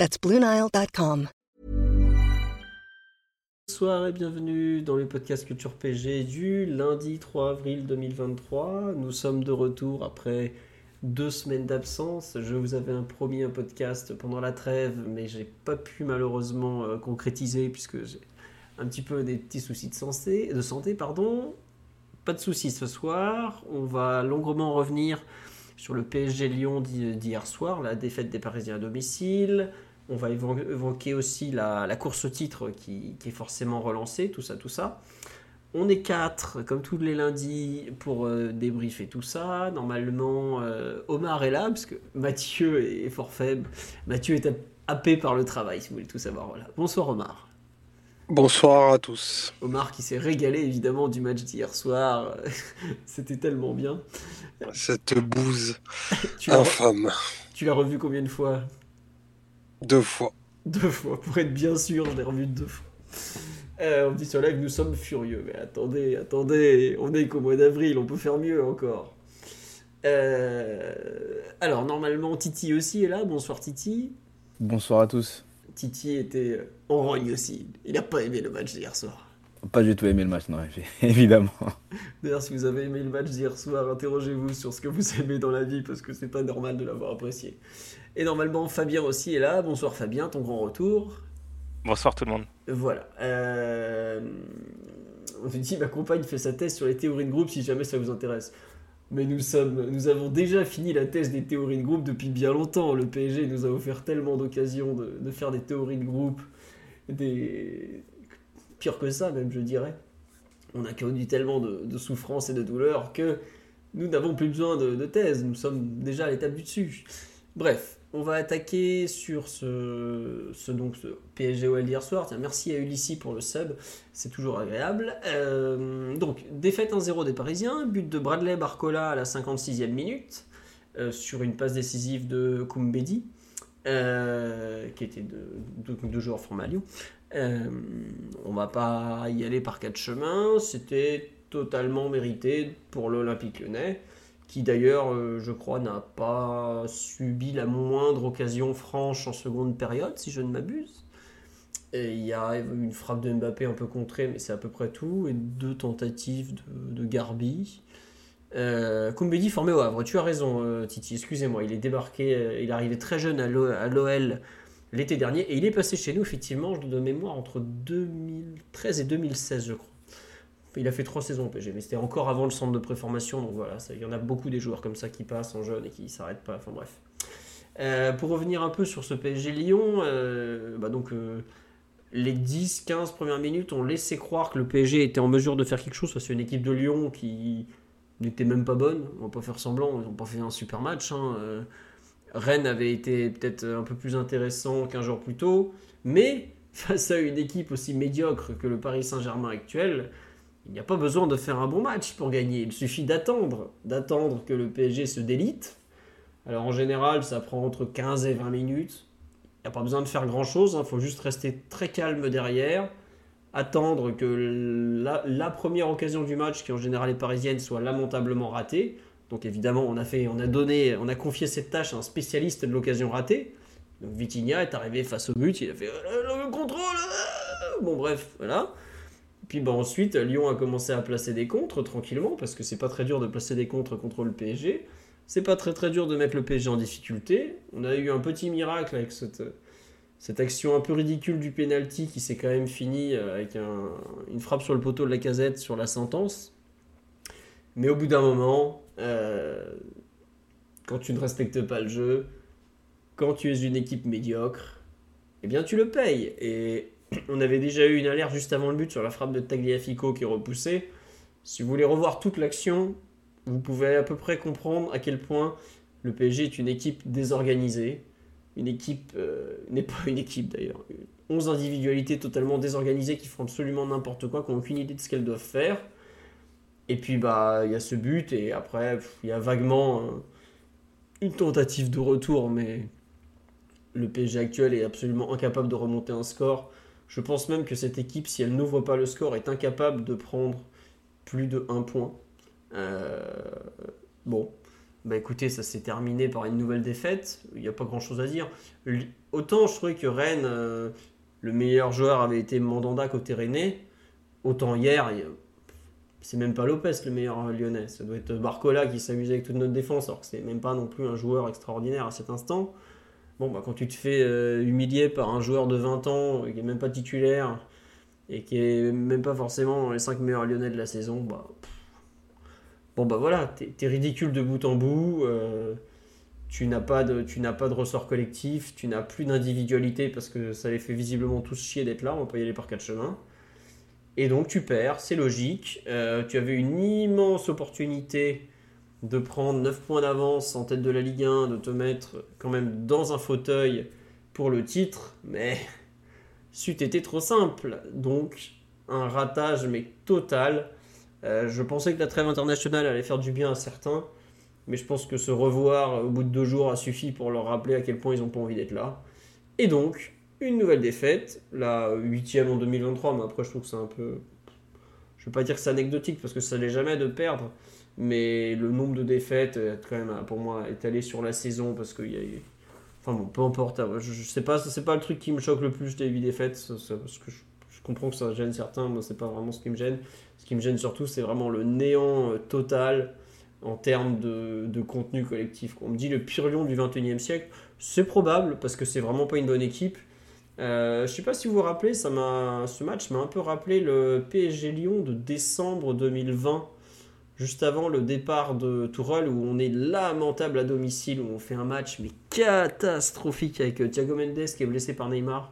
That's BlueNile.com. Bonsoir et bienvenue dans le podcast Culture PG du lundi 3 avril 2023. Nous sommes de retour après deux semaines d'absence. Je vous avais un promis un podcast pendant la trêve, mais j'ai pas pu malheureusement euh, concrétiser puisque j'ai un petit peu des petits soucis de santé, de santé pardon. Pas de soucis ce soir. On va longuement revenir sur le PSG Lyon d'hier soir, la défaite des Parisiens à domicile. On va évoquer aussi la, course au titre qui, est forcément relancée, tout ça, tout ça. On est quatre, comme tous les lundis, pour euh, débriefer tout ça. Normalement, euh, Omar est là, parce que Mathieu est fort faible. Mathieu est happé par le travail, si vous voulez tout savoir. Voilà. Bonsoir Omar. Bonsoir à tous. Omar qui s'est régalé évidemment du match d'hier soir. C'était tellement bien. Cette bouse infâme. Tu l'as revu combien de fois? Deux fois. Deux fois, pour être bien sûr, je l'ai revu deux fois. Euh, on dit sur live, nous sommes furieux. Mais attendez, attendez, on est qu'au mois d'avril, on peut faire mieux encore. Euh, alors, normalement, Titi aussi est là. Bonsoir Titi. Bonsoir à tous. Titi était en rogne aussi. Il n'a pas aimé le match d'hier soir. Pas du tout aimé le match, non, évidemment. D'ailleurs, si vous avez aimé le match d'hier soir, interrogez-vous sur ce que vous aimez dans la vie parce que c'est pas normal de l'avoir apprécié. Et normalement, Fabien aussi est là. Bonsoir Fabien, ton grand retour. Bonsoir tout le monde. Voilà. Euh... On te dit, ma compagne fait sa thèse sur les théories de groupe si jamais ça vous intéresse. Mais nous, sommes, nous avons déjà fini la thèse des théories de groupe depuis bien longtemps. Le PSG nous a offert tellement d'occasions de, faire des théories de groupe, des... pire que ça même, je dirais. On a connu tellement de, de souffrances et de douleurs que nous n'avons plus besoin de, de thèse. Nous sommes déjà à l'étape du dessus. Bref, on va attaquer sur ce, ce, ce PSG OL d'hier soir. Tiens, merci à Ulissi pour le sub, c'est toujours agréable. Euh, donc, défaite 1-0 des Parisiens, but de Bradley Barcola à la 56e minute, euh, sur une passe décisive de Koumbedi, euh, qui était de, de, de joueur format Lyon. on va pas y aller par quatre chemins, c'était totalement mérité pour l'Olympique lyonnais qui d'ailleurs, euh, je crois, n'a pas subi la moindre occasion franche en seconde période, si je ne m'abuse. Il y a une frappe de Mbappé un peu contrée, mais c'est à peu près tout, et deux tentatives de, de Garbi. Euh, formé au Havre, tu as raison euh, Titi, excusez-moi, il est débarqué, euh, il est arrivé très jeune à l'OL l'été dernier, et il est passé chez nous effectivement, de mémoire, entre 2013 et 2016 je crois. Il a fait trois saisons au PSG, mais c'était encore avant le centre de préformation, donc voilà, il y en a beaucoup des joueurs comme ça qui passent en jeune et qui s'arrêtent pas, enfin bref. Euh, pour revenir un peu sur ce PSG Lyon, euh, bah donc euh, les 10-15 premières minutes ont laissé croire que le PSG était en mesure de faire quelque chose à une équipe de Lyon qui n'était même pas bonne, on va pas faire semblant, ils n'ont pas fait un super match. Hein, Rennes avait été peut-être un peu plus intéressant qu'un jour plus tôt, mais face à une équipe aussi médiocre que le Paris Saint-Germain actuel, il n'y a pas besoin de faire un bon match pour gagner. Il suffit d'attendre, d'attendre que le PSG se délite. Alors en général, ça prend entre 15 et 20 minutes. Il n'y a pas besoin de faire grand-chose, il hein. faut juste rester très calme derrière, attendre que la, première occasion du match, qui en général est parisienne, soit lamentablement ratée. Donc évidemment, on a, fait, on a donné, on a confié cette tâche à un spécialiste de l'occasion ratée. Donc est arrivé face au but, il a fait euh, le contrôle. Euh. Bon bref, voilà. Puis bah, ensuite, Lyon a commencé à placer des contres tranquillement, parce que c'est pas très dur de placer des contres contre le PSG. C'est pas très très dur de mettre le PSG en difficulté. On a eu un petit miracle avec cette, cette action un peu ridicule du penalty qui s'est quand même fini euh, avec une frappe sur le poteau de la casette sur la sentence. Mais au bout d'un moment, euh, quand tu ne respectes pas le jeu, quand tu es une équipe médiocre, eh bien tu le payes. Et on avait déjà eu une alerte juste avant le but sur la frappe de Tagliafico qui est repoussée. Si vous voulez revoir toute l'action, vous pouvez à peu près comprendre à quel point le PSG est une équipe désorganisée. une équipe n'est pas une équipe d'ailleurs. 11 individualités totalement désorganisées qui font absolument n'importe quoi, qui n'ont aucune idée de ce qu'elles doivent faire. Et puis bah il y a ce but et après il y a vaguement une tentative de retour, mais le PSG actuel est absolument incapable de remonter un score. Je pense même que cette équipe, si elle n'ouvre pas le score, est incapable de prendre plus de 1 point. Euh, bon, bah écoutez, ça s'est terminé par une nouvelle défaite. Il n'y a pas grand chose à dire. Autant je trouvais que Rennes, euh, le meilleur joueur avait été Mandanda côté Rennais. Autant hier, c'est même pas Lopez le meilleur lyonnais. Ça doit être Barcola qui s'amusait avec toute notre défense, alors que c'est même pas non plus un joueur extraordinaire à cet instant. Bon, bah, quand tu te fais euh, humilier par un joueur de 20 ans qui est même pas titulaire et qui est même pas forcément les 5 meilleurs lyonnais de la saison, bah. Bon, bah voilà, t'es es ridicule de bout en bout. Euh, tu n'as pas, de, ressort collectif, tu n'as plus d'individualité parce que ça les fait visiblement tous chier d'être là, on pas y aller par quatre chemins. Et donc tu perds, c'est logique. Euh, tu avais une immense opportunité de prendre 9 points d'avance en tête de la Ligue 1, de te mettre quand même dans un fauteuil pour le titre, mais c'eût été trop simple. Donc, un ratage, mais total. Euh, je pensais que la trêve internationale allait faire du bien à certains, mais je pense que se revoir au bout de deux jours a suffi pour leur rappeler à quel point ils n'ont pas envie d'être là. Et donc, une nouvelle défaite, la huitième en 2023, mais après je trouve que c'est un peu... Je ne vais pas dire que c'est anecdotique, parce que ça n'est jamais de perdre, mais le nombre de défaites, est quand même, pour moi, étalé sur la saison parce qu'il y a. Enfin bon, peu importe. Je, je sais pas, c'est pas le truc qui me choque le plus des 8 défaites, que je, comprends que ça gêne certains, moi c'est pas vraiment ce qui me gêne. Ce qui me gêne surtout, c'est vraiment le néant euh, total en termes de, de, contenu collectif. On me dit le pire lion du 21e siècle, c'est probable parce que c'est vraiment pas une bonne équipe. Euh, je sais pas si vous vous rappelez, ça ce match m'a un peu rappelé le PSG Lyon de décembre 2020 juste avant le départ de Tourelle où on est lamentable à domicile, où on fait un match mais catastrophique avec euh, Thiago Mendes qui est blessé par Neymar.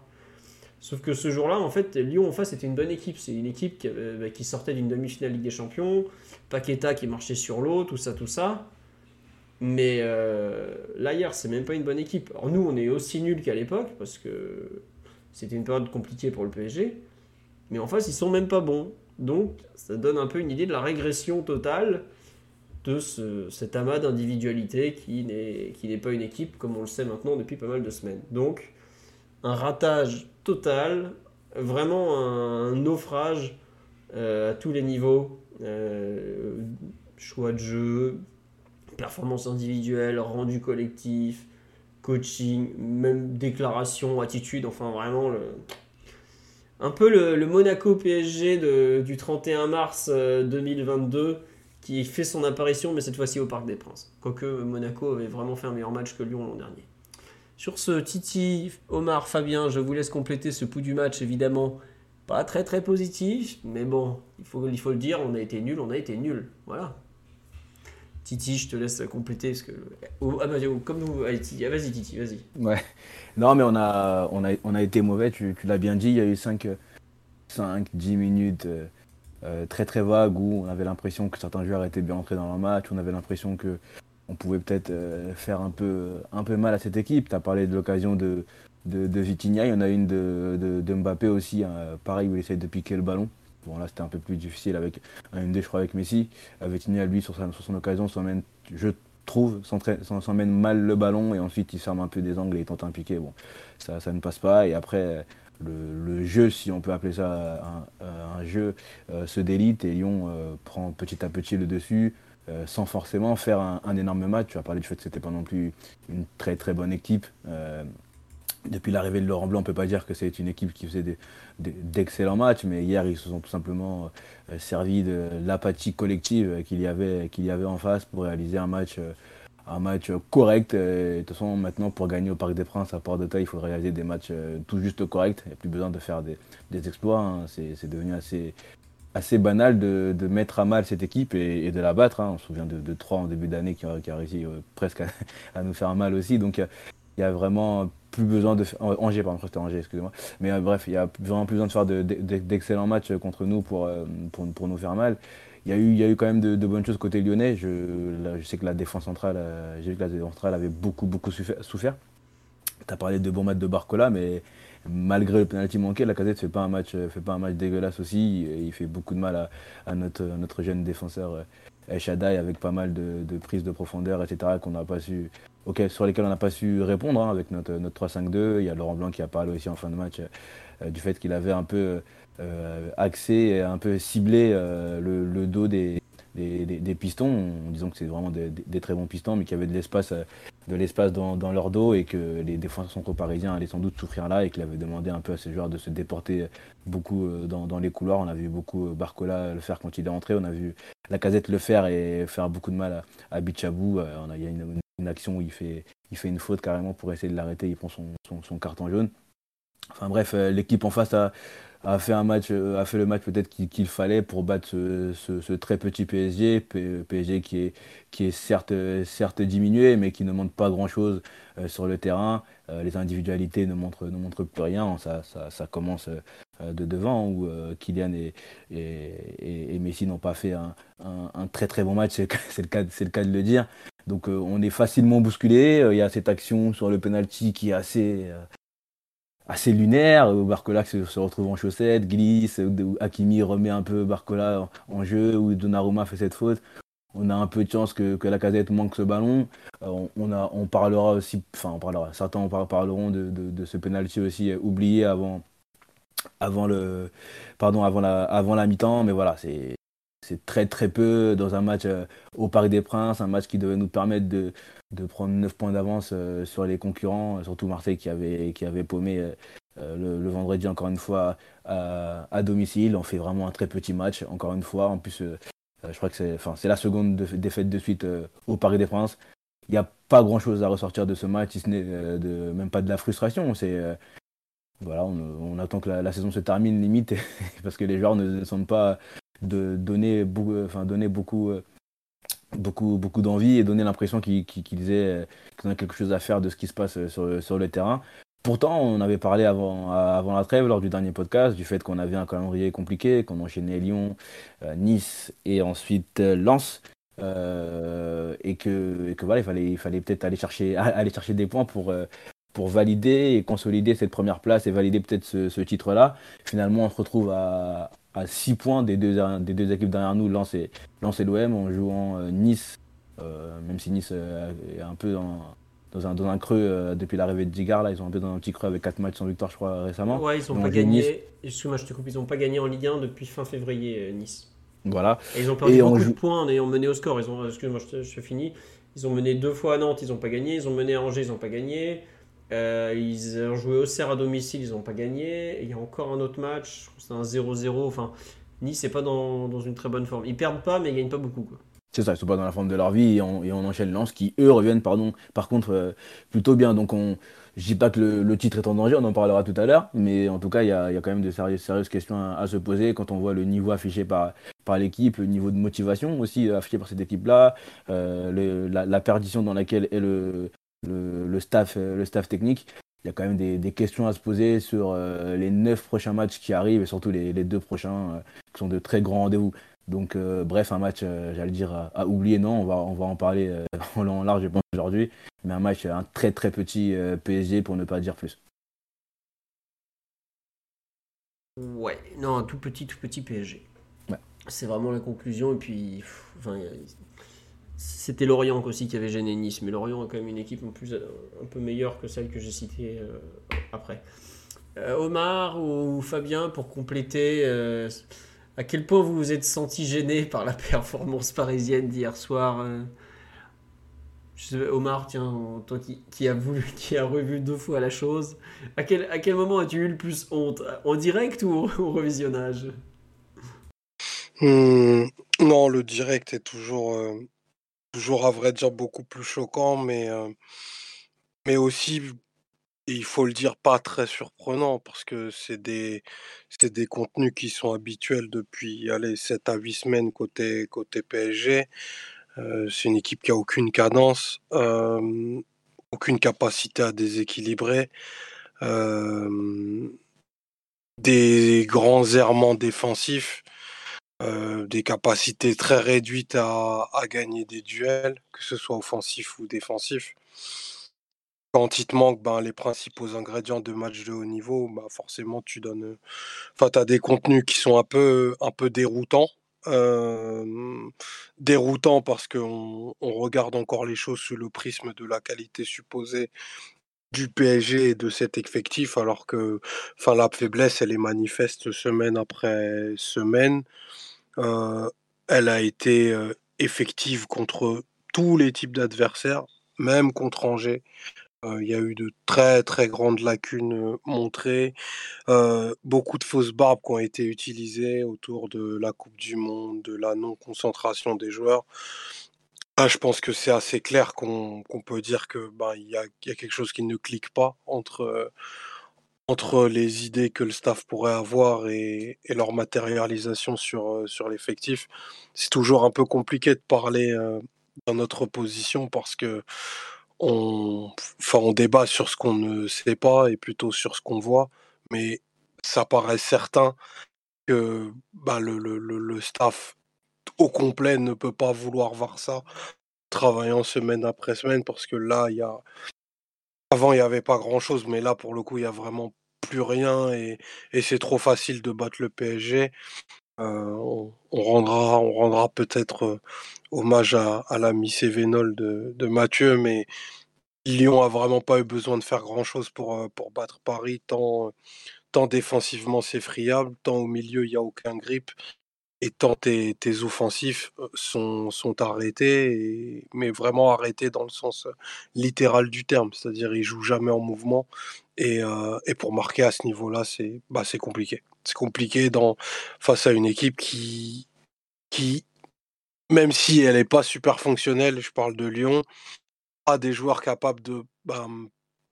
Sauf que ce jour-là, en fait, Lyon en face était une bonne équipe. C'est une équipe qui, bah, sortait d'une demi-finale Ligue des Champions, Paqueta qui marchait sur l'eau, tout ça, tout ça. Mais euh, là, hier, c'est même pas une bonne équipe. Alors, nous, on est aussi nuls qu'à l'époque, parce que c'était une période compliquée pour le PSG. Mais en face, ils sont même pas bons. Donc, ça donne un peu une idée de la régression totale de cet amas d'individualité qui n'est pas une équipe, comme on le sait maintenant depuis pas mal de semaines. Donc, un ratage total, vraiment un, naufrage euh, à tous les niveaux. Euh, choix de jeu, performance individuelle, rendu collectif, coaching, même déclaration, attitude, enfin vraiment le, un peu le, Monaco PSG du 31 mars 2022 euh, qui fait son apparition, mais cette fois-ci au Parc des Princes. Quoique Monaco avait vraiment fait un meilleur match que Lyon l'an dernier. Sur ce, Titi, Omar, Fabien, je vous laisse compléter ce pouls du match, évidemment. Pas très très positif, mais bon, il faut, il faut le dire, on a été nul, on a été nul. Voilà. Titi, je te laisse compléter parce que. ah bah, comme vous. Allez, ah, vas-y, Titi, vas-y. Ouais. Non, mais on a, on a, on a été mauvais, tu, l'as bien dit. Il y a eu 5, 5 10 minutes euh, euh, très très vagues où on avait l'impression que certains joueurs étaient bien entrés dans le match. On avait l'impression que on pouvait peut-être euh, faire un peu, un peu mal à cette équipe. Tu as parlé de l'occasion de, de, de. Il y en a une de, de, Mbappé aussi, hein, pareil, où il essaie de piquer le ballon. Bon, là, c'était un peu plus difficile avec un MD, je crois, avec Messi. Vitinha, lui, sur, sur son occasion, s'emmène, je trouve, s'emmène mal le ballon et ensuite il ferme un peu des angles et il tente un piqué. Bon, ça, ça ne passe pas. Et après, le, jeu, si on peut appeler ça un, jeu, euh, se délite et Lyon euh, prend petit à petit le dessus. Euh, sans forcément faire un, un, énorme match. Tu as parlé du fait que c'était pas non plus une très très bonne équipe depuis l'arrivée de Laurent Blanc, on ne peut pas dire que c'est une équipe qui faisait d'excellents matchs, mais hier, ils se sont tout simplement euh, servis de l'apathie collective qu'il y, avait, y avait en face pour réaliser un match, euh, un match correct. de toute façon, maintenant, pour gagner au Parc des Princes à Port de Taille, il faut réaliser des matchs euh, tout juste corrects. Il n'y a plus besoin de faire des, exploits. Hein. C'est devenu assez, assez banal de, mettre à mal cette équipe et, de la battre. Hein. On se souvient de, de en début d'année qui, a réussi presque à, nous faire mal aussi. Donc, il y a vraiment plus besoin de faire. Angers, pardon, Angers, excusez-moi. Mais euh, bref, il y a vraiment plus besoin de faire d'excellents matchs contre nous pour, euh, pour, pour, nous faire mal. Il y, a eu, il y a eu quand même de, bonnes choses côté lyonnais. Je, je sais que la défense centrale, euh, j'ai vu que la défense centrale avait beaucoup, beaucoup souffert. tu as parlé de bon match de Barcola, mais malgré le penalty manqué, la casette fait fait pas un match dégueulasse aussi. Il fait beaucoup de mal à, notre, notre, jeune défenseur Shadai avec pas mal de, prises de profondeur, etc. qu'on n'a pas su, sur lesquelles on n'a pas su répondre hein, avec notre, notre 3-5-2. Il y a Laurent Blanc qui a parlé aussi en fin de match du fait qu'il avait un peu axé, et un peu ciblé le, dos des, pistons, en disant que c'est vraiment des, très bons pistons, mais qu'il y avait de l'espace, euh, dans, leur dos et que les défenseurs centraux parisiens allaient sans doute souffrir là et qu'il avait demandé un peu à ses joueurs de se déporter beaucoup euh, dans, les couloirs. On a vu beaucoup euh, Barcola le faire quand il est entré, on a vu la casette le faire et faire beaucoup de mal à, Bichabou. Action où il fait, il fait une faute carrément pour essayer de l'arrêter, il prend son, son carton jaune. Enfin bref, l'équipe en face a, a fait un match, euh, a fait le match peut-être qu'il fallait pour battre ce, très petit PSG, PSG qui est, qui est certes, diminué, mais qui ne montre pas grand-chose euh, sur le terrain. Euh, les individualités ne montrent, ne montrent plus rien. Ça, ça, commence de devant où Kylian et, Messi n'ont pas fait un, un, très très bon match, c'est le, le cas de le dire. Donc on est facilement bousculé. Il y a cette action sur le penalty qui est assez, assez lunaire, Barcola se, retrouve en chaussettes, glisse, Hakimi remet un peu Barcola en, jeu, où Donnarumma fait cette faute. On a un peu de chance que, la casette manque ce ballon. Euh, on, parlera aussi, enfin certains parleront de, de, ce penalty aussi euh, oublié avant la, avant la mi-temps, mais voilà, c'est c'est très très peu dans un match euh, au Parc des Princes, un match qui devait nous permettre de, de prendre 9 points d'avance euh, sur les concurrents, surtout Marseille qui avait, qui avait paumé euh, le, vendredi encore une fois à, domicile. On fait vraiment un très petit match, encore une fois. En plus, je crois que c'est, enfin, c'est la seconde défaite de suite au Paris des Princes. Il n'y a pas grand chose à ressortir de ce match, si ce n'est de, même pas de la frustration. C'est, voilà, on, attend que la, saison se termine limite parce que les joueurs ne semblent pas de donner, beaucoup, enfin, donner beaucoup, euh, beaucoup, beaucoup d'envie et donner l'impression qu'ils euh, ont quelque chose à faire de ce qui se passe euh, sur, sur le terrain. Pourtant, on avait parlé avant, avant la trêve, lors du dernier podcast, du fait qu'on avait un calendrier compliqué, qu'on enchaînait Lyon, Nice et ensuite Lens. et que, et que voilà, il fallait, il fallait peut-être aller chercher, aller chercher des points pour, pour valider et consolider cette première place et valider peut-être ce, ce titre-là. Finalement, on se retrouve à, à 6 points des deux, des deux équipes derrière nous, Lens et, l'OM, en jouant euh, Nice, euh, même si Nice euh, est un peu dans, dans, un, dans un creux depuis l'arrivée de Digard, là, ils sont un peu dans un petit creux avec 4 matchs sans victoire, je crois, récemment. Ouais, ils n'ont pas gagné. Excuse-moi, je te coupe, ils n'ont pas gagné en Ligue 1 depuis fin février, Nice. Voilà. Et ils ont perdu beaucoup de points en ayant mené au score. Ils ont, excuse-moi, je, je, finis. Ils ont mené deux fois à Nantes, ils n'ont pas gagné. Ils ont mené à Angers, ils n'ont pas gagné. Euh, ils ont joué au Auxerre à domicile, ils n'ont pas gagné. il y a encore un autre match, c'est un 0-0. Enfin, Nice n'est pas dans, une très bonne forme. Ils perdent pas, mais ils gagnent pas beaucoup. C'est ça, ils sont pas dans la forme de leur vie et on, enchaîne Lens qui, eux, reviennent pardon, par contre euh, plutôt bien. Donc on, je dis pas que le, titre est en danger, on en parlera tout à l'heure, mais en tout cas, il y a, quand même de sérieuses, questions à, se poser quand on voit le niveau affiché par, par l'équipe, le niveau de motivation aussi affiché par cette équipe-là, euh, la, la, perdition dans laquelle est le, le, le, staff, le staff technique il y a quand même des, questions à se poser sur euh, les neuf prochains matchs qui arrivent et surtout les, deux prochains euh, qui sont de très grands rendez-vous. Donc euh, bref, un match, j'allais dire, à, oublier, non, on va, on va en parler en long en large, je pense, aujourd'hui, mais un match, un très très petit PSG pour ne pas dire plus. Ouais, non, un tout petit, tout petit PSG. C'est vraiment la conclusion, et puis, enfin, c'était Lorient aussi qui avait gêné Nice, mais Lorient a quand même une équipe en plus, un peu meilleure que celle que j'ai citée euh, après. Euh, Omar ou Fabien, pour compléter, euh, à quel point vous vous êtes senti gêné par la performance parisienne d'hier soir Omar, tiens, toi qui, a voulu, qui a revu deux fois la chose, à quel, à quel moment as-tu eu le plus honte? En direct ou au, revisionnage? Hmm, Non, le direct est toujours toujours à vrai dire beaucoup plus choquant, mais, mais aussi, il faut le dire, pas très surprenant parce que c'est des, des contenus qui sont habituels depuis allez, 7 à 8 semaines côté, côté PSG. c'est une équipe qui a aucune cadence, aucune capacité à déséquilibrer. des grands errements défensifs euh, des capacités très réduites à, gagner des duels, que ce soit offensif ou défensif. quand il te manque ben, les principaux ingrédients de match de haut niveau, bah, forcément tu donnes. Enfin, tu as des contenus qui sont un peu, un peu déroutants. déroutants parce qu'on on regarde encore les choses sous le prisme de la qualité supposée du PSG et de cet effectif, alors que enfin, la faiblesse, elle est manifeste semaine après semaine. Elle a été effective contre tous les types d'adversaires, même contre Angers. il y a eu de très très grandes lacunes montrées, beaucoup de fausses barbes qui ont été utilisées autour de la Coupe du Monde, de la non-concentration des joueurs. Ah, je pense que c'est assez clair qu'on peut dire que ben, y y a quelque chose qui ne clique pas entre, entre les idées que le staff pourrait avoir et, leur matérialisation sur, sur l'effectif. C'est toujours un peu compliqué de parler dans notre position parce que on, débat sur ce qu'on ne sait pas et plutôt sur ce qu'on voit, mais ça paraît certain que bah, le, le, le staff au complet ne peut pas vouloir voir ça travaillant semaine après semaine parce que là, il y a. Avant, il n'y avait pas grand chose, mais là, pour le coup, il n'y a vraiment plus rien et, c'est trop facile de battre le PSG. Euh, on, rendra, peut-être euh, hommage à, à l'ami Cévenol de, Mathieu, mais Lyon a vraiment pas eu besoin de faire grand chose pour, euh, battre Paris, tant, tant défensivement c'est friable, tant au milieu il n'y a aucun grip et tant tes, offensifs sont, sont arrêtés, mais vraiment arrêtés dans le sens littéral du terme, c'est-à-dire ils jouent jamais en mouvement. Et, pour marquer à ce niveau-là, c'est bah, compliqué. C'est compliqué dans, face à une équipe qui, qui même si elle n'est pas super fonctionnelle, je parle de Lyon, a des joueurs capables de bah,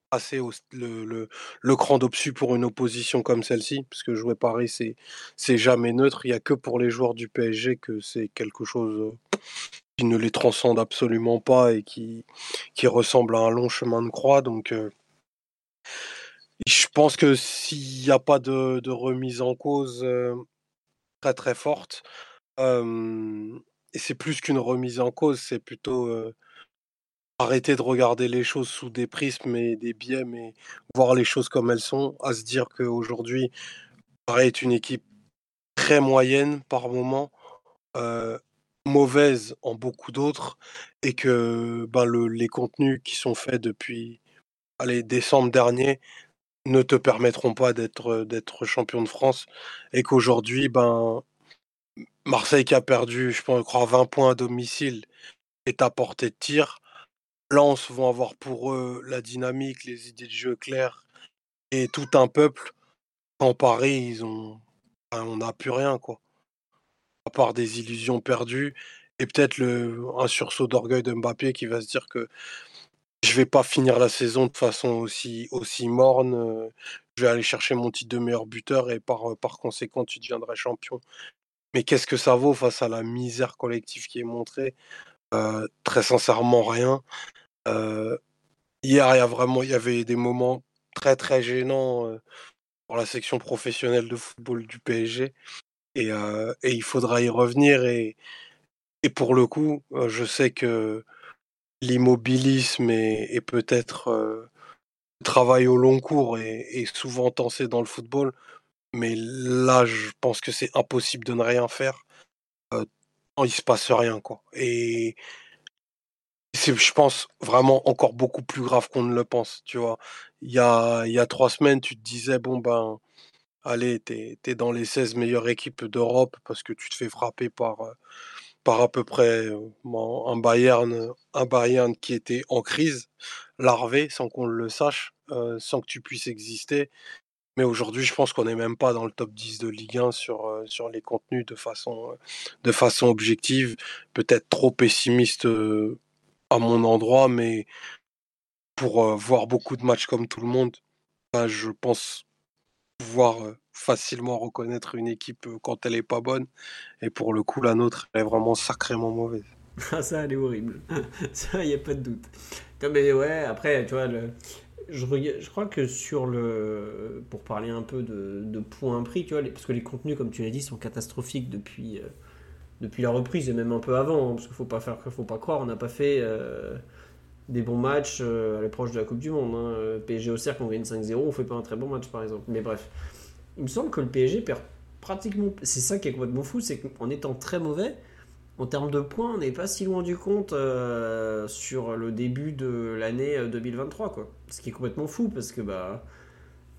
passer le, le, cran d'obsus pour une opposition comme celle-ci, parce que jouer Paris, c'est, jamais neutre. Il n'y a que pour les joueurs du PSG que c'est quelque chose qui ne les transcende absolument pas et qui, ressemble à un long chemin de croix. Donc, je pense que s'il n'y a pas de, de, remise en cause très très forte, et c'est plus qu'une remise en cause, c'est plutôt arrêter de regarder les choses sous des prismes et des biais, mais voir les choses comme elles sont, à se dire qu'aujourd'hui, Paris est une équipe très moyenne par moment, mauvaise en beaucoup d'autres, et que ben, le, les contenus qui sont faits depuis décembre dernier ne te permettront pas d'être d'être champion de France, et qu'aujourd'hui, ben, Marseille qui a perdu, je crois, 20 points à domicile, est à portée de tir. Lens vont avoir pour eux la dynamique, les idées de jeu claires et tout un peuple. En Paris, ils ont, on n'a plus rien quoi. À part des illusions perdues et peut-être un sursaut d'orgueil de Mbappé qui va se dire que je vais pas finir la saison de façon aussi morne. Euh, je vais aller chercher mon titre de meilleur buteur et par par conséquent tu deviendrais champion. Mais qu'est-ce que ça vaut face à la misère collective qui est montrée? Euh, très sincèrement, rien. Euh, hier, il y a vraiment avait des moments très, très gênants, euh, pour la section professionnelle de football du PSG et il faudra y revenir. Et et pour le coup, je sais que l'immobilisme et peut-être, le travail au long cours est souvent tensé dans le football, mais là, je pense que c'est impossible de ne rien faire il se passe rien, quoi. Et c'est, je pense, vraiment encore beaucoup plus grave qu'on ne le pense, tu vois. Il y a, il y trois semaines, tu te disais, bon, ben, allez, t'es, es dans les 16 meilleures équipes d'Europe parce que tu te fais frapper par, par à peu près un Bayern, un Bayern qui était en crise, larvé, sans qu'on le sache, sans que tu puisses exister, mais aujourd'hui, je pense qu'on n'est même pas dans le top 10 de Ligue 1 sur, euh, sur les contenus de façon, euh, de façon objective. Peut-être trop pessimiste euh, à mon endroit, mais pour voir beaucoup de matchs comme tout le monde, ben, je pense pouvoir facilement reconnaître une équipe quand elle est pas bonne. Et pour le coup, la nôtre, elle est vraiment sacrément mauvaise. Ça, elle est horrible. ça, il n'y a pas de doute. Mais ouais, après, tu vois, le je, crois que sur le. Pour parler un peu de, de points vois, parce que les contenus, comme tu l'as dit, sont catastrophiques depuis, euh, depuis la reprise et même un peu avant, hein, parce qu'il faut pas faut pas croire, on n'a pas fait. Euh, des bons matchs à l'approche de la Coupe du Monde. PSG au cercle, on gagne 5-0, on fait pas un très bon match par exemple. Mais bref, il me semble que le PSG perd pratiquement. C'est ça qui est complètement fou, c'est qu'en étant très mauvais, en termes de points, on n'est pas si loin du compte euh, sur le début de l'année 2023, euh, quoi. Ce qui est complètement fou parce que bah,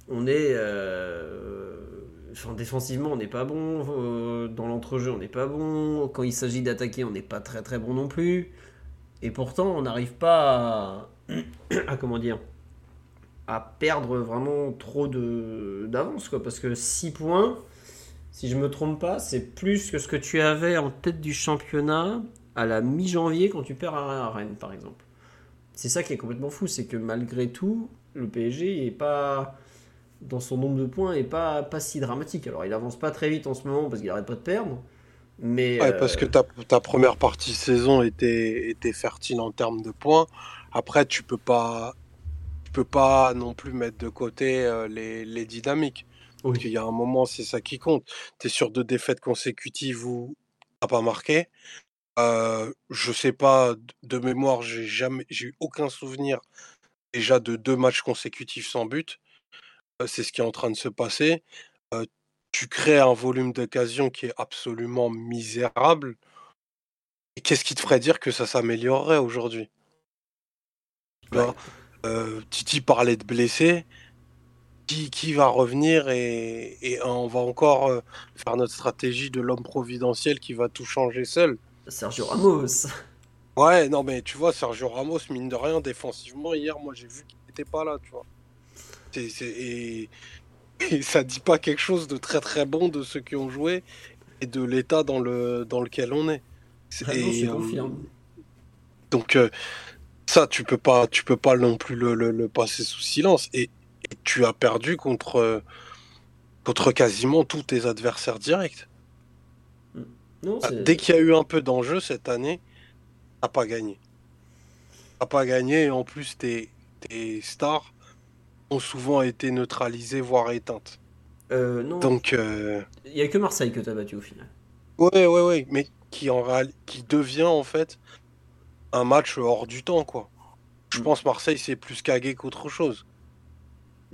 on est, euh, enfin, défensivement, on n'est pas bon. dans l'entrejeu, on n'est pas bon. Quand il s'agit d'attaquer, on n'est pas très très bon non plus. Et pourtant, on n'arrive pas à, à, comment dire, à perdre vraiment trop de d'avance, quoi. Parce que 6 points si je me trompe pas, c'est plus que ce que tu avais en tête du championnat à la mi-janvier quand tu perds à Rennes, par exemple. C'est ça qui est complètement fou, c'est que malgré tout, le PSG est pas dans son nombre de points est pas pas si dramatique. Alors il avance pas très vite en ce moment parce qu'il arrête pas de perdre. Mais ouais, parce que ta, ta, première partie de saison était, était fertile en termes de points. Après, tu peux pas, tu peux pas non plus mettre de côté euh, les, les dynamiques. Oui. qu'il y a un moment, c'est ça qui compte. Tu es sur deux défaites consécutives où tu pas marqué. Euh, je sais pas, de mémoire, j'ai jamais, j'ai eu aucun souvenir déjà de deux matchs consécutifs sans but. c'est ce qui est en train de se passer. tu crées un volume d'occasion qui est absolument misérable. Et qu'est-ce qui te ferait dire que ça s'améliorerait aujourd'hui? Titi parlait de blessés qui, va revenir et, on va encore euh, faire notre stratégie de l'homme providentiel qui va tout changer seul. Sergio Ramos. Ouais, non mais tu vois, Sergio Ramos, mine de rien, défensivement, hier, moi j'ai vu qu'il n'était pas là, tu vois. et, ça dit pas quelque chose de très très bon de ceux qui ont joué et de l'état dans, le, dans lequel on est. Ah euh, donc euh, ça, tu peux pas, tu peux pas non plus le, le passer sous silence. Et tu as perdu contre, contre quasiment tous tes adversaires directs. Ah, dès qu'il y a eu un peu d'enjeu cette année, t'as pas gagné. T'as pas gagné et en plus tes, tes stars ont souvent été neutralisées, voire éteintes. Euh, non. Donc. Euh, Il n'y a que Marseille que tu as battu au final. Ouais, ouais, ouais, mais qui, en qui devient en fait un match hors du temps, quoi. Je mm. pense Marseille c'est plus cagué qu'autre chose.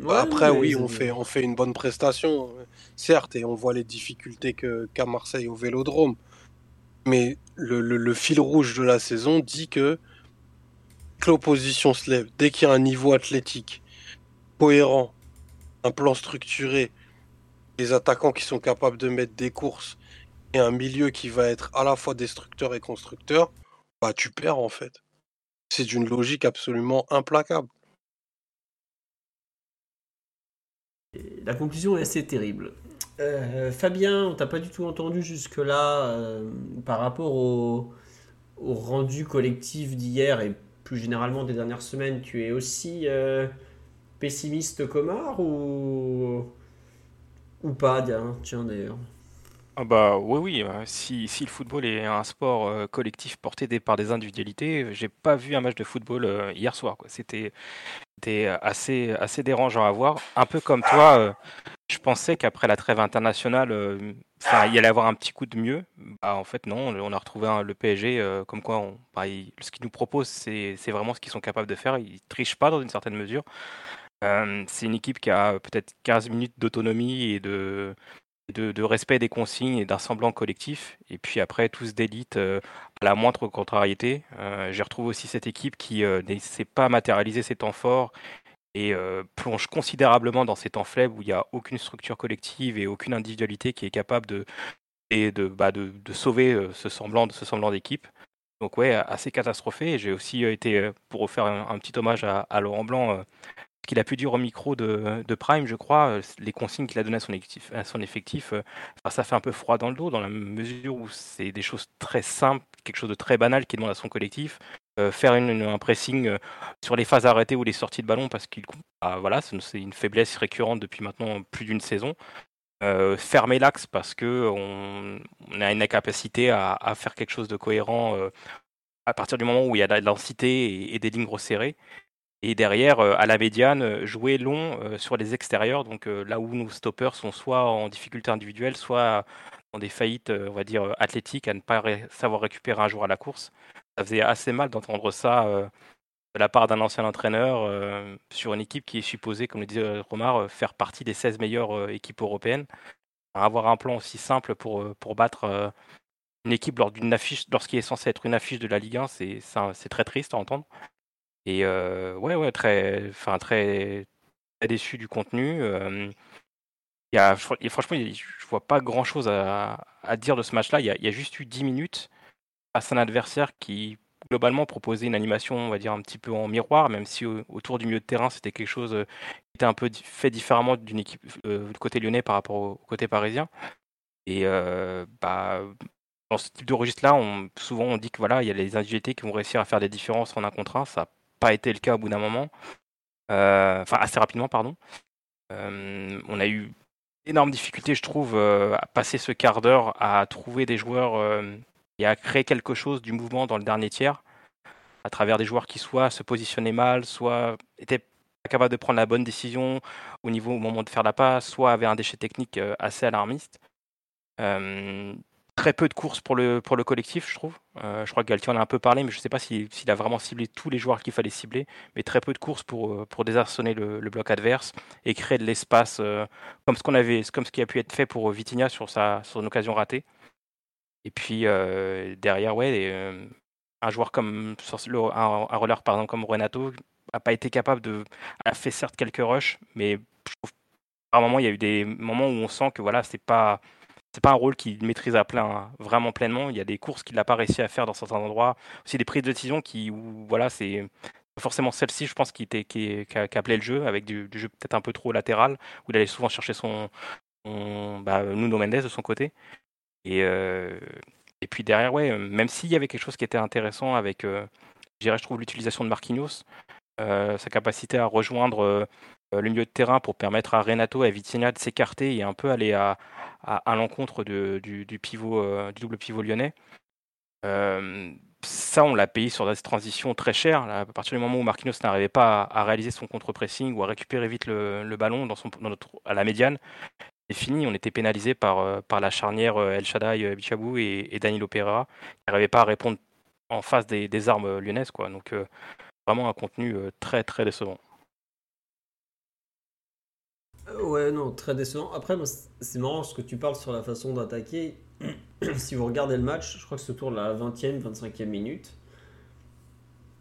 Après, oui, on fait, on fait une bonne prestation, certes, et on voit les difficultés que, qu'a Marseille au vélodrome. Mais le, fil rouge de la saison dit que, que l'opposition se lève, dès qu'il y a un niveau athlétique cohérent, un plan structuré, les attaquants qui sont capables de mettre des courses et un milieu qui va être à la fois destructeur et constructeur, bah tu perds en fait. C'est d'une logique absolument implacable. La conclusion est assez terrible. Euh, Fabien, on t'a pas du tout entendu jusque-là euh, par rapport au, rendu collectif d'hier et plus généralement des dernières semaines. Tu es aussi euh, pessimiste qu'Omar ou, ou pas Tiens d'ailleurs. Ah bah oui, oui. Si, si le football est un sport collectif porté par des individualités, j'ai pas vu un match de football hier soir. C'était assez, assez dérangeant à voir. Un peu comme toi, euh, je pensais qu'après la trêve internationale, euh, il y allait avoir un petit coup de mieux. Bah, en fait, non, on a retrouvé le PSG euh, comme quoi bah, ce qu'ils nous proposent, c'est vraiment ce qu'ils sont capables de faire. Ils trichent pas dans une certaine mesure. c'est une équipe qui a peut-être 15 minutes d'autonomie et de, de, respect des consignes et d'un semblant collectif. Et puis après, tous d'élite euh, à la moindre contrariété. Euh, j'ai retrouvé aussi cette équipe qui euh, n'essaie pas matérialiser ses temps forts et plonge considérablement dans ces temps faibles où il n'y a aucune structure collective et aucune individualité qui est capable de, et de, bah, de, sauver ce semblant, ce semblant d'équipe. Donc ouais, assez catastrophé. J'ai aussi été, pour faire un, petit hommage à Laurent Blanc, qu'il a pu dire au micro de, Prime, je crois, euh, les consignes qu'il a données à son effectif, euh, ça fait un peu froid dans le dos, dans la mesure où c'est des choses très simples, quelque chose de très banal qui demande à son collectif. Euh, faire un pressing sur les phases arrêtées ou les sorties de ballon parce qu'il bah, voilà, c'est une faiblesse récurrente depuis maintenant plus d'une saison. fermer l'axe parce que on, a une incapacité à, faire quelque chose de cohérent à partir du moment où il y a de la densité et des lignes resserrées. Et derrière, euh, à la médiane, euh, jouer long euh, sur les extérieurs, donc là où nos stoppers sont soit en difficulté individuelle, soit dans des faillites, on va dire, athlétiques, à ne pas savoir récupérer un jour à la course. Ça faisait assez mal d'entendre ça de la part d'un ancien entraîneur sur une équipe qui est supposée, comme le disait Romar, faire partie des 16 meilleures équipes européennes. Avoir un plan aussi simple pour, battre une équipe lorsqu'il est censé être une affiche de la Ligue 1, c'est, c'est très triste à entendre. Et ouais, ouais, très, enfin, très, déçu du contenu. Y a, franchement, je vois pas grand chose à, dire de ce match-là. Il, y a juste eu 10 minutes face à un adversaire qui, globalement, proposait une animation, on va dire, un petit peu en miroir, même si autour du milieu de terrain, c'était quelque chose qui était un peu fait différemment d'une équipe du côté lyonnais par rapport au, côté parisien. Et bah, dans ce type de registre-là, souvent on dit que voilà, il y a les individualités qui vont réussir à faire des différences en un contre un. Ça pas été le cas au bout d'un moment. Euh, enfin, assez rapidement, pardon. Euh, on a eu énorme difficulté, je trouve, euh, à passer ce quart d'heure à trouver des joueurs et à créer quelque chose du mouvement dans le dernier tiers, à travers des joueurs qui soit se positionnaient mal, soit étaient pas capables de prendre la bonne décision au niveau au moment de faire la passe, soit avaient un déchet technique assez alarmiste très peu de courses pour le, pour le collectif, je trouve. Euh, je crois que Galtier en a un peu parlé, mais je ne sais pas s'il a vraiment ciblé tous les joueurs qu'il fallait cibler. Mais très peu de courses pour, euh, pour désarçonner le, bloc adverse et créer de l'espace euh, comme, ce avait, comme ce qui a pu être fait pour Vitinha sur, sa, sur occasion ratée. Et puis derrière, ouais, un joueur comme un, roller par exemple comme Renato n'a pas été capable de. a fait certes quelques rushs, mais je trouve par moment il y a eu des moments où on sent que voilà, c'est pas c'est pas un rôle qu'il maîtrise à plein, vraiment pleinement. Il y a des courses qu'il n'a pas réussi à faire dans certains endroits. Aussi des prises de décision qui, où, voilà, c'est forcément celle-ci, je pense, qui, était, qui, qui, appelait le jeu, avec du, jeu peut-être un peu trop latéral, où il allait souvent chercher son, bah, Nuno Mendes de son côté. Et, euh, et puis derrière, ouais, même s'il y avait quelque chose qui était intéressant avec, euh, je trouve, l'utilisation de Marquinhos, euh, sa capacité à rejoindre le milieu de terrain pour permettre à Renato et à Vitinha de s'écarter et un peu aller à, à, l'encontre du, pivot, euh, du double pivot lyonnais. Euh, ça, on l'a payé sur des transitions très chères. à partir du moment où Marquinhos n'arrivait pas à, réaliser son contre-pressing ou à récupérer vite le, ballon dans son, notre, à la médiane, c'est fini. On était pénalisé par, par la charnière El Shaddai, Bichabou et, et Danilo Pereira qui n'arrivaient pas à répondre en face des, armes lyonnaises. Quoi. Donc, vraiment un contenu très, très décevant. Ouais, non, très décevant. Après, c'est marrant ce que tu parles sur la façon d'attaquer. si vous regardez le match, je crois que c'est autour de la 20e, 25e minute.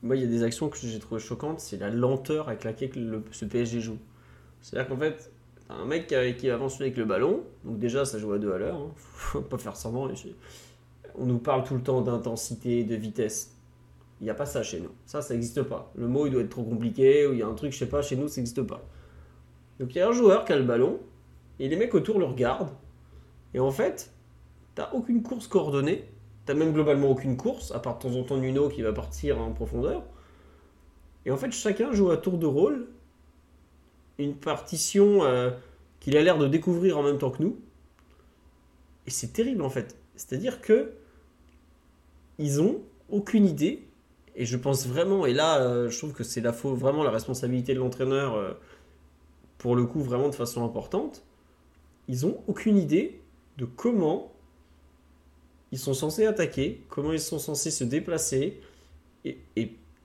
Moi, il y a des actions que j'ai trouvé choquantes, c'est la lenteur avec laquelle ce PSG joue. C'est-à-dire qu'en fait, t'as un mec qui, avance avec le ballon, donc déjà ça joue à deux à l'heure, hein. faut pas faire semblant. On nous parle tout le temps d'intensité, de vitesse. Il n'y a pas ça chez nous. Ça, ça n'existe pas. Le mot, il doit être trop compliqué, ou il y a un truc, je sais pas, chez nous, ça n'existe pas. Donc il y a un joueur qui a le ballon, et les mecs autour le regardent. Et en fait, t'as aucune course coordonnée, t'as même globalement aucune course, à part de temps en temps Nuno qui va partir en profondeur. Et en fait, chacun joue à tour de rôle une partition euh, qu'il a l'air de découvrir en même temps que nous. Et c'est terrible en fait. C'est-à-dire que ils ont aucune idée. Et je pense vraiment, et là, euh, je trouve que c'est la faute, vraiment la responsabilité de l'entraîneur. Euh, pour le coup vraiment de façon importante, ils ont aucune idée de comment ils sont censés attaquer, comment ils sont censés se déplacer. Et,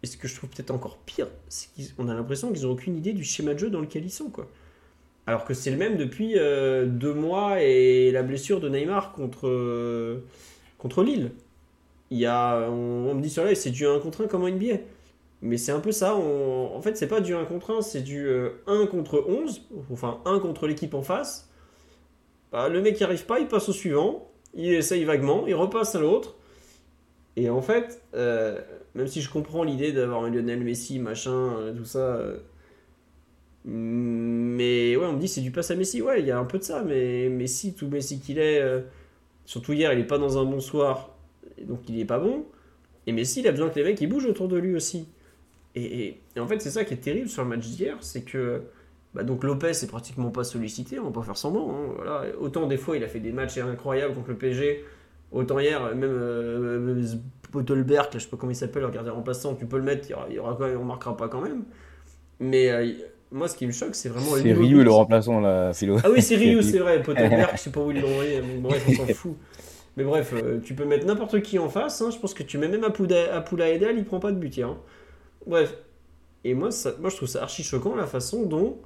ce que je trouve peut-être encore pire, c'est qu'on a l'impression qu'ils n'ont aucune idée du schéma de jeu dans lequel ils sont. Alors que c'est le même depuis euh, deux mois et la blessure de Neymar contre, euh, contre Lille. Il y a, on, me dit sur là, c'est à un contre un comme en NBA. Mais c'est un peu ça. En fait, c'est pas du 1 contre 1, c'est du 1 euh, contre 11, enfin 1 contre l'équipe en face. Bah, le mec n'y arrive pas, il passe au suivant, il essaye vaguement, il repasse à l'autre. Et en fait, euh, même si je comprends l'idée d'avoir un Lionel Messi, machin, euh, tout ça. mais ouais, on me dit c'est du passe à Messi. Ouais, il y a un peu de ça, mais Messi, tout Messi qu'il est, surtout hier, il est pas dans un bon soir, donc il est pas bon. Et Messi, il a besoin que les mecs ils bougent autour de lui aussi. Et, en fait, c'est ça qui est terrible sur le match d'hier, c'est que bah, donc Lopez est pratiquement pas sollicité, on va pas faire semblant. Hein, voilà. Autant des fois il a fait des matchs incroyables contre le PSG, autant hier, même euh, Pottelberg, je sais pas comment il s'appelle, le gardien remplaçant, tu peux le mettre, il y aura, quand même, on marquera pas quand même. Mais euh, moi, ce qui me choque, c'est vraiment. C'est Ryu le remplaçant, la philo. Ah oui, c'est Ryu, c'est vrai. Pottelberg, je sais pas où ils l'ont envoyé. Bref, on s'en fout. Mais bref, euh, tu peux mettre n'importe qui en face. Hein, je pense que tu mets même Apula Edel, il prend pas de but hier. Hein. Bref, Et moi, moi, je trouve ça archi choquant la façon dont,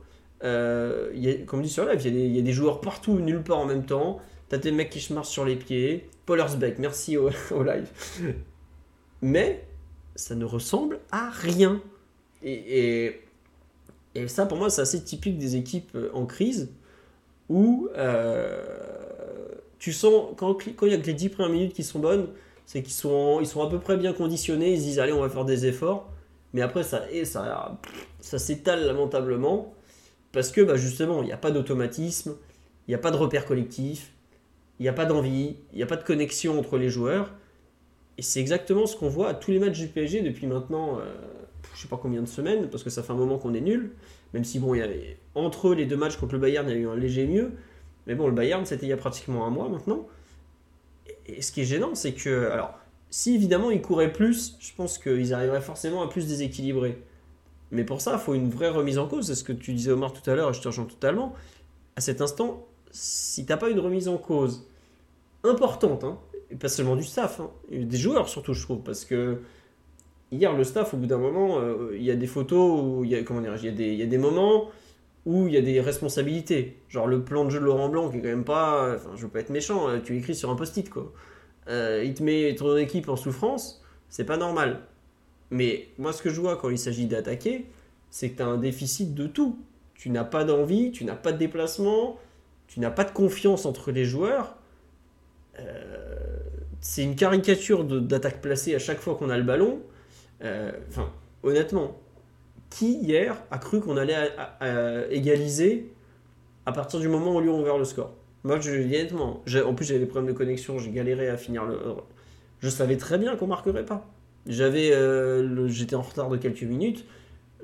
euh, y a, comme dit sur live, il y, a des, joueurs partout, nulle part en même temps. T'as des mecs qui se marchent sur les pieds. Paul merci au, live. Mais ça ne ressemble à rien. Et, ça, pour moi, c'est assez typique des équipes euh, en crise où euh, tu sens, quand, quand il y a que les 10 premières minutes qui sont bonnes, c'est qu'ils sont, ils sont à peu près bien conditionnés, ils se disent allez, on va faire des efforts. Mais après, ça, et ça, ça s'étale lamentablement parce que bah, justement, il n'y a pas d'automatisme, il n'y a pas de repère collectif, il n'y a pas d'envie, il n'y a pas de connexion entre les joueurs. Et c'est exactement ce qu'on voit à tous les matchs du PSG depuis maintenant, euh, je sais pas combien de semaines, parce que ça fait un moment qu'on est nul. Même si, bon, y entre les deux matchs contre le Bayern, il y a eu un léger mieux. Mais bon, le Bayern, c'était il y a pratiquement un mois maintenant. Et, et ce qui est gênant, c'est que. Alors, si évidemment ils couraient plus, je pense qu'ils arriveraient forcément à plus déséquilibrer. Mais pour ça, il faut une vraie remise en cause. C'est ce que tu disais, Omar, tout à l'heure, et je te rejoins totalement. À cet instant, si t'as pas une remise en cause importante, hein, et pas seulement du staff, hein, des joueurs surtout, je trouve, parce que hier, le staff, au bout d'un moment, euh, il y a des photos il y a, comment dire, il y a des moments où il y a des responsabilités. Genre le plan de jeu de Laurent Blanc, qui est quand même pas. Enfin, je veux pas être méchant, euh, tu l'écris sur un post-it, quoi. Euh, il te met ton équipe en souffrance, c'est pas normal. Mais moi, ce que je vois quand il s'agit d'attaquer, c'est que tu as un déficit de tout. Tu n'as pas d'envie, tu n'as pas de déplacement, tu n'as pas de confiance entre les joueurs. Euh, c'est une caricature d'attaque placée à chaque fois qu'on a le ballon. Euh, honnêtement, qui hier a cru qu'on allait égaliser à partir du moment où Lyon a ouvert le score? Moi, je, honnêtement, en plus j'avais des problèmes de connexion, j'ai galéré à finir le. Je savais très bien qu'on marquerait pas. J'avais, euh, j'étais en retard de quelques minutes.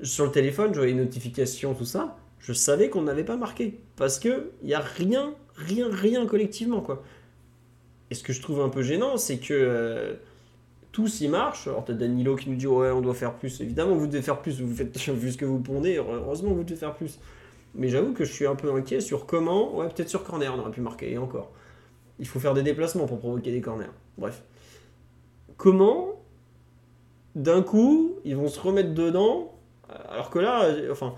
Sur le téléphone, j'avais une notification, tout ça. Je savais qu'on n'avait pas marqué parce que il y a rien, rien, rien collectivement quoi. Et ce que je trouve un peu gênant, c'est que euh, tous y marchent. Alors t'as Danilo qui nous dit ouais, on doit faire plus. Évidemment, vous devez faire plus. Vous faites vu ce que vous pondez. Heureusement, vous devez faire plus. Mais j'avoue que je suis un peu inquiet sur comment. Ouais, peut-être sur corner, on aurait pu marquer. Et encore, il faut faire des déplacements pour provoquer des corners. Bref, comment d'un coup ils vont se remettre dedans alors que là, enfin,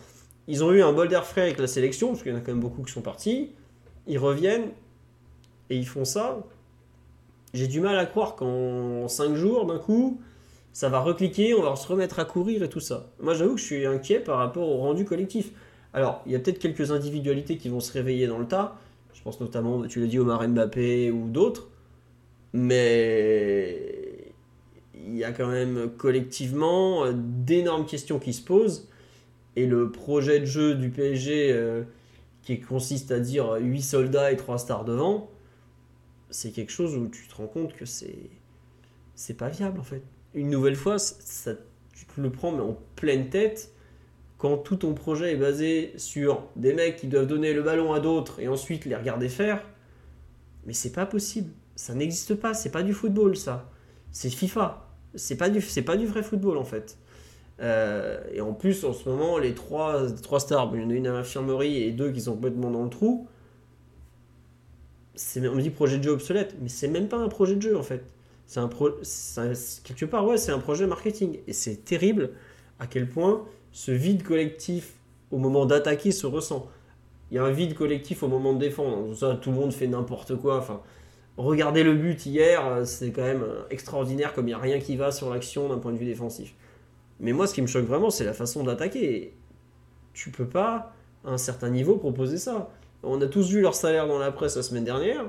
ils ont eu un bol d'air frais avec la sélection parce qu'il y en a quand même beaucoup qui sont partis. Ils reviennent et ils font ça. J'ai du mal à croire qu'en 5 jours, d'un coup, ça va recliquer, on va se remettre à courir et tout ça. Moi, j'avoue que je suis inquiet par rapport au rendu collectif. Alors, il y a peut-être quelques individualités qui vont se réveiller dans le tas. Je pense notamment, tu l'as dit, Omar Mbappé ou d'autres. Mais il y a quand même collectivement euh, d'énormes questions qui se posent. Et le projet de jeu du PSG, euh, qui consiste à dire 8 soldats et 3 stars devant, c'est quelque chose où tu te rends compte que c'est pas viable en fait. Une nouvelle fois, ça- tu te le prends mais en pleine tête quand tout ton projet est basé sur des mecs qui doivent donner le ballon à d'autres et ensuite les regarder faire. Mais c'est pas possible. Ça n'existe pas. C'est pas du football ça. C'est FIFA. C'est pas du pas du vrai football en fait. Euh, et en plus, en ce moment, les trois, trois stars, il y en a une à l'infirmerie et deux qui sont complètement dans le trou. C'est, on me dit projet de jeu obsolète, mais c'est même pas un projet de jeu en fait. C'est- quelque part, ouais, c'est un projet marketing. Et c'est terrible à quel point ce vide collectif au moment d'attaquer se ressent. Il y a un vide collectif au moment de défendre. Ça, tout le monde fait n'importe quoi. Regardez le but hier, euh, c'est quand même euh, extraordinaire comme il n'y a rien qui va sur l'action d'un point de vue défensif. Mais moi, ce qui me choque vraiment, c'est la façon d'attaquer. Tu peux pas, à un certain niveau, proposer ça. On a tous vu leur salaire dans la presse la semaine dernière.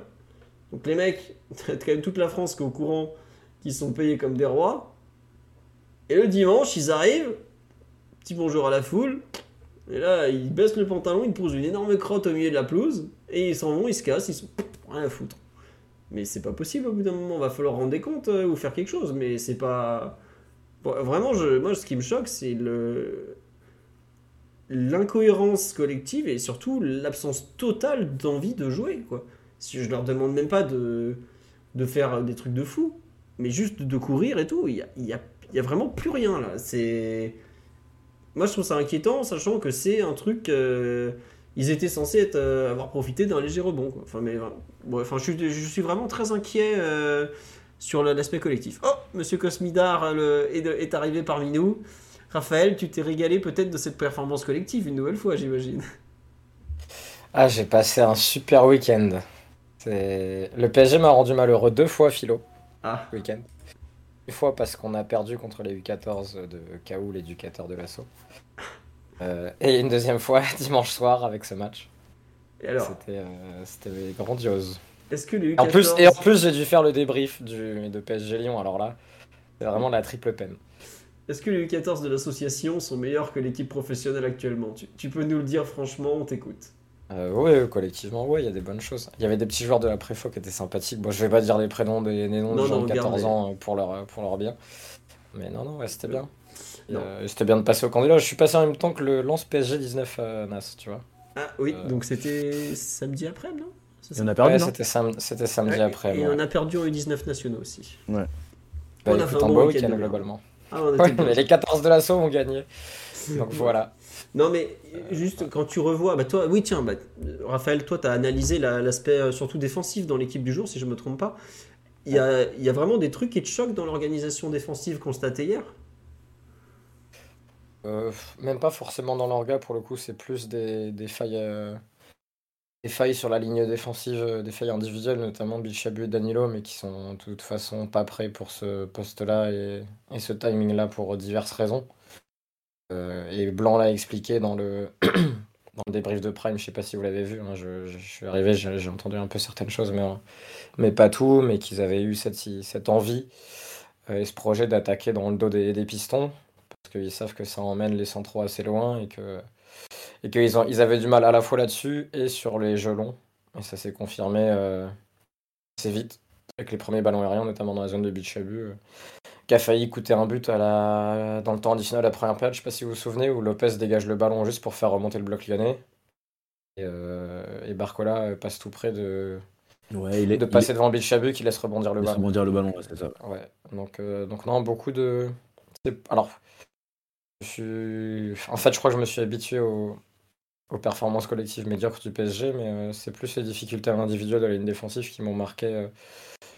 Donc les mecs, t'as quand même toute la France qui est au courant qu'ils sont payés comme des rois. Et le dimanche, ils arrivent, petit bonjour à la foule. Et là, ils baissent le pantalon, ils posent une énorme crotte au milieu de la pelouse. Et ils s'en vont, ils se cassent, ils sont rien à foutre. Mais c'est pas possible au bout d'un moment, va falloir rendre des comptes euh, ou faire quelque chose. Mais c'est pas. Vraiment, moi, ce qui me choque, c'est le l'incohérence collective et surtout l'absence totale d'envie de jouer. Quoi. Si je leur demande même pas de, faire des trucs de fou, mais juste de courir et tout, il y a, y a vraiment plus rien là. C'est moi je trouve ça inquiétant, sachant que c'est un truc. euh, ils étaient censés être, euh, avoir profité d'un léger rebond. Quoi. Enfin, mais, bon, enfin, je, suis, je suis vraiment très inquiet euh, sur l'aspect collectif. Oh, Monsieur Cosmidar le- est, est arrivé parmi nous. Raphaël, tu t'es régalé peut-être de cette performance collective une nouvelle fois, j'imagine. Ah, j'ai passé un super week-end. Le PSG m'a rendu malheureux deux fois, Philo, Ah, week-end. Une fois parce qu'on a perdu contre les U14 de KO, l'éducateur de l'assaut. Euh, et une deuxième fois dimanche soir avec ce match. et alors, C'était euh, c'était grandiose. est-ce que les En plus, U14 et en plus, j'ai dû faire le débrief du, de PSG Lyon. Alors là, c'est vraiment la triple peine. Est-ce que les U14 de l'association sont meilleurs que l'équipe professionnelle actuellement? Tu, tu peux nous le dire franchement, on t'écoute. Euh, ouais, collectivement, ouais, il y a des bonnes choses. Il y avait des petits joueurs de la préfo qui étaient sympathiques. Bon, je vais pas dire les prénoms des les noms Non, des gens de 14 gardez. ans euh, pour leur, pour leur bien. Mais non, non, ouais, c'était bien. Euh, c'était bien de passer au candidat. Je suis passé en même temps que le lance PSG 19 à Nas, tu vois. Ah oui, Euh. donc c'était samedi après, non? Et on a perdu, Ouais, c'était sam- c'était samedi Ouais, après. Et ouais. on a perdu en U19 nationaux aussi. Bah, on a fait un beau week-end de globalement. Ah, on Ouais, était mais les 14 de l'assaut ont gagné. Donc voilà. Non mais juste quand tu revois, bah toi, oui tiens, bah, Raphaël, toi tu as analysé la- l'aspect euh, surtout défensif dans l'équipe du jour, si je me trompe pas. Il y a, il y a vraiment des trucs qui te choquent dans l'organisation défensive constatée hier? Euh, même pas forcément dans l'orga pour le coup, c'est plus des, des failles, euh, des failles sur la ligne défensive, euh, des failles individuelles, notamment Bichabu et Danilo, mais qui sont de toute façon pas prêts pour ce poste-là et, et ce timing-là pour diverses raisons. Euh, et Blanc l'a expliqué dans le, débrief de Prime, je sais pas si vous l'avez vu, hein, je, suis arrivé, j'ai entendu un peu certaines choses, mais, mais pas tout, mais qu'ils avaient eu cette, envie euh, et ce projet d'attaquer dans le dos des, pistons parce qu'ils savent que ça emmène les centraux assez loin et que et qu'ils ils avaient du mal à la fois là-dessus et sur les jeux longs. Et ça s'est confirmé euh, assez vite avec les premiers ballons aériens, notamment dans la zone de Bichabu, qui a failli coûter un but à la... dans le temps additionnel de la première période. Je sais pas si vous vous souvenez, où Lopez dégage le ballon juste pour faire remonter le bloc lyonnais. Et, euh, et Barcola euh, passe tout près de, Ouais, il est. de passer devant Bichabu qui laisse rebondir le il laisse ballon. rebondir le ballon, ouais, c'est ça. Ouais, donc, euh, donc non, beaucoup de. Alors, je suis... en fait, je crois que je me suis habitué au- aux performances collectives médiocres du PSG, mais euh, c'est plus les difficultés individuelles de la ligne défensive qui m'ont marqué euh,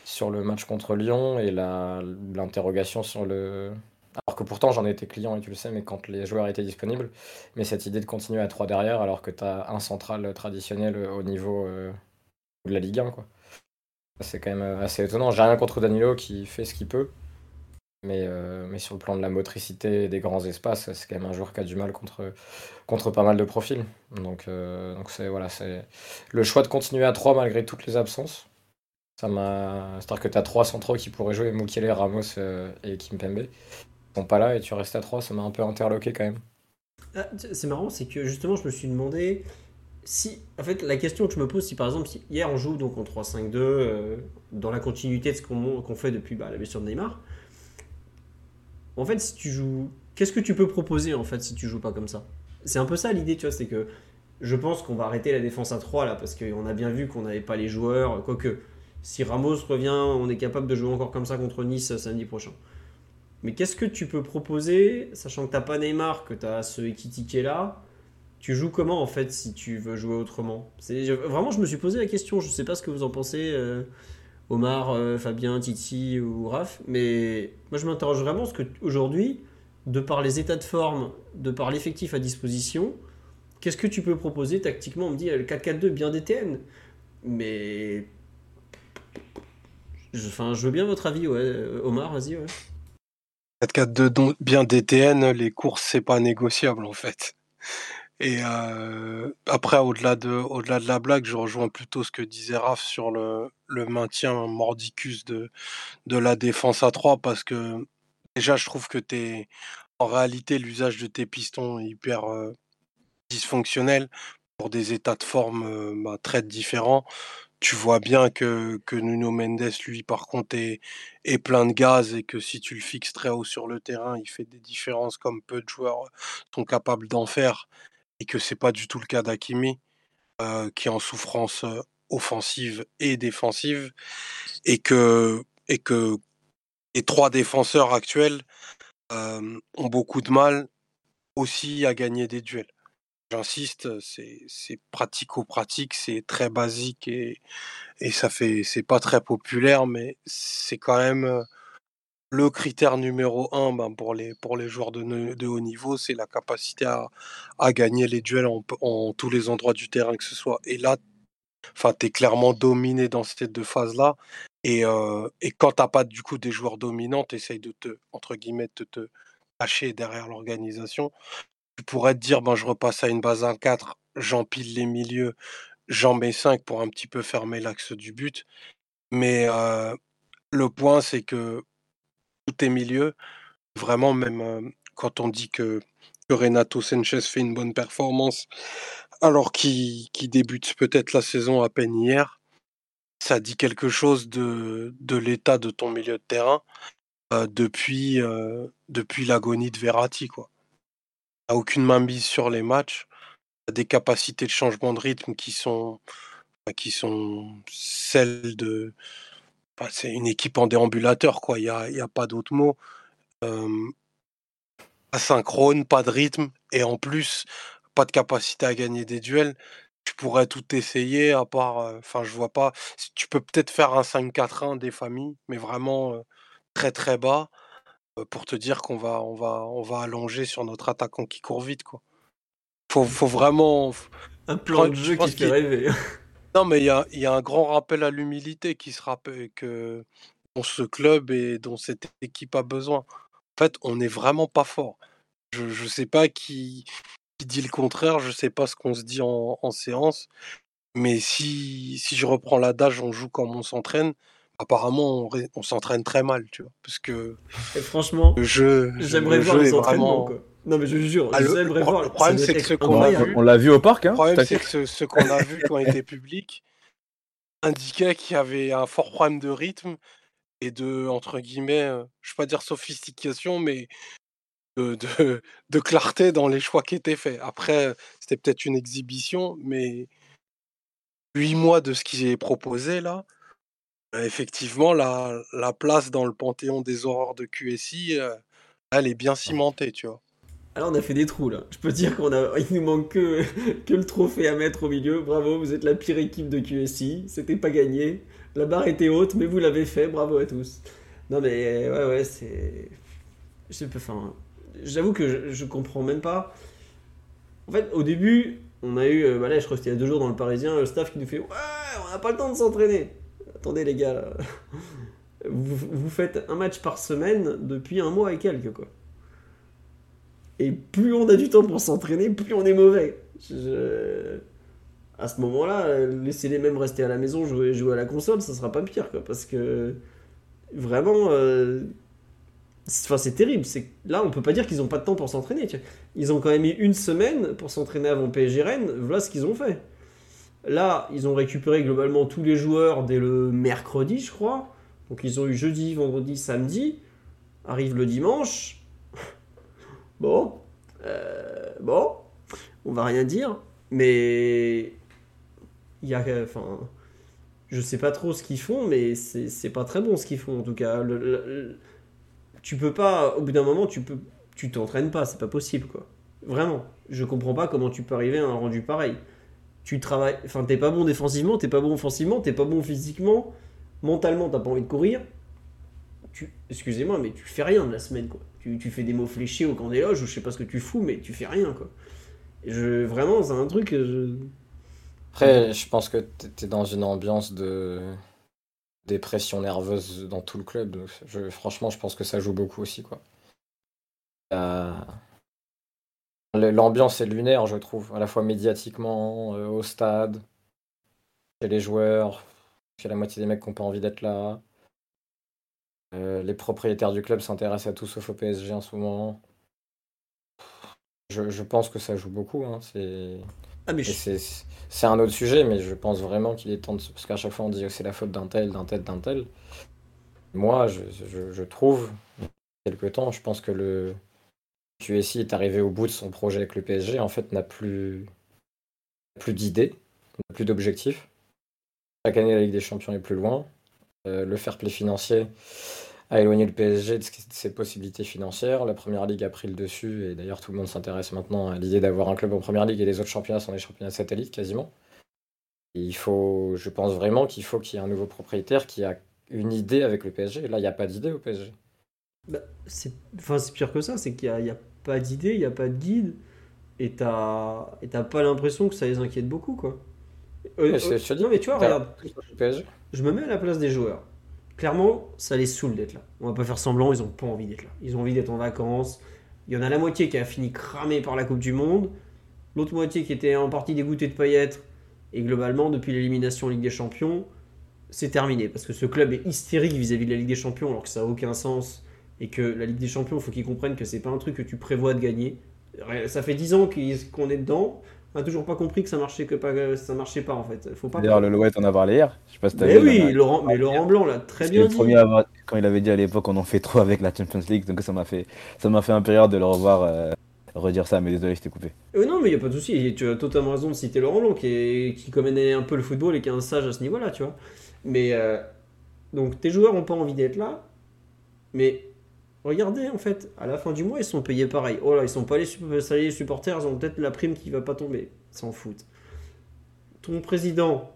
sur le match contre Lyon et l'interrogation sur le. Alors que pourtant j'en étais client et tu le sais, mais quand les joueurs étaient disponibles, mais cette idée de continuer à 3 derrière alors que tu as un central traditionnel au niveau euh, de la Ligue 1, quoi. C'est quand même assez étonnant. J'ai rien contre Danilo qui fait ce qu'il peut. Mais, euh, mais sur le plan de la motricité et des grands espaces, c'est quand même un joueur qui a du mal contre, contre pas mal de profils. Donc euh, donc voilà, le choix de continuer à 3 malgré toutes les absences. C'est-à-dire que tu as trois centraux qui pourraient jouer, Mukele, Ramos euh, et Kimpembe. Ils sont pas là et tu restes à 3, ça m'a un peu interloqué quand même. Ah, C'est marrant, c'est que justement, je me suis demandé si. En fait, la question que je me pose, si par exemple, hier on joue donc en 3-5-2, euh, dans la continuité de ce qu'on qu'on fait depuis bah, la blessure de Neymar, en fait, si tu joues. Qu'est-ce que tu peux proposer en fait si tu joues pas comme ça? C'est un peu ça l'idée, tu vois, c'est que je pense qu'on va arrêter la défense à 3 là, parce qu'on a bien vu qu'on n'avait pas les joueurs, quoique. Si Ramos revient, on est capable de jouer encore comme ça contre Nice samedi prochain. Mais qu'est-ce que tu peux proposer, sachant que t'as pas Neymar, que tu as ce Ekitike là? Tu joues comment en fait si tu veux jouer autrement? Vraiment, je me suis posé la question, je sais pas ce que vous en pensez, euh, Omar, euh, Fabien, Titi ou Raph, mais moi je m'interroge vraiment parce que aujourd'hui, de par les états de forme, de par l'effectif à disposition, qu'est-ce que tu peux proposer tactiquement? On me dit euh, le 4-4-2 bien DTN, mais. Enfin, je veux bien votre avis. Euh, Omar, vas-y, ouais. 4-4-2 don- bien DTN, les courses, c'est pas négociable en fait. Et euh, après, au-delà de, au-delà de la blague, je rejoins plutôt ce que disait Raph sur le, le maintien mordicus de, de la défense à 3 parce que déjà, je trouve que t'es, en réalité, l'usage de tes pistons est hyper euh, dysfonctionnel pour des états de forme euh, bah, très différents. Tu vois bien que, que Nuno Mendes, lui, par contre, est, est plein de gaz et que si tu le fixes très haut sur le terrain, il fait des différences comme peu de joueurs sont capables d'en faire et que c'est pas du tout le cas d'Akimi, qui est en souffrance offensive et défensive et que, et que les trois défenseurs actuels ont beaucoup de mal aussi à gagner des duels. J'insiste, c'est pratico-pratique, c'est très basique et, et ça fait c'est pas très populaire, mais c'est quand même le critère numéro un ben, pour, les, pour les joueurs de, de haut niveau, c'est la capacité à, à, gagner les duels en, tous les endroits du terrain que ce soit. Et là, tu es clairement dominé dans ces deux phases-là. Et, euh, et quand tu n'as pas du coup des joueurs dominants, tu essayes de te, entre guillemets, te cacher derrière l'organisation. Tu pourrais te dire, ben, je repasse à une base 1-4, j'empile les milieux, j'en mets 5 pour un petit peu fermer l'axe du but. Mais euh, le point, c'est que tes milieux, vraiment, même euh, quand on dit que, que, Renato Sanchez fait une bonne performance, alors qu'il débute peut-être la saison à peine hier, ça dit quelque chose de, de l'état de ton milieu de terrain euh, depuis, euh, depuis l'agonie de Verratti. Quoi. a aucune main mise sur les matchs, des capacités de changement de rythme qui sont, qui sont celles de, c'est une équipe en déambulateur, quoi. Il n'y a, y a pas d'autre mot. asynchrone, pas de rythme, et en plus, pas de capacité à gagner des duels. Tu pourrais tout essayer, à part. Enfin, je vois pas. Tu peux peut-être faire un 5-4-1 des familles, mais vraiment très très bas, pour te dire qu'on va, on va, on va allonger sur notre attaquant qui court vite, quoi. Faut, faut vraiment. Un plan de jeu qui fait rêver. Non, mais il y a, y a, un grand rappel à l'humilité qui se rappelle que dont ce club et dont cette équipe a besoin. En fait, on n'est vraiment pas fort. Je ne sais pas qui, qui, dit le contraire, je ne sais pas ce qu'on se dit en, en, séance, mais si, si je reprends l'adage, on joue comme on s'entraîne, apparemment on, on s'entraîne très mal, tu vois. Parce que. Et franchement, j'aimerais voir les entraînements. Quoi. Non, mais je jure, ah, le, le, voir. Le problème, c'est que ce qu'on a vu. On l'a vu au parc, hein. Le problème, c'est que ce, ce qu'on a vu quand il était public indiquait qu'il y avait un fort problème de rythme et de, entre guillemets, euh, je ne vais pas dire sophistication, mais de, de, de, clarté dans les choix qui étaient faits. Après, c'était peut-être une exhibition, mais huit mois de ce qui est proposé là, euh, effectivement, la, la place dans le panthéon des horreurs de QSI, euh, elle est bien cimentée, tu vois. Alors on a fait des trous là. Je peux dire qu'on a, il nous manque que, que le trophée à mettre au milieu. Bravo, vous êtes la pire équipe de QSI. C'était pas gagné. La barre était haute, mais vous l'avez fait. Bravo à tous. Non mais ouais ouais c'est, je enfin, j'avoue que je, comprends même pas. En fait, au début, on a eu, bah là, je crois que c'était il y a deux jours dans le Parisien, le staff qui nous fait ouais, on n'a pas le temps de s'entraîner. Attendez les gars, Vous, vous faites un match par semaine depuis un mois et quelques quoi. Et plus on a du temps pour s'entraîner, plus on est mauvais. À ce moment-là, laissez-les mêmes rester à la maison, jouer, à la console, ça sera pas pire, quoi. Parce que vraiment, euh... c'est terrible. Là, on peut pas dire qu'ils ont pas de temps pour s'entraîner. Ils ont quand même eu une semaine pour s'entraîner avant PSG Rennes. Voilà ce qu'ils ont fait. Là, ils ont récupéré globalement tous les joueurs dès le mercredi, je crois. Donc ils ont eu jeudi, vendredi, samedi. Arrive le dimanche. Bon, euh, bon, on va rien dire, mais il y a, enfin, je sais pas trop ce qu'ils font, mais c'est pas très bon ce qu'ils font en tout cas. Le, tu peux pas, au bout d'un moment, tu peux, tu t'entraînes pas, c'est pas possible quoi. Vraiment, je comprends pas comment tu peux arriver à un rendu pareil. Tu travailles, enfin, t'es pas bon défensivement, t'es pas bon offensivement, t'es pas bon physiquement, mentalement, t'as pas envie de courir. Tu, excusez-moi, mais tu fais rien de la semaine quoi tu, fais des mots fléchés au camp des loges, ou je sais pas ce que tu fous, mais tu fais rien, quoi. je, vraiment, c'est un truc. Je... Après, je pense que tu es dans une ambiance de dépression nerveuse dans tout le club. franchement, je pense que ça joue beaucoup aussi, quoi. Euh, l'ambiance est lunaire, je trouve, à la fois médiatiquement, euh, au stade, chez les joueurs, chez la moitié des mecs qui n'ont pas envie d'être là. Euh, les propriétaires du club s'intéressent à tout sauf au PSG en ce moment. Je, pense que ça joue beaucoup. Hein. C'est ah, c'est un autre sujet, mais je pense vraiment qu'il est temps de. Parce qu'à chaque fois, on dit que c'est la faute d'un tel, d'un tel, d'un tel. Moi, je, je, trouve, quelque temps, je pense que le QSI est arrivé au bout de son projet avec le PSG. En fait, n'a plus, plus d'idées, n'a plus d'objectifs. Chaque année, la Ligue des Champions est plus loin. Euh, le fair play financier a éloigné le PSG de ses possibilités financières. La Première Ligue a pris le dessus et d'ailleurs tout le monde s'intéresse maintenant à l'idée d'avoir un club en Première Ligue et les autres championnats sont des championnats satellites quasiment. il faut, je pense vraiment qu'il faut qu'il y ait un nouveau propriétaire qui a une idée avec le PSG. Là, il n'y a pas d'idée au PSG. Bah, c'est enfin, pire que ça, c'est qu'il n'y a, pas d'idée, il n'y a pas de guide, et t'as pas l'impression que ça les inquiète beaucoup, quoi. Euh, Mais euh, non, mais tu vois, regarde, PSG. je me mets à la place des joueurs. Clairement, ça les saoule d'être là. On va pas faire semblant, ils ont pas envie d'être là. Ils ont envie d'être en vacances. Il y en a la moitié qui a fini cramé par la Coupe du Monde, l'autre moitié qui était en partie dégoûtée de pas y être. Et globalement, depuis l'élimination en Ligue des Champions, c'est terminé. Parce que ce club est hystérique vis-à-vis de la Ligue des Champions, alors que ça a aucun sens. Et que la Ligue des Champions, il faut qu'ils comprennent que c'est pas un truc que tu prévois de gagner. Ça fait 10 ans qu'on est dedans. On n'a toujours pas compris que ça marchait, que pas, ça marchait pas en fait. Faut pas D'ailleurs, le Loët en a parlé hier. Je sais pas si t'as mais vu. oui, a- Laurent, mais Laurent Blanc l'a très bien le dit. premier à avoir- quand il avait dit à l'époque on en fait trop avec la Champions League, donc ça m'a fait ça m'a fait un période de le revoir euh, redire ça, mais désolé, je t'ai coupé. Euh, non, mais il n'y a pas de souci. Tu as totalement raison de citer Laurent Blanc, qui, est, qui connaît un peu le football et qui est un sage à ce niveau-là, tu vois. Mais euh, donc, tes joueurs n'ont pas envie d'être là. Mais regardez, en fait, à la fin du mois, ils sont payés pareil. Oh là, ils sont pas les supporters, ils ont peut-être la prime qui va pas tomber. S'en foutent. Ton président,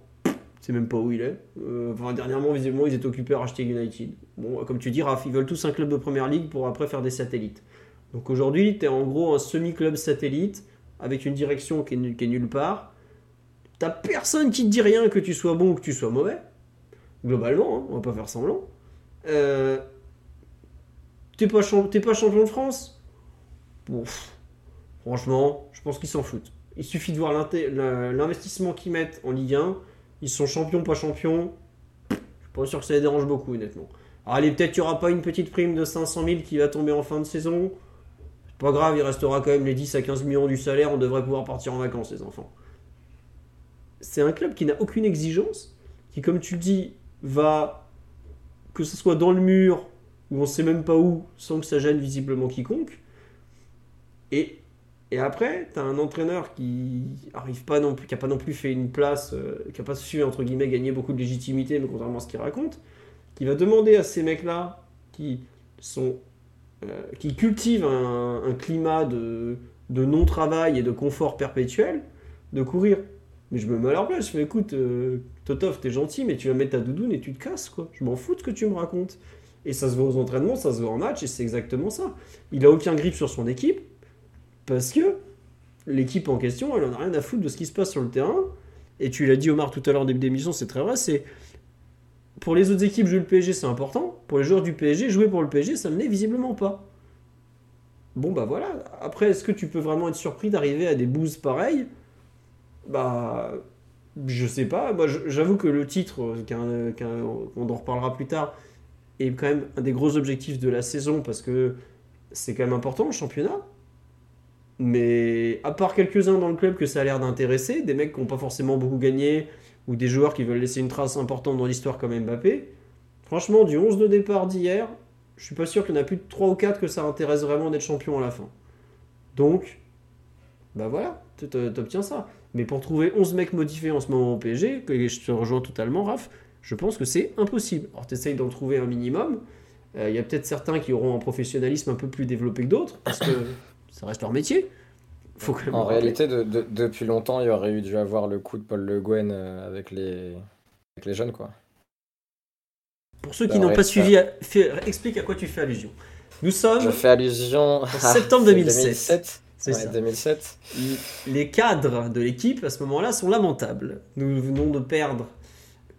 c'est même pas où il est. Euh, enfin, dernièrement, visiblement, ils étaient occupés à racheter United. Bon, comme tu dis, Raph, ils veulent tous un club de première ligue pour après faire des satellites. Donc aujourd'hui, tu es en gros un semi-club satellite avec une direction qui est, nulle- qui est nulle part. T'as personne qui te dit rien que tu sois bon ou que tu sois mauvais. Globalement, hein, on va pas faire semblant. Euh, T'es pas, champion de France? Franchement, je pense qu'ils s'en foutent. Il suffit de voir l'investissement qu'ils mettent en Ligue 1. Ils sont champions, pas champions. Je suis pas sûr que ça les dérange beaucoup, honnêtement. Allez, peut-être qu'il n'y aura pas une petite prime de 500 000 qui va tomber en fin de saison. C'est pas grave, il restera quand même les 10 à 15 millions du salaire. On devrait pouvoir partir en vacances, les enfants. C'est un club qui n'a aucune exigence, qui, comme tu le dis, va, que ce soit dans le mur, ou on sait même pas où, sans que ça gêne visiblement quiconque. Et, et après, tu as un entraîneur qui arrive pas non plus, qui a pas non plus fait une place, euh, qui a pas su, entre guillemets, gagner beaucoup de légitimité, mais contrairement à ce qu'il raconte, qui va demander à ces mecs-là, qui sont euh, qui cultivent un, un climat de, de non-travail et de confort perpétuel, de courir. Mais je me mets à leur place, je fais écoute, euh, Totov, t'es gentil, mais tu vas mettre ta doudoune et tu te casses, quoi. Je m'en fous de ce que tu me racontes. Et ça se voit aux entraînements, ça se voit en match, et c'est exactement ça. Il a aucun grip sur son équipe, parce que l'équipe en question, elle en a rien à foutre de ce qui se passe sur le terrain. Et tu l'as dit, Omar, tout à l'heure en début d'émission, c'est très vrai, pour les autres équipes, jouer le PSG, c'est important. Pour les joueurs du PSG, jouer pour le PSG, ça ne l'est visiblement pas. Bon, bah voilà. Après, est-ce que tu peux vraiment être surpris d'arriver à des boosts pareils Bah, je sais pas. Moi, j'avoue que le titre, euh, qu'un- qu'un- on en reparlera plus tard, est quand même un des gros objectifs de la saison parce que c'est quand même important le championnat. Mais à part quelques-uns dans le club que ça a l'air d'intéresser, des mecs qui n'ont pas forcément beaucoup gagné, ou des joueurs qui veulent laisser une trace importante dans l'histoire comme Mbappé, franchement, du 11 de départ d'hier, je suis pas sûr qu'il y en a plus de 3 ou 4 que ça intéresse vraiment d'être champion à la fin. Donc, bah voilà, t- t- t'obtiens ça. Mais pour trouver 11 mecs motivés en ce moment au PSG, que je te rejoins totalement, Raph, je pense que c'est impossible. Alors, t'essayes d'en trouver un minimum. Euh, Il y a peut-être certains qui auront un professionnalisme un peu plus développé que d'autres, parce que ça reste leur métier. Faut quand même En réalité, de- de- depuis longtemps, il y aurait eu dû avoir le coup de Paul Le Guen euh, avec les, avec les jeunes, quoi. Pour ceux qui n'ont pas suivi, fais- explique à quoi tu fais allusion. Nous sommes Je fais allusion à septembre 2007. C'est Ouais, ça. 2007. Les cadres de l'équipe à ce moment-là sont lamentables. Nous venons de perdre.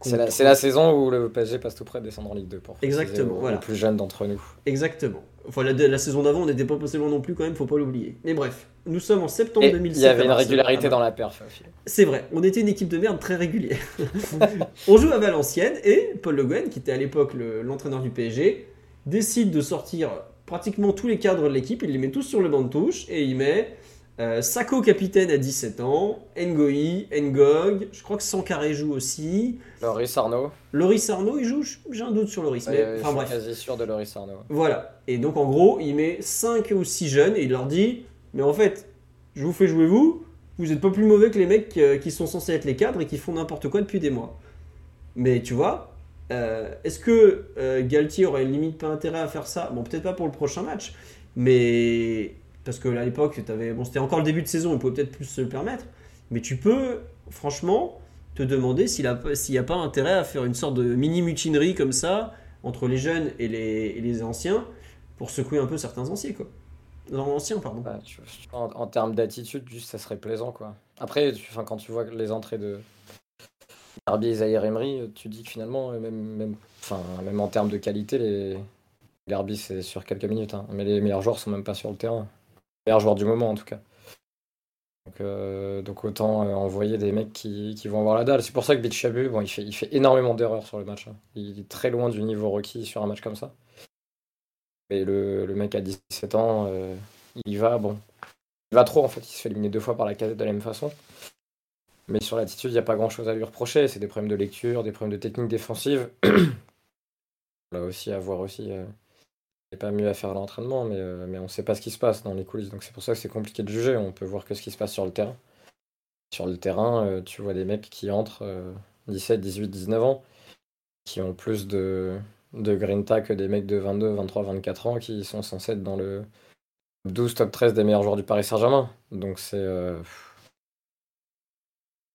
C'est la, saison où le PSG passe tout près de descendre en Ligue 2 pour Exactement, aux, voilà. aux plus jeunes d'entre nous. Exactement. Enfin, la, la saison d'avant, on n'était pas passé loin non plus, quand même, faut pas l'oublier. Mais bref, nous sommes en septembre Et 2007. il y avait une régularité Ah bah, dans la perf. C'est vrai, on était une équipe de merde très régulière. on joue à Valenciennes et Paul Le Guen, qui était à l'époque le- l'entraîneur du PSG, décide de sortir pratiquement tous les cadres de l'équipe, il les met tous sur le banc de touche et il met euh, Sako capitaine à 17 ans, Ngoï, Ngog, je crois que Sankaré joue aussi, Loris Arnaud. Loris Arnaud il joue, j'ai un doute sur Loris, mais Ouais, enfin je bref. suis quasi sûr de Loris Arnaud. Voilà. Et donc en gros, il met 5 ou 6 jeunes et il leur dit Mais en fait, je vous fais jouer vous, vous n'êtes pas plus mauvais que les mecs euh, qui sont censés être les cadres et qui font n'importe quoi depuis des mois. Mais tu vois, euh, est-ce que euh, Galtier aurait limite pas intérêt à faire ça? Bon, peut-être pas pour le prochain match, mais. Parce que à l'époque, t'avais- bon, c'était encore le début de saison, il pouvait peut-être plus se le permettre. Mais tu peux, franchement, te demander s'il n'y a, pas intérêt à faire une sorte de mini mutinerie comme ça entre les jeunes et les, et les anciens pour secouer un peu certains anciens, quoi. Anciens, pardon. Bah, en, termes d'attitude, juste ça serait plaisant quoi. Après, quand tu vois les entrées de Derby et Zaire Emery, tu dis que finalement, euh, même, même, même en termes de qualité, les Derby c'est sur quelques minutes, hein. mais les meilleurs joueurs sont même pas sur le terrain. Les meilleurs joueurs du moment en tout cas. Donc, euh, donc autant euh, envoyer des mecs qui, qui vont avoir la dalle. C'est pour ça que Bichabu, bon, il fait, il fait énormément d'erreurs sur le match. hein. Il est très loin du niveau requis sur un match comme ça. Mais le, le mec à 17 ans, euh, il va, bon. Il va trop en fait, il se fait éliminer deux fois par la casette de la même façon. Mais sur l'attitude, il n'y a pas grand chose à lui reprocher. C'est des problèmes de lecture, des problèmes de technique défensive. Là aussi, à voir aussi. N'est pas mieux à faire à l'entraînement, mais, euh, mais on ne sait pas ce qui se passe dans les coulisses. Donc c'est pour ça que c'est compliqué de juger. On peut voir que ce qui se passe sur le terrain. Sur le terrain, euh, tu vois des mecs qui entrent euh, 17, 18, 19 ans, qui ont plus de, de grinta que des mecs de 22, 23, 24 ans qui sont censés être dans le top 12, top 13 des meilleurs joueurs du Paris Saint-Germain. Donc c'est euh,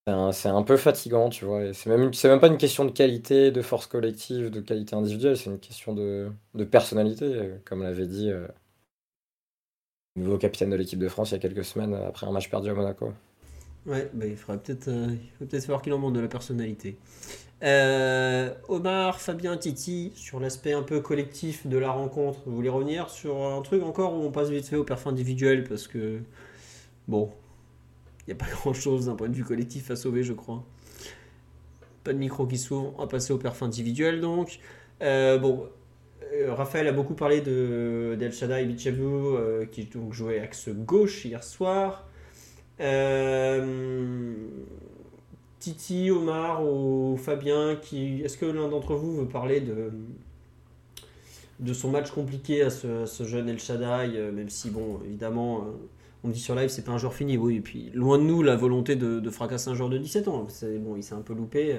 c'est un, peu fatigant, tu vois. C'est même, pas une question de qualité, de force collective, de qualité individuelle, c'est une question de, personnalité, comme l'avait dit euh, le nouveau capitaine de l'équipe de France il y a quelques semaines après un match perdu à Monaco. Ouais, bah, il faudrait peut-être euh, falloir qu'il en montre de la personnalité. Euh, Omar, Fabien, Titi, sur l'aspect un peu collectif de la rencontre, vous voulez revenir sur un truc encore ou on passe vite fait au perf individuel parce que bon, il n'y a pas grand-chose d'un point de vue collectif à sauver, je crois. Pas de micro qui s'ouvre, on va passer au perf individuel donc. Euh, bon, euh, Raphaël a beaucoup parlé de d'El Shaddai Bichabou euh, qui donc jouait axe gauche hier soir. Titi, Omar ou Fabien, qui... est-ce que l'un d'entre vous veut parler de, de son match compliqué à ce, jeune El Shaddai, même si, bon, évidemment, on dit sur live, c'est pas un joueur fini, oui, et puis loin de nous la volonté de, fracasser un joueur de 17 ans, bon, il s'est un peu loupé.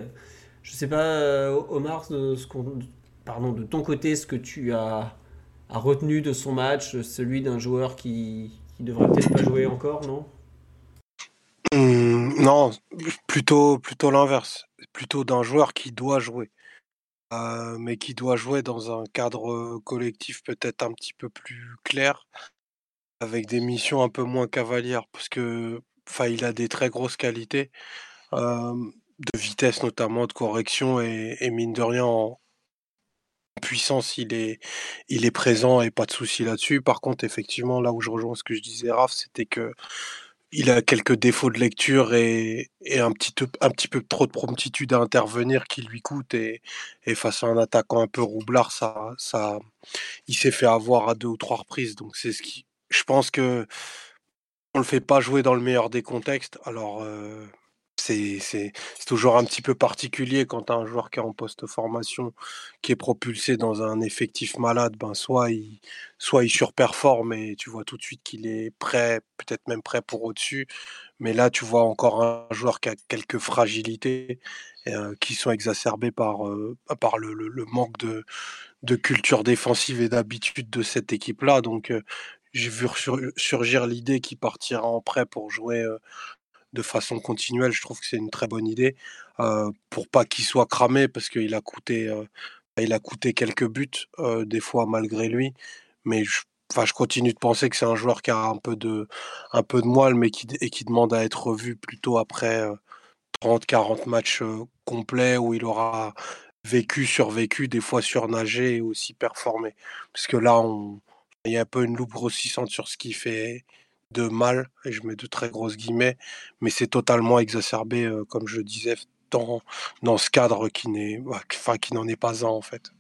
Je sais pas, euh, Omar, de, ton côté, ce que tu as, retenu de son match, celui d'un joueur qui, devrait peut-être pas jouer encore, non? Hum, non, plutôt, plutôt l'inverse. Plutôt d'un joueur qui doit jouer. Euh, mais qui doit jouer dans un cadre collectif peut-être un petit peu plus clair, avec des missions un peu moins cavalières, parce que, enfin, il a des très grosses qualités, de vitesse notamment, de correction, et, mine de rien, en puissance, il est, il est présent et pas de souci là-dessus. Par contre, effectivement, là où je rejoins ce que je disais, Raph, c'était que il a quelques défauts de lecture et, un, petit, un petit peu trop de promptitude à intervenir qui lui coûte. Et, et face à un attaquant un peu roublard, ça, ça, il s'est fait avoir à deux ou trois reprises. Donc c'est ce qui, je pense que on le fait pas jouer dans le meilleur des contextes. Alors euh, c'est toujours un petit peu particulier quand as un joueur qui est en post-formation, qui est propulsé dans un effectif malade, ben soit il soit il surperforme et tu vois tout de suite qu'il est prêt, peut-être même prêt pour au-dessus. Mais là, tu vois encore un joueur qui a quelques fragilités euh, qui sont exacerbées par, par le, le- manque de, de culture défensive et d'habitude de cette équipe-là. Donc, j'ai vu sur- surgir l'idée qu'il partira en prêt pour jouer de façon continuelle. Je trouve que c'est une très bonne idée pour pas qu'il soit cramé parce qu'il a coûté, euh, il a coûté quelques buts des fois malgré lui. Mais je, enfin, je continue de penser que c'est un joueur qui a un peu de, un peu de moelle, mais qui, et qui demande à être revu plutôt après euh, 30-40 matchs complets où il aura vécu, survécu, des fois surnagé et aussi performé. Parce que là, on, il y a un peu une loupe grossissante sur ce qui fait de mal, et je mets de très grosses guillemets, mais c'est totalement exacerbé, comme je disais, dans, dans ce cadre qui n'est, bah, enfin, qui n'en est pas un en fait.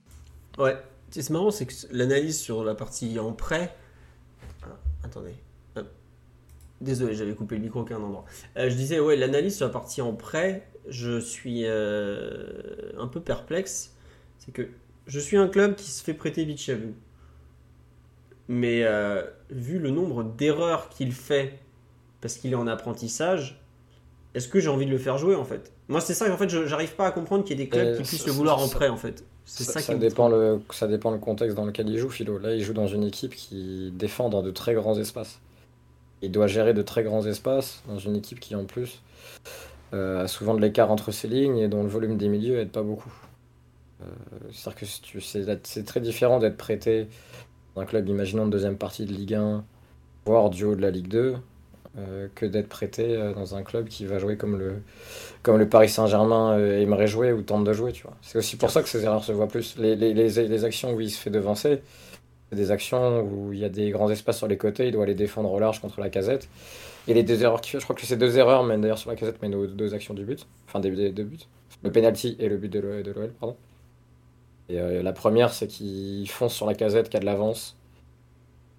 Ouais, c'est marrant, c'est que l'analyse sur la partie en prêt. Ah, attendez. Désolé, j'avais coupé le micro à aucun endroit. Je disais, ouais, l'analyse sur la partie en prêt, je suis un peu perplexe. C'est que je suis un club qui se fait prêter Bichavu. Mais euh, vu le nombre d'erreurs qu'il fait parce qu'il est en apprentissage, est-ce que j'ai envie de le faire jouer en fait? Moi, c'est ça, en fait, j'arrive pas à comprendre qu'il y ait des clubs Euh, qui puissent ça- le vouloir en prêt en fait. C'est Ça, ça, ça qui dépend le, ça dépend le contexte dans lequel il joue, Philo. Là, il joue dans une équipe qui défend dans de très grands espaces. Il doit gérer de très grands espaces dans une équipe qui, en plus, euh, a souvent de l'écart entre ses lignes et dont le volume des milieux aide pas beaucoup. Euh, C'est-à-dire que c'est très différent d'être prêté un club, imaginons, de deuxième partie de Ligue 1, voire du haut de la Ligue 2, euh, que d'être prêté euh, dans un club qui va jouer comme le, comme le Paris Saint-Germain euh, aimerait jouer ou tente de jouer. Tu vois. C'est aussi pour ça que ces erreurs se voient plus. Les, les, actions où il se fait devancer, c'est des actions où il y a des grands espaces sur les côtés, il doit les défendre au large contre la casette. Et les deux erreurs je crois que ces deux erreurs mènent d'ailleurs sur la casette, mènent aux deux actions du but, enfin des, deux buts. Le penalty et le but de l'OL, pardon. Et la première, c'est qu'il fonce sur la casette qui a de l'avance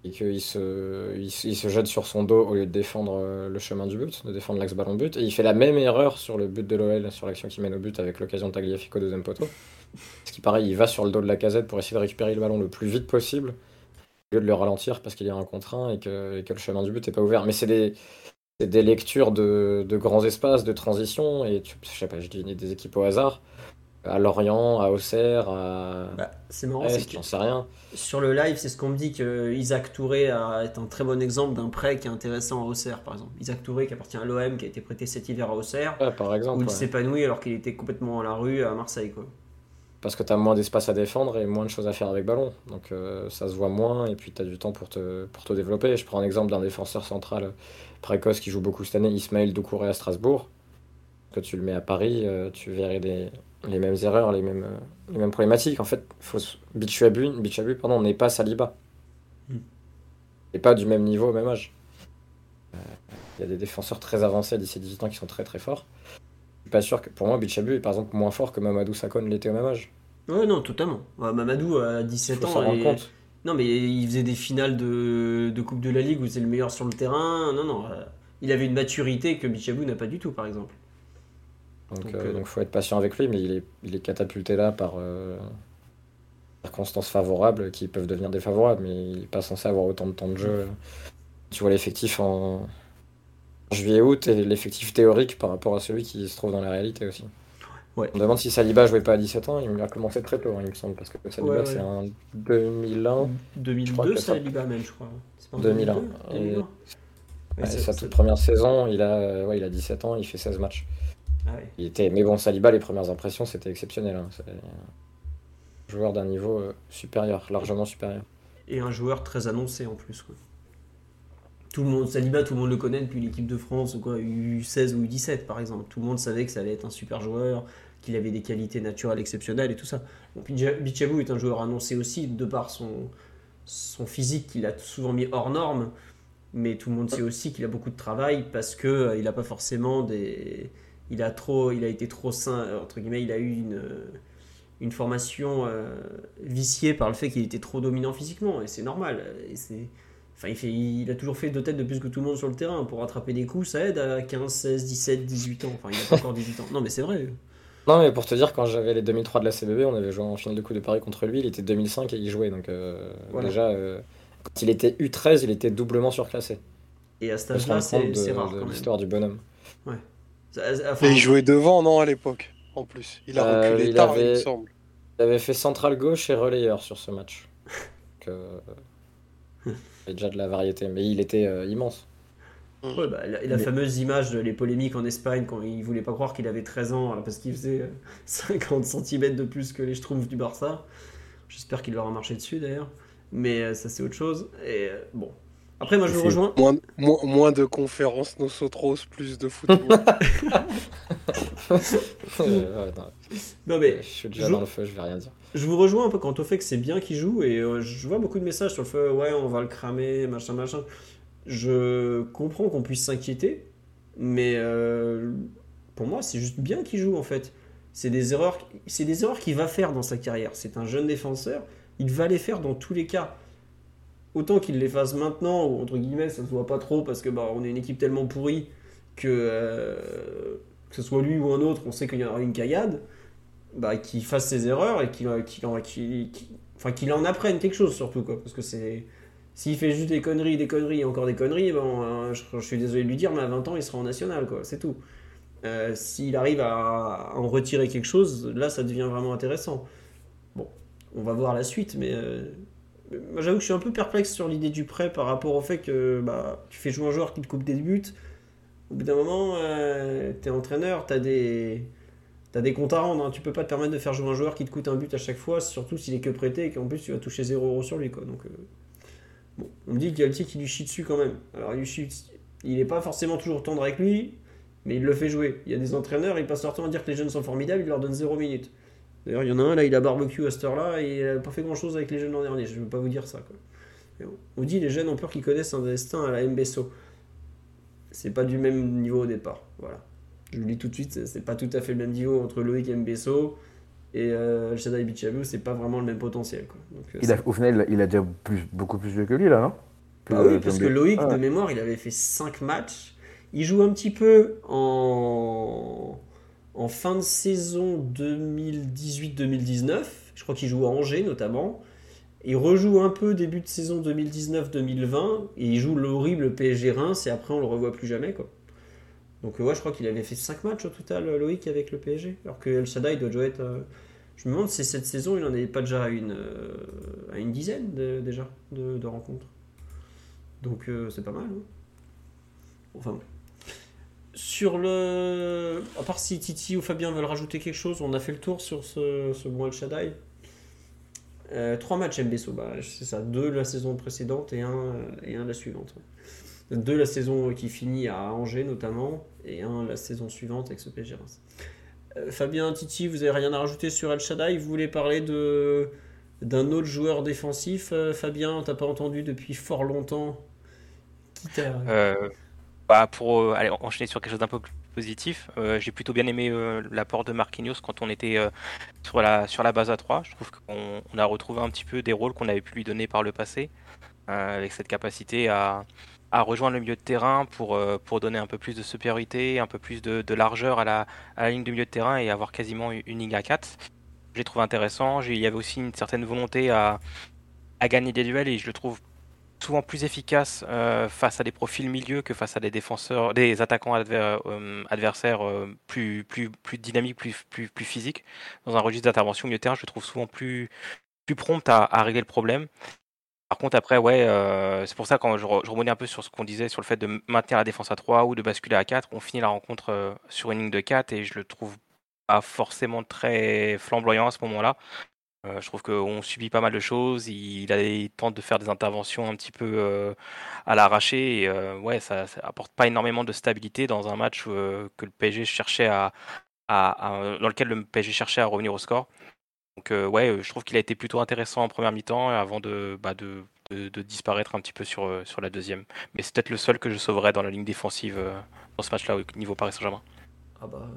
et qu'il se, se jette sur son dos au lieu de défendre euh, le chemin du but, de défendre l'axe ballon but. Et il fait la même erreur sur le but de l'OL, sur l'action qui mène au but avec l'occasion de Tagliafico deuxième poteau. Ce qui pareil, il va sur le dos de la casette pour essayer de récupérer le ballon le plus vite possible, au lieu de le ralentir parce qu'il y a un contre et que, le chemin du but n'est pas ouvert. Mais c'est des, lectures de, de, grands espaces, de transition, et tu, je sais pas, je dis des équipes au hasard à Lorient, à Auxerre, à. Bah, c'est marrant, c'est j'en sais rien. Sur le live, c'est ce qu'on me dit que Isaac Touré est un très bon exemple d'un prêt qui est intéressant à Auxerre, par exemple. Isaac Touré qui appartient à l'OM, qui a été prêté cet hiver à Auxerre. par exemple. Où il s'épanouit alors qu'il était complètement à la rue à Marseille, quoi. Parce que tu as moins d'espace à défendre et moins de choses à faire avec ballon. Donc euh, ça se voit moins et puis tu as du temps pour te, pour te développer. Je prends un exemple d'un défenseur central précoce qui joue beaucoup cette année, Ismaël Doucouré à Strasbourg. Que tu le mets à Paris, euh, tu verrais des, les mêmes erreurs, les mêmes, les mêmes problématiques. En fait, faut, Bichabu, pardon, on n'est pas Saliba. Hmm. Et pas du même niveau au même âge. Euh, il y a des défenseurs très avancés à 17-18 ans qui sont très très forts. Je suis pas sûr que pour moi, Bichabu est par exemple moins fort que Mamadou Sakon l'était au même âge. Ouais, non, totalement. Mamadou à 17 ans. Et... Compte. Non, mais il faisait des finales de, de Coupe de la Ligue où c'est le meilleur sur le terrain. Non, non. Euh, il avait une maturité que Bichabou n'a pas du tout, par exemple. Donc, il euh, euh, faut être patient avec lui, mais il est, il est catapulté là par euh, circonstances favorables qui peuvent devenir défavorables, mais il n'est pas censé avoir autant de temps de jeu. Tu vois l'effectif en juillet-août et l'effectif théorique par rapport à celui qui se trouve dans la réalité aussi. Ouais. On demande si Saliba jouait pas à 17 ans, il a commencé très tôt, hein, il me semble, parce que Saliba c'est un 2001. 2002 Saliba même, je crois. 2001. Et... sa toute première saison, il a, ouais, il a 17 ans, il fait 16 matchs. Ah il était... Mais bon, Saliba, les premières impressions, c'était exceptionnel. Hein. C'est un joueur d'un niveau euh, supérieur, largement supérieur. Et un joueur très annoncé en plus. Tout le monde, Saliba, tout le monde le connaît depuis l'équipe de France, ou quoi, U16 ou U17 par exemple. Tout le monde savait que ça allait être un super joueur, qu'il avait des qualités naturelles exceptionnelles et tout ça. Bon, Bichabou est un joueur annoncé aussi de par son, son physique qu'il a souvent mis hors norme, mais tout le monde sait aussi qu'il a beaucoup de travail parce qu'il euh, il n'a pas forcément des, il a trop, il a été trop sain, entre guillemets, il a eu une, une formation euh, viciée par le fait qu'il était trop dominant physiquement, et c'est normal. Et c'est, enfin, il, fait, il a toujours fait deux têtes de plus que tout le monde sur le terrain. Pour rattraper des coups, ça aide à 15, 16, 17, 18 ans. Enfin, il a pas encore 18 ans. Non, mais c'est vrai. Non, mais pour te dire, quand j'avais les 2003 de la CBB, on avait joué en finale de Coupe de Paris contre lui, il était 2005 et il jouait. Donc, euh, déjà, euh, quand il était U13, il était doublement surclassé. Et à cet âge-là, c'est rare. L'histoire du bonhomme. Ouais. Mais il jouait devant, non, à l'époque, en plus. Il a euh, reculé tard, il me semble. Il avait fait central gauche et relayeur sur ce match. Donc, il y a déjà de la variété, mais il était euh, immense. Ouais, bah, la, fameuse image de les polémiques en Espagne quand il voulait pas croire qu'il avait 13 ans parce qu'il faisait 50 euh, cm de plus que les Schtroumpfs du Barça. J'espère qu'il leur a marché dessus d'ailleurs. Mais ça c'est autre chose. Et bon, après, moi, je vous rejoins. Moins, moins, moins, de conférences nosotros, plus de football. non. mais. Je suis déjà dans le feu, je vais rien dire. Je vous rejoins un peu quant au fait que c'est bien qu'il joue et euh, je vois beaucoup de messages sur le fait ouais, on va le cramer, machin, machin. Je comprends qu'on puisse s'inquiéter, mais euh, pour moi, c'est juste bien qu'il joue en fait. C'est des erreurs, c'est des erreurs qu'il va faire dans sa carrière. C'est un jeune défenseur, il va les faire dans tous les cas autant qu'il les fasse maintenant, ou entre guillemets, ça se voit pas trop parce que bah, on est une équipe tellement pourrie que euh, que ce soit lui ou un autre, on sait qu'il y aura une caillade, bah, qu'il fasse ses erreurs et qu'il enfin, qu'il en apprenne quelque chose surtout. Quoi, parce que c'est. S'il fait juste des conneries, des conneries et encore des conneries, euh, je, suis désolé de lui dire, mais à 20 ans, il sera en national, quoi, c'est tout. Euh, s'il arrive à, en retirer quelque chose, là, ça devient vraiment intéressant. Bon, on va voir la suite, mais moi j'avoue que je suis un peu perplexe sur l'idée du prêt par rapport au fait que bah, tu fais jouer un joueur qui te coupe des buts. Au bout d'un moment, euh, tu es entraîneur, tu as des, as des comptes à rendre. Hein. Tu peux pas te permettre de faire jouer un joueur qui te coûte un but à chaque fois, surtout s'il est que prêté et qu'en plus tu vas toucher 0 euros sur lui. Donc, euh, Bon, on me dit qu'il Galtier qui lui chie dessus quand même. Alors il chie, il n'est pas forcément toujours tendre avec lui, mais il le fait jouer. Il y a des entraîneurs, ils passent leur temps à dire que les jeunes sont formidables, ils leur donnent 0 minutes. D'ailleurs, il y en a un là, il a barbecue à cette heure-là et il n'a pas fait grand-chose avec les jeunes l'an dernier. Je ne veux pas vous dire ça. Quoi. On dit les jeunes ont peur qu'ils connaissent un destin à la MBSO. C'est pas du même niveau au départ. Voilà. Je vous le dis tout de suite, c'est pas tout à fait le même niveau entre Loïc Mbesso et euh, El Shaddai Bichabou, c'est pas vraiment le même potentiel. Quoi. Donc, euh, Il a, au final, il a déjà plus, beaucoup plus joué que lui, là, non? Bah oui, parce que Loïc, de mémoire, il avait fait 5 matchs. Il joue un petit peu en, en fin de saison 2018-2019. Je crois qu'il joue à Angers, notamment. Il rejoue un peu début de saison 2019-2020. Et il joue l'horrible PSG Reims. Et après, on le revoit plus jamais. Donc, ouais, je crois qu'il avait fait 5 matchs au total, Loïc, avec le PSG. Alors que El Shaddai doit déjà être. euh, Je me demande si cette saison, il n'en est pas déjà à une, euh, dizaine de- déjà de, rencontres. Donc, euh, c'est pas mal. hein. Enfin bon. Sur le. À part si Titi ou Fabien veulent rajouter quelque chose, on a fait le tour sur ce, ce bon El Shaddai. Euh, trois matchs MBSO, bah, c'est ça, deux la saison précédente et un, et un la suivante. Deux la saison qui finit à Angers notamment, et un la saison suivante avec ce PSG. Euh, Fabien, Titi, vous avez rien à rajouter sur El Shaddai? Vous voulez parler de d'un autre joueur défensif Euh, Fabien, on t'a pas entendu depuis fort longtemps. Qui t'a... Bah, pour euh, aller enchaîner sur quelque chose d'un peu plus positif, euh, j'ai plutôt bien aimé euh, l'apport de Marquinhos quand on était sur, la, sur la base à 3. Je trouve qu'on on a retrouvé un petit peu des rôles qu'on avait pu lui donner par le passé, avec cette capacité à, à rejoindre le milieu de terrain pour, pour donner un peu plus de supériorité, un peu plus de, largeur à la, à la ligne de milieu de terrain et avoir quasiment une ligne à 4. Je l'ai trouvé intéressant. Il y avait aussi une certaine volonté à, à gagner des duels et je le trouve souvent plus efficace euh, face à des profils milieux que face à des défenseurs, des attaquants euh, adversaires euh, plus, dynamiques, plus, physiques. Dans un registre d'intervention milieu terrain, je le trouve souvent plus, plus prompt à, régler le problème. Par contre, après, ouais, c'est pour ça quand je, re- je rebondis un peu sur ce qu'on disait sur le fait de maintenir la défense à 3 ou de basculer à 4, on finit la rencontre sur une ligne de 4 et je le trouve pas forcément très flamboyant à ce moment-là. Euh, je trouve qu'on subit pas mal de choses. Il, tente de faire des interventions un petit peu euh, à l'arraché. Et euh, ouais, ça, ça apporte pas énormément de stabilité dans un match que le PSG cherchait à, dans lequel le PSG cherchait à revenir au score. Donc ouais, je trouve qu'il a été plutôt intéressant en première mi-temps avant de, bah, de, disparaître un petit peu sur, la deuxième. Mais c'est peut-être le seul que je sauverais dans la ligne défensive dans ce match-là au niveau Paris Saint-Germain. Ah bah.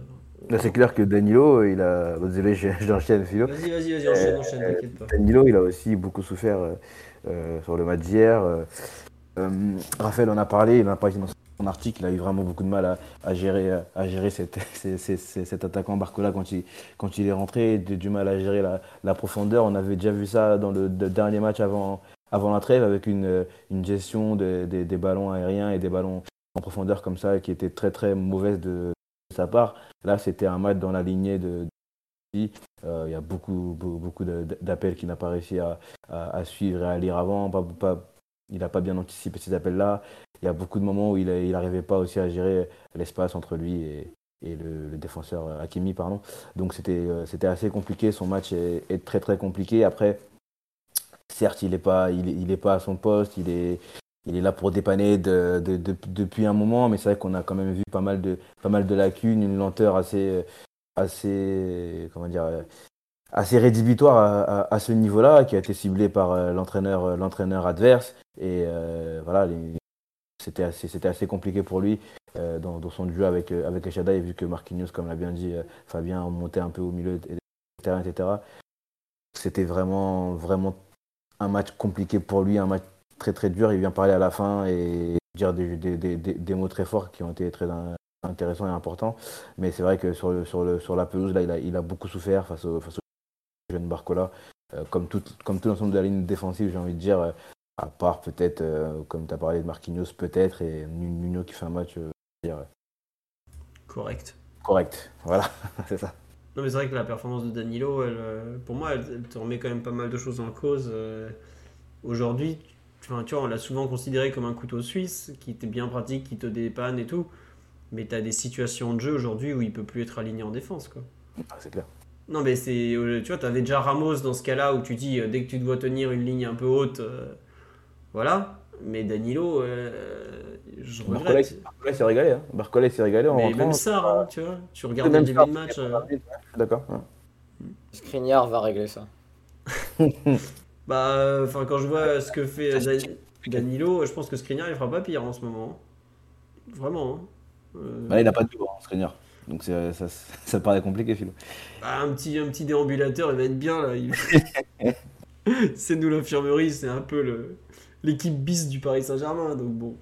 Là, c'est clair que Danilo, il a. désolé, je- j'enchaîne, Philo. Vas-y, vas-y, vas-y, enchaîne, enchaîne, Euh, t'inquiète pas. Danilo, il a aussi beaucoup souffert euh, euh, sur le match d'hier. Euh, Raphaël en a parlé, il en a parlé dans son article, il a eu vraiment beaucoup de mal à, à gérer, à gérer cette, cet attaquant Barcola quand il, quand il est rentré, il a du mal à gérer la, la profondeur. On avait déjà vu ça dans le, dernier match avant, avant la trêve avec une, une gestion des- des- des ballons aériens et des ballons en profondeur comme ça qui était très très mauvaise de sa part. Là, c'était un match dans la lignée de, euh, Il y a beaucoup, beaucoup, d'appels qu'il n'a pas réussi à, suivre et à lire avant. Pas- pas- il n'a pas bien anticipé ces appels-là. Il y a beaucoup de moments où il n'arrivait pas aussi à gérer l'espace entre lui et, le, défenseur euh, Hakimi. Pardon. Donc c'était euh, c'était assez compliqué. Son match est, très très compliqué. Après, certes, il n'est pas, il il est pas à son poste. Il est, il est là pour dépanner de- de- de- depuis un moment. Mais c'est vrai qu'on a quand même vu pas mal de, pas mal de lacunes, une lenteur assez assez comment dire assez rédhibitoire à, ce niveau-là qui a été ciblé par euh, l'entraîneur euh, l'entraîneur adverse et euh, voilà c'était assez c'était assez compliqué pour lui dans, son jeu avec avec Echada et vu que Marquinhos comme l'a bien dit Fabien montait un peu au milieu du etc c'était vraiment vraiment un match compliqué pour lui un match très très dur il vient parler à la fin et dire des, des, des, des- mots très forts qui ont été très in- intéressants et importants mais c'est vrai que sur, le, sur, le, sur la pelouse, là, il a, il a beaucoup souffert face au, face au jeune Barcola. Euh, comme, tout, comme tout l'ensemble de la ligne défensive, j'ai envie de dire, euh, à part peut-être, euh, comme tu as parlé de Marquinhos, peut-être, et Nuno qui fait un match euh, dire, Correct. correct. Voilà, c'est ça. Non, mais c'est vrai que la performance de Danilo, elle, pour moi, elle, elle te remet quand même pas mal de choses en cause. euh, Aujourd'hui, enfin, tu vois, on l'a souvent considéré comme un couteau suisse qui était bien pratique, qui te dépanne et tout. Mais tu as des situations de jeu aujourd'hui où il peut plus être aligné en défense. Quoi. Ah, c'est clair. Non, mais c'est. euh, Tu vois, tu avais déjà Ramos dans ce cas-là où tu dis, euh, dès que tu dois tenir une ligne un peu haute, euh, Voilà. Mais Danilo, euh, je regrette. Barcola s'est régalé. Hein. Barcola s'est régalé en Mais rentrant. même ça, hein, tu vois. Tu regardes le début ça, de match. euh, D'accord. ouais. Skriniar va régler ça. Bah, euh, enfin, quand je vois ce que fait Dan- Danilo, je pense que Skriniar il fera pas pire en ce moment. Vraiment. hein. Euh, Bah, il n'a pas de tour, hein, Skriniar. Donc c'est- ça, ça paraît compliqué, Philo. bah, un, petit, un petit déambulateur, il va être bien là. il- c'est nous l'infirmerie, c'est un peu le- l'équipe bis du Paris Saint-Germain. Donc bon.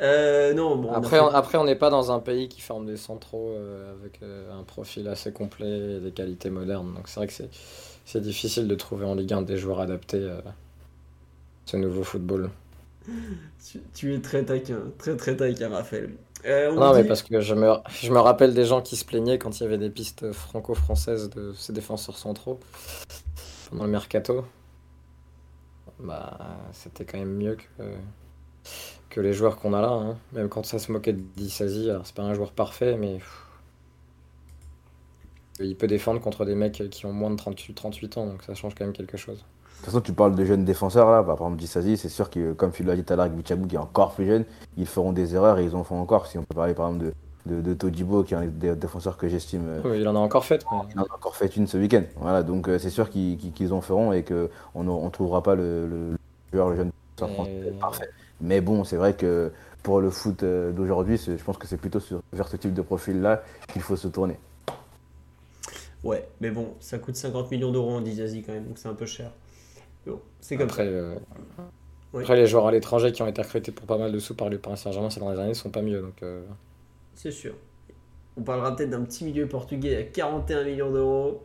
Euh, non, bon. on Après, fait- on, après, on n'est pas dans un pays qui forme des centraux euh, avec euh, un profil assez complet et des qualités modernes. Donc c'est vrai que c'est, c'est difficile de trouver en Ligue 1 des joueurs adaptés euh, à ce nouveau football. tu, tu es très taquin, très très taquin, Raphaël. Euh, on Non, mais parce que je me, je me rappelle des gens qui se plaignaient quand il y avait des pistes franco-françaises de ces défenseurs centraux pendant le mercato. Bah, c'était quand même mieux que, que les joueurs qu'on a là. hein. Même quand ça se moquait de Dissasi, alors c'est pas un joueur parfait, mais pff, il peut défendre contre des mecs qui ont moins de 38, 38 ans, donc ça change quand même quelque chose. De toute façon, tu parles de jeunes défenseurs là, bah, par exemple Dissasi, c'est sûr que comme Philo l'a dit tout à l'heure avec Bichabou qui est encore plus jeune, ils feront des erreurs et ils en font encore. Si on peut parler par exemple de, de, de Todibo qui est un des défenseurs que j'estime euh, Oui, il en a encore fait. mais- Il en a encore fait une ce week-end. Voilà, donc euh, c'est sûr qu'ils en feront et qu'on on trouvera pas le, le, le joueur, le jeune défenseur français parfait. Mais bon, c'est vrai que pour le foot euh, d'aujourd'hui, je pense que c'est plutôt sur- vers ce type de profil-là qu'il faut se tourner. Ouais, mais bon, ça coûte 50 millions d'euros en Dizazi quand même, donc c'est un peu cher. Bon, c'est comme Après, ça. euh, après, les joueurs à l'étranger qui ont été recrutés pour pas mal de sous par le Paris Saint-Germain ces dernières années sont pas mieux. Donc, euh, C'est sûr. On parlera peut-être d'un petit milieu portugais à 41 millions d'euros.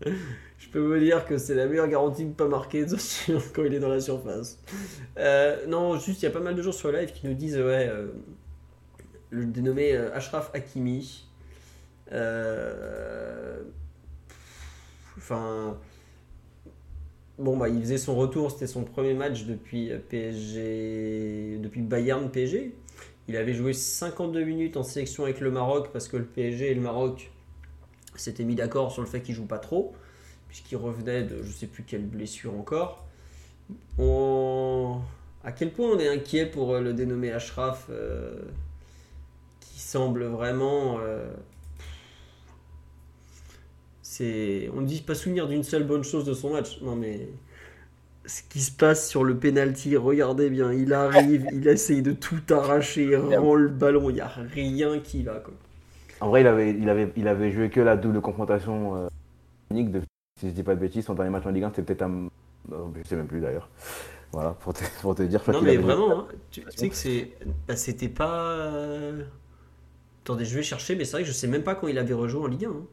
Je peux vous dire que c'est la meilleure garantie de ne pas marquer quand il est dans la surface. Euh, non, juste, il y a pas mal de gens sur live qui nous disent ouais, euh, le dénommé Ashraf Hakimi. Euh, Enfin. Bon, bah, il faisait son retour, c'était son premier match depuis euh, PSG. Depuis Bayern PSG. Il avait joué 52 minutes en sélection avec le Maroc parce que le PSG et le Maroc s'étaient mis d'accord sur le fait qu'il joue pas trop, puisqu'il revenait de je sais plus quelle blessure encore. À quel point on est inquiet pour euh, le dénommé Ashraf, qui semble vraiment. C'est... On ne dit pas souvenir d'une seule bonne chose de son match. Non mais ce qui se passe sur le penalty, regardez bien, il arrive, il essaye de tout arracher, il rend le ballon, il n'y a rien qui va. Quoi. En vrai, il avait, il avait, il avait joué que la double confrontation euh, unique. De, si je dis pas de bêtises, son dernier match en Ligue 1, c'était peut-être un. euh, Je sais même plus d'ailleurs. Voilà, pour te, pour te dire. Non mais vraiment, hein, tu tu sais que c'est... bah, c'était pas... euh, Attendez, je vais chercher, mais c'est vrai que je sais même pas quand il avait rejoué en Ligue 1. hein.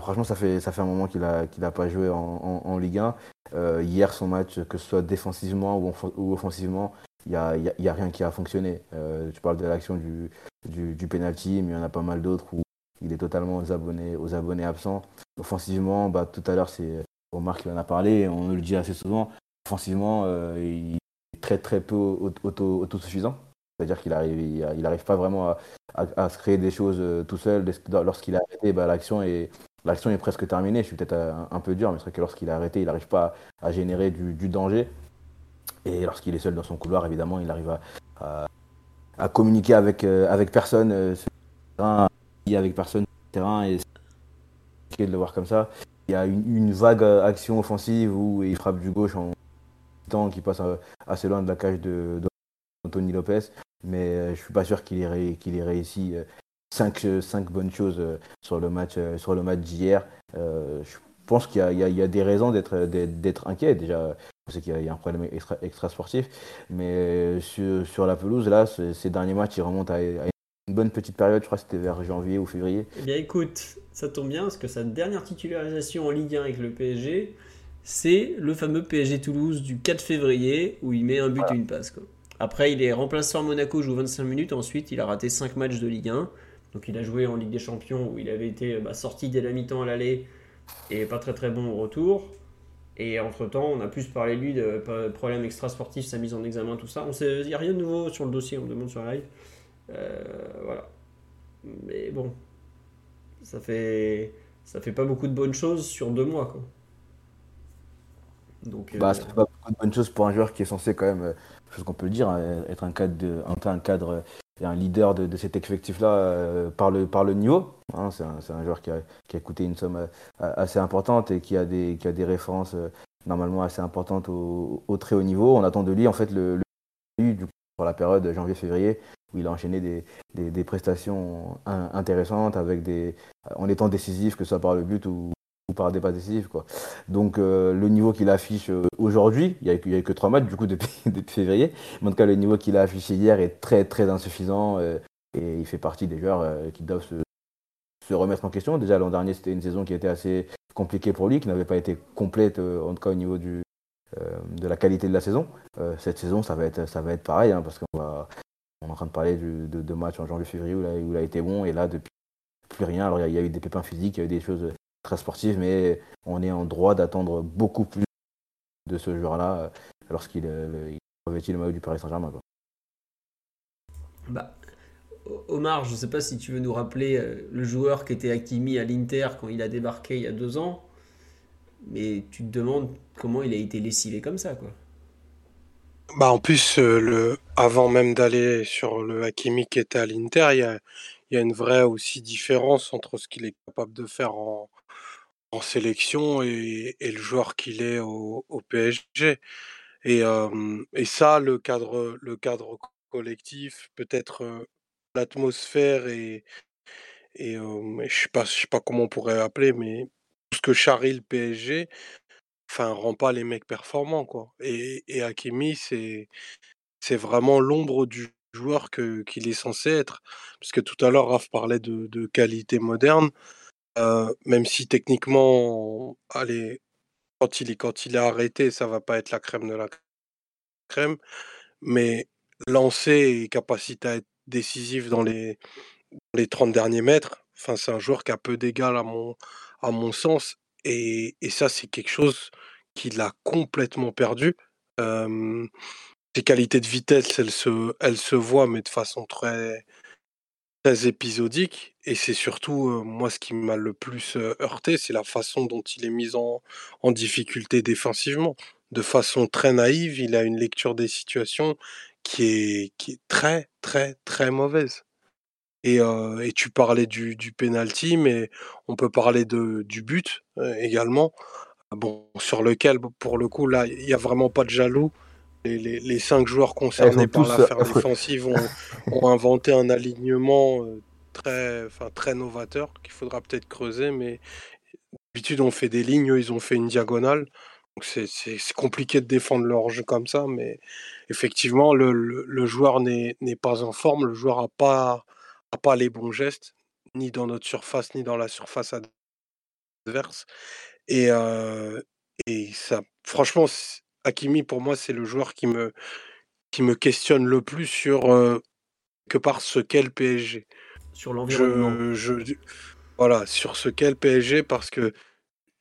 Franchement, ça fait, ça fait un moment qu'il n'a pas joué en, Ligue 1. Euh, hier, son match, que ce soit défensivement ou, offensivement, il n'y a, y a- rien qui a fonctionné. Euh, tu parles de l'action du, du, penalty, mais il y en a pas mal d'autres où il est totalement aux abonnés, aux abonnés absents. Offensivement, bah, tout à l'heure, c'est Omar qui en a parlé, on le dit assez souvent. Offensivement, euh, il est très très peu auto- auto- autosuffisant. C'est-à-dire qu'il arrive, il pas vraiment à, se créer des choses euh, tout seul. Lorsqu'il a arrêté, bah, l'action est, presque terminée. Je suis peut-être un, un peu dur, mais c'est vrai que lorsqu'il a arrêté, il n'arrive pas à, générer du, danger. Et lorsqu'il est seul dans son couloir, évidemment, il arrive à, communiquer avec, euh, avec personne euh, sur avec personne sur le terrain. Et de le voir comme ça. Il y a une, vague euh, action offensive où il frappe du gauche en temps qui passe euh, assez loin de la cage de, d'Anthony Lopez. Mais euh, je suis pas sûr qu'il ait, ré- qu'il ait réussi 5 bonnes choses euh, sur le match, euh, sur le match d'hier. Euh, je pense qu'il y a, y y des raisons d'être, inquiet. Déjà, je sais qu'il y a, un problème extra, extra sportif. Mais euh, sur, sur la pelouse, là, ce- ces derniers matchs, ils remontent à, à une bonne petite période. Je crois que c'était vers janvier ou février. Eh bien écoute, ça tombe bien parce que sa dernière titularisation en Ligue 1 avec le PSG, c'est le fameux PSG Toulouse du 4 février où il met un but et une passe. quoi. Après, il est remplaçant à Monaco, joue 25 minutes. Ensuite, il a raté 5 matchs de Ligue 1. Donc, il a joué en Ligue des Champions où il avait été bah, sorti dès la mi-temps à l'aller et pas très très bon au retour. Et entre-temps, on a plus parlé de lui de problèmes extrasportifs, sa mise en examen, tout ça. Il n'y a rien de nouveau sur le dossier, on demande sur la live. Euh, voilà. Mais bon, ça fait, ça fait pas beaucoup de bonnes choses sur deux mois. Quoi. Donc, Bah, euh, c'est pas beaucoup de bonnes choses pour un joueur qui est censé quand même, chose qu'on peut le dire, hein, être un cadre, de, un, cadre et un leader de, de cet effectif-là euh, par, le, par le niveau. Hein, c'est un, joueur qui a, qui a coûté une somme euh, assez importante et qui a des, qui a des références euh, normalement assez importantes au, très haut niveau. On attend de lui en fait le, du coup, pour la période janvier-février où il a enchaîné des, des, prestations in- intéressantes avec des, en étant décisif, que ce soit par le but ou par des passes décisives. Quoi. Donc euh, le niveau qu'il affiche euh, aujourd'hui, il n'y a, a que trois matchs du coup depuis, depuis février, mais en tout cas le niveau qu'il a affiché hier est très très insuffisant euh, et il fait partie des joueurs qui doivent se, remettre en question. Déjà l'an dernier c'était une saison qui était assez compliquée pour lui, qui n'avait pas été complète en tout cas au niveau du, de la qualité de la saison. Cette saison ça va être, ça va être pareil hein, parce qu'on va, est en train de parler de, matchs en janvier-février où, il a- où il a été bon et là depuis plus rien. Alors il y a eu des pépins physiques, il y a eu des choses très sportives, mais on est en droit d'attendre beaucoup plus de ce joueur-là euh, lorsqu'il euh, revêtit le maillot du Paris Saint-Germain. quoi. Bah, Omar, je ne sais pas si tu veux nous rappeler euh, le joueur qui était Hakimi à l'Inter quand il a débarqué il y a deux ans, mais tu te demandes comment il a été lessivé comme ça, quoi. Bah en plus, euh, le... avant même d'aller sur le Hakimi qui était à l'Inter, il y a... il y a une vraie aussi différence entre ce qu'il est capable de faire en, en sélection et... le joueur qu'il est au... PSG. Et, ça, le cadre, le cadre collectif, peut-être l'atmosphère et, je sais sais pas comment on pourrait appeler, mais tout ce que charrie le PSG, enfin, rend pas les mecs performants, quoi. Et, et Hakimi, c'est c'est vraiment l'ombre du joueur que qu'il est censé être. Parce que tout à l'heure, Raph parlait de qualité moderne, euh, même si techniquement, allez, quand il est quand il est arrêté, ça va pas être la crème de la crème, mais lancer et capacité à être décisif dans les les 30 derniers mètres, enfin, c'est un joueur qui a peu d'égal à mon, à mon sens. Et, et ça, c'est quelque chose qu'il a complètement perdu. Euh, ses qualités de vitesse, elles se, elles se voient, mais de façon très, très épisodique. Et c'est surtout, moi, ce qui m'a le plus heurté, c'est la façon dont il est mis en, difficulté défensivement. De façon très naïve, il a une lecture des situations qui est, très, très, très mauvaise. Et, et tu parlais du, du penalty, mais on peut parler de, du but également. Bon, sur lequel, pour le coup, là, il n'y a vraiment pas de jaloux. Les, les, les cinq joueurs concernés par euh, l'affaire affreux. défensive ont, ont inventé un alignement euh, très, enfin, très novateur qu'il faudra peut-être creuser, mais d'habitude, on fait des lignes, ils ont fait une diagonale. C'est compliqué de défendre leur jeu comme ça, mais effectivement, le, le- le joueur n'est pas en forme, le joueur n'a pas, a pas les bons gestes, ni dans notre surface, ni dans la surface adverse. Et, euh, et ça, franchement, Hakimi, pour moi, c'est le joueur qui me, qui me questionne le plus sur euh, que par ce qu'est le PSG. Sur l'environnement. Je, je, voilà, sur ce qu'est le PSG, parce que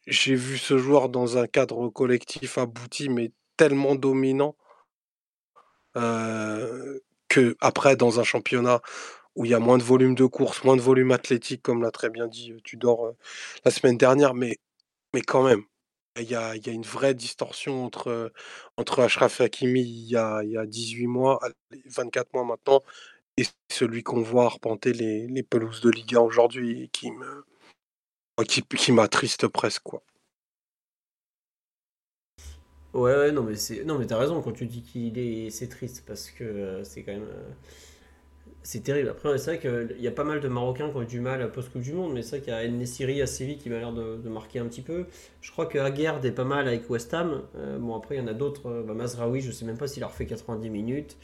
j'ai vu ce joueur dans un cadre collectif abouti, mais tellement dominant, euh, que après, dans un championnat où il y a moins de volume de course, moins de volume athlétique, comme l'a très bien dit Tudor euh, la semaine dernière, mais, mais quand même, il y a, une vraie distorsion entre, euh, entre Achraf Hakimi il y a, il y a 18 mois, allez, 24 mois maintenant, et celui qu'on voit arpenter les, pelouses de Liga aujourd'hui, qui me qui, qui m'attriste presque, quoi. Ouais, ouais, non, mais c'est, non, t'as raison quand tu dis qu'il est, c'est triste parce que euh, c'est quand même, euh, c'est terrible. Après, c'est vrai qu'il y a pas mal de Marocains qui ont eu du mal à post-Coupe du Monde, mais c'est vrai qu'il y a Nesiri à Séville qui m'a l'air de, marquer un petit peu. Je crois que Aguerd est pas mal avec West Ham. Euh, bon, après, il y en a d'autres. euh, bah, Mazraoui, je sais même pas s'il a refait 90 minutes.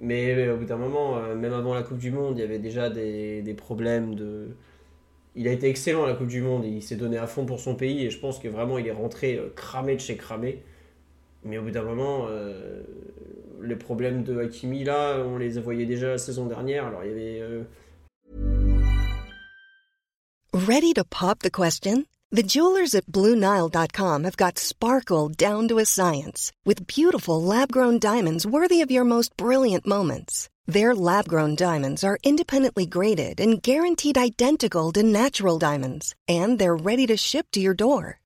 Mais euh, au bout d'un moment, même avant la Coupe du Monde, il y avait déjà des, problèmes de. Il a été excellent à la Coupe du Monde, il s'est donné à fond pour son pays et je pense que vraiment il est rentré cramé de chez cramé. Mais au bout d'un moment, les problèmes de Hakimi, là, on les voyait déjà la saison dernière. Alors il y avait. euh, Ready to pop the question? The jewelers at BlueNile.com have got sparkle down to a science with beautiful lab grown diamonds worthy of your most brilliant moments. Their lab grown diamonds are independently graded and guaranteed identical to natural diamonds, and they're ready to ship to your door.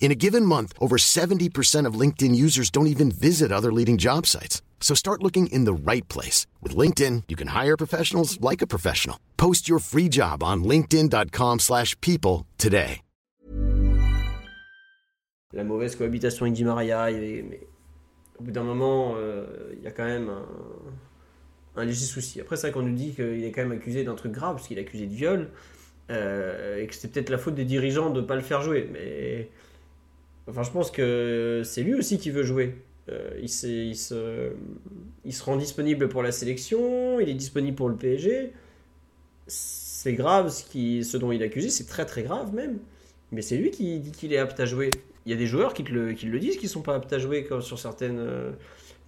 In a given month, over 70% of LinkedIn users don't even visit other leading job sites. So start looking in the right place. With LinkedIn, you can hire professionals like a professional. Post your free job on linkedin.com slash people today. La mauvaise cohabitation avec Di Maria, avait- mais au bout d'un moment, euh, il y a quand même un, un léger souci. Après ça, qu'on nous dit qu'il est quand même accusé d'un truc grave, parce qu'il est accusé de viol, euh, et que c'était peut-être la faute des dirigeants de ne pas le faire jouer. Mais enfin, je pense que c'est lui aussi qui veut jouer. Euh, il, se, il se rend disponible pour la sélection, il est disponible pour le PSG. C'est grave ce, qui, ce dont il est accusé, c'est très très grave même. Mais c'est lui qui dit qu'il est apte à jouer. Il y a des joueurs qui, le, qui le disent qu'ils sont pas aptes à jouer sur certaines. euh,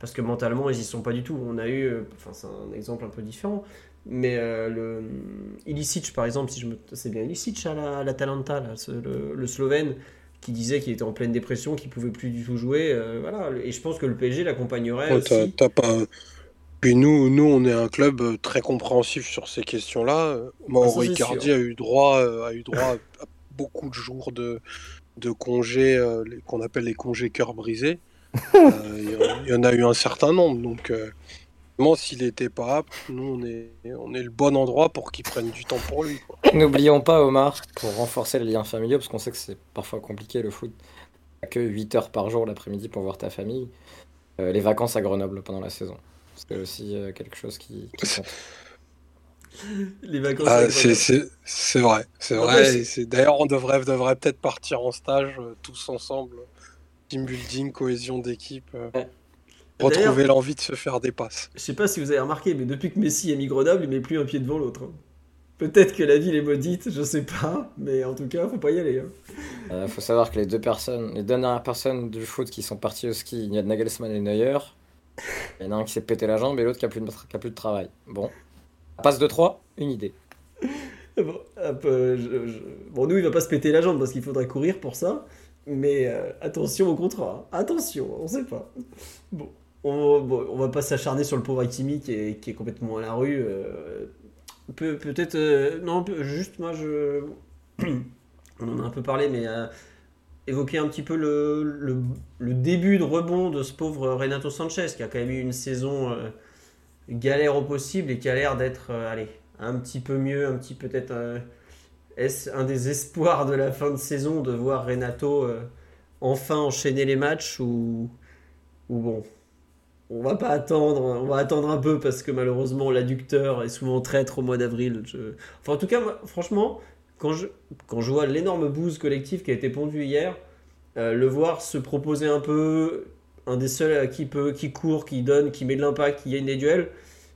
parce que mentalement, ils y sont pas du tout. On a eu. euh, c'est un exemple un peu différent. Mais le. Par exemple, si je me. C'est bien Ilicic à la, là, ce- le, le Slovène, qui disait qu'il était en pleine dépression, qu'il pouvait plus du tout jouer. euh, voilà. Et je pense que le PSG l'accompagnerait Ouais, aussi. t'as pas... Puis nous, nous, on est un club euh, très compréhensif sur ces questions-là. Euh, Mauro Ah, Icardi sûr. a eu droit, a eu droit à beaucoup de jours de, de congés, euh, les- qu'on appelle les congés cœur brisés. Euh, Il y y, en a eu un certain nombre. Donc, euh, s'il n'était pas apte, nous, on est, on est le bon endroit pour qu'il prenne du temps pour lui. N'oublions pas, Omar, pour renforcer les liens familiaux, parce qu'on sait que c'est parfois compliqué le foot, que 8 heures par jour l'après-midi pour voir ta famille, euh, les vacances à Grenoble pendant la saison. C'est aussi euh, quelque chose qui, qui compte. Les vacances. Ah, c'est, Grenoble. c'est, c'est vrai, c'est vrai. D'ailleurs, on devrait, devrait peut-être partir en stage euh, tous ensemble. Team building, cohésion d'équipe. euh, Ouais. Retrouver l'envie de se faire des passes. Je sais pas si vous avez remarqué, mais depuis que Messi a mis Grenoble, il met plus un pied devant l'autre. hein. Peut-être que la ville est maudite, je sais pas, mais en tout cas, faut pas y aller. hein. Euh, faut savoir que les deux personnes, les deux dernières personnes du foot qui sont parties au ski, il y a Nagelsmann et Neuer. Il y en a un qui s'est pété la jambe et l'autre qui a plus de, qui a plus de travail. Bon. Passe de 3, une idée. Bon, hop, euh, je- je- bon, nous, il va pas se péter la jambe parce qu'il faudrait courir pour ça. Mais euh, attention au contrat. hein. Attention, on sait pas. Bon, on, va pas s'acharner sur le pauvre Hakimi qui est, complètement à la rue. euh, peut- Peut-être. euh, non, juste moi, je. on en a un peu parlé, mais. euh, évoquer un petit peu le, début de rebond de ce pauvre Renato Sanchez qui a quand même eu une saison galère au possible et qui a l'air d'être allez, un petit peu mieux, un petit peut-être est-ce un des espoirs de la fin de saison de voir Renato enfin enchaîner les matchs ou bon on va pas attendre, on va attendre un peu parce que malheureusement l'adducteur est souvent traître au mois d'avril. Enfin en tout cas, franchement, quand je, quand je vois l'énorme bouse collective qui a été pondue hier, euh, le voir se proposer un peu, un des seuls qui, peut, qui court, qui donne, qui met de l'impact, qui gagne des duels,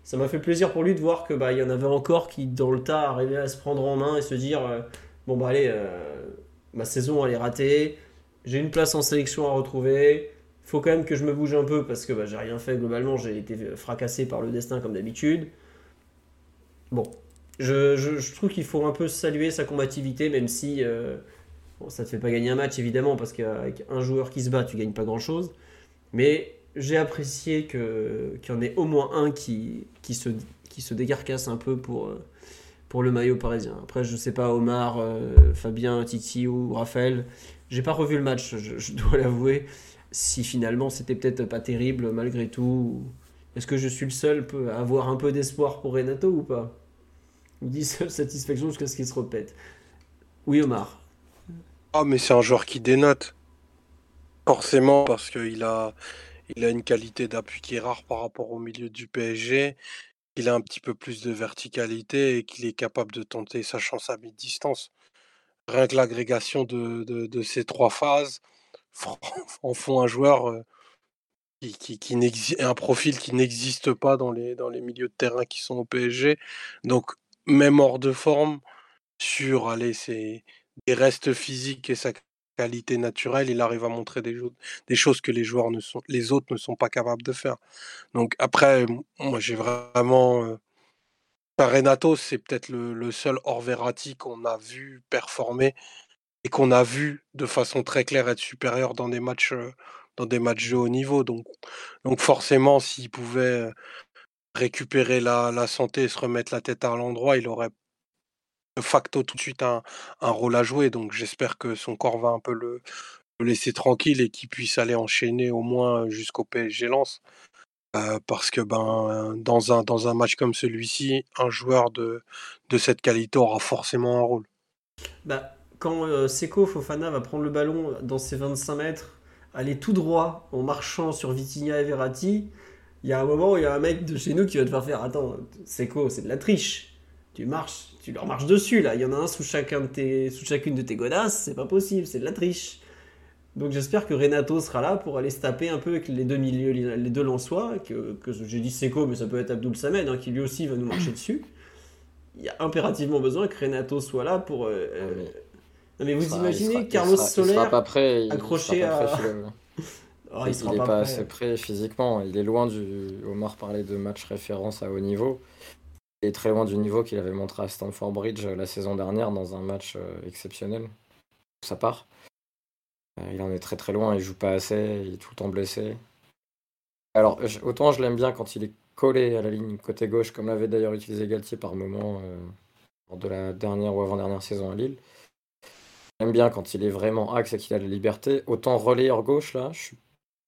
ça m'a fait plaisir pour lui de voir que bah, y en avait encore qui dans le tas arrivaient à se prendre en main et se dire euh, bon bah allez, euh, ma saison elle est ratée, j'ai une place en sélection à retrouver, faut quand même que je me bouge un peu parce que bah, j'ai rien fait globalement, j'ai été fracassé par le destin comme d'habitude. Bon, je, trouve qu'il faut un peu saluer sa combativité, même si euh, bon, ça ne te fait pas gagner un match évidemment, parce qu'avec un joueur qui se bat, tu gagnes pas grand chose. Mais j'ai apprécié qu'il y en ait au moins un qui, qui, se, qui se décarcasse un peu pour, euh, pour le maillot parisien. Après, je sais pas, Omar, euh, Fabien, Titi ou Raphaël, j'ai pas revu le match, je dois l'avouer. Si finalement c'était peut-être pas terrible malgré tout. Est-ce que je suis le seul à avoir un peu d'espoir pour Renato ou pas? Il dit seule satisfaction jusqu'à ce qu'il se répète. Oui, Omar. Ah, mais c'est un joueur qui dénote. Forcément, parce qu'il a, il a une qualité d'appui qui est rare par rapport au milieu du PSG. Il a un petit peu plus de verticalité et qu'il est capable de tenter sa chance à mi-distance. Rien que l'agrégation de, de- ces trois phases en font un joueur euh, qui, qui, qui n'exi- un profil qui n'existe pas dans les, dans les milieux de terrain qui sont au PSG. Donc, même hors de forme, sur allez, c'est des restes physiques et sa qualité naturelle, il arrive à montrer des, choses que les joueurs ne sont, les autres ne sont pas capables de faire. Donc après, moi j'ai vraiment euh, Renato, c'est peut-être le, seul hors qu'on a vu performer et qu'on a vu de façon très claire être supérieur dans des matchs, dans des matchs de haut niveau. Donc, donc forcément, s'il pouvait récupérer la, santé et se remettre la tête à l'endroit, il aurait de facto tout de suite un, rôle à jouer. Donc j'espère que son corps va un peu le, laisser tranquille et qu'il puisse aller enchaîner au moins jusqu'au PSG Lens. Euh, parce que ben, dans, un, dans un match comme celui-ci, un joueur de, de cette qualité aura forcément un rôle. Bah, quand euh, Fofana va prendre le ballon dans ses 25 mètres, aller tout droit en marchant sur Vitinha et Verratti, il y a un moment où il y a un mec de chez nous qui va te faire faire Attends, Seko, c'est de la triche. Tu marches, tu leur marches dessus là. Il y en a un sous, chacun de tes, sous chacune de tes godasses, c'est pas possible, c'est de la triche. Donc j'espère que Renato sera là pour aller se taper un peu avec les deux milieux, les deux que, j'ai dit Seco, mais ça peut être Abdul Samed, hein, qui lui aussi va nous marcher dessus. Il y a impérativement besoin que Renato soit là pour. Euh, euh, non, mais vous imaginez Carlos Soler accroché à. Oh, il, n'est pas, assez prêt physiquement. Il est loin du. Omar parlait de match référence à haut niveau. Il est très loin du niveau qu'il avait montré à Stamford Bridge euh, la saison dernière dans un match exceptionnel. Ça part. Euh, il en est très très loin, il joue pas assez, il est tout le temps blessé. Alors, autant je l'aime bien quand il est collé à la ligne côté gauche, comme l'avait d'ailleurs utilisé Galtier par moment euh, lors de la dernière ou avant-dernière saison à Lille. J'aime bien quand il est vraiment axe et qu'il a la liberté. Autant relayeur gauche, là, je suis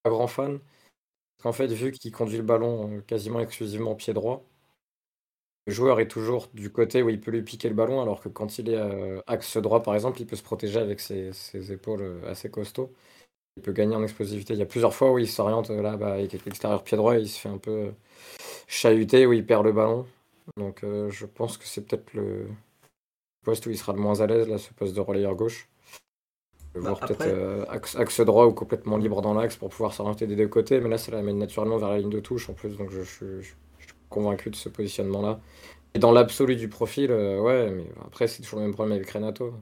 pas grand fan. Parce qu'en fait, vu qu'il conduit le ballon euh, quasiment exclusivement pied droit, le joueur est toujours du côté où il peut lui piquer le ballon, alors que quand il est euh, axe droit, par exemple, il peut se protéger avec ses, épaules euh, assez costauds. Il peut gagner en explosivité. Il y a plusieurs fois où il s'oriente là, bah, avec l'extérieur pied droit, il se fait un peu chahuter, où il perd le ballon. Donc je pense que c'est peut-être le poste où il sera le moins à l'aise, là, ce poste de relayeur gauche. Bah, voir peut-être axe, droit ou complètement libre dans l'axe pour pouvoir s'orienter des deux côtés, mais là ça l'amène naturellement vers la ligne de touche en plus, donc je, je, convaincu de ce positionnement-là. Et dans l'absolu du profil, euh, ouais, mais après, c'est toujours le même problème avec Renato.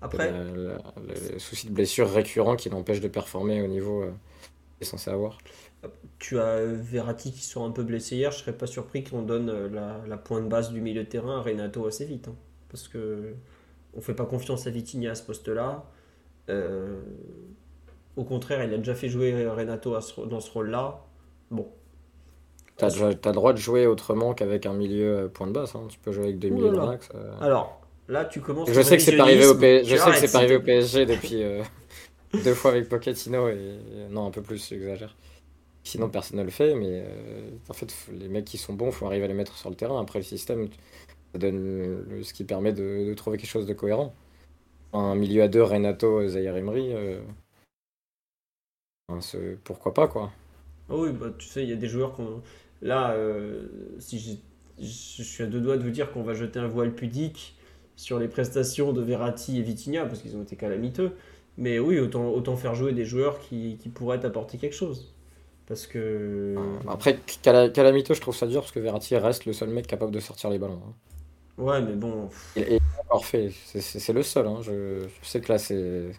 Après, le souci de blessure récurrent qui l'empêche de performer au niveau euh, qu'il est censé avoir. Tu as Verratti qui sont un peu blessé hier. Je serais pas surpris qu'on donne euh, la, la, pointe basse du milieu de terrain à Renato assez vite. Hein. Parce que on fait pas confiance à Vitinha à ce poste-là. au contraire, il a déjà fait jouer Renato dans ce rôle-là. Bon, T'as as le droit de jouer autrement qu'avec un milieu euh, point de basse. Hein. Tu peux jouer avec deux milieux dans l'axe. Euh. Alors, là, tu commences. Je sais que c'est pas arrivé au, je sais que c'est arrivé au PSG depuis euh, deux fois avec Pochettino et non un peu plus, j'exagère. Sinon, personne ne le fait, mais en fait, les mecs qui sont bons, faut arriver à les mettre sur le terrain. Après, le système, ça donne ce qui permet de, trouver quelque chose de cohérent. Un milieu à deux, Renato, Zahir Emery, pourquoi pas quoi. Ah oui, bah, tu sais, il y a des joueurs qu'on Là, euh, si je, suis à deux doigts de vous dire qu'on va jeter un voile pudique sur les prestations de Verratti et Vitinha, parce qu'ils ont été calamiteux. Mais oui, autant, autant faire jouer des joueurs qui, pourraient apporter quelque chose. Parce que. Euh, après, calamiteux, je trouve ça dur, parce que Verratti reste le seul mec capable de sortir les ballons. Hein. Ouais, mais bon. Et, encore fait, c'est le seul. Hein. Je, je, sais que là, c'est.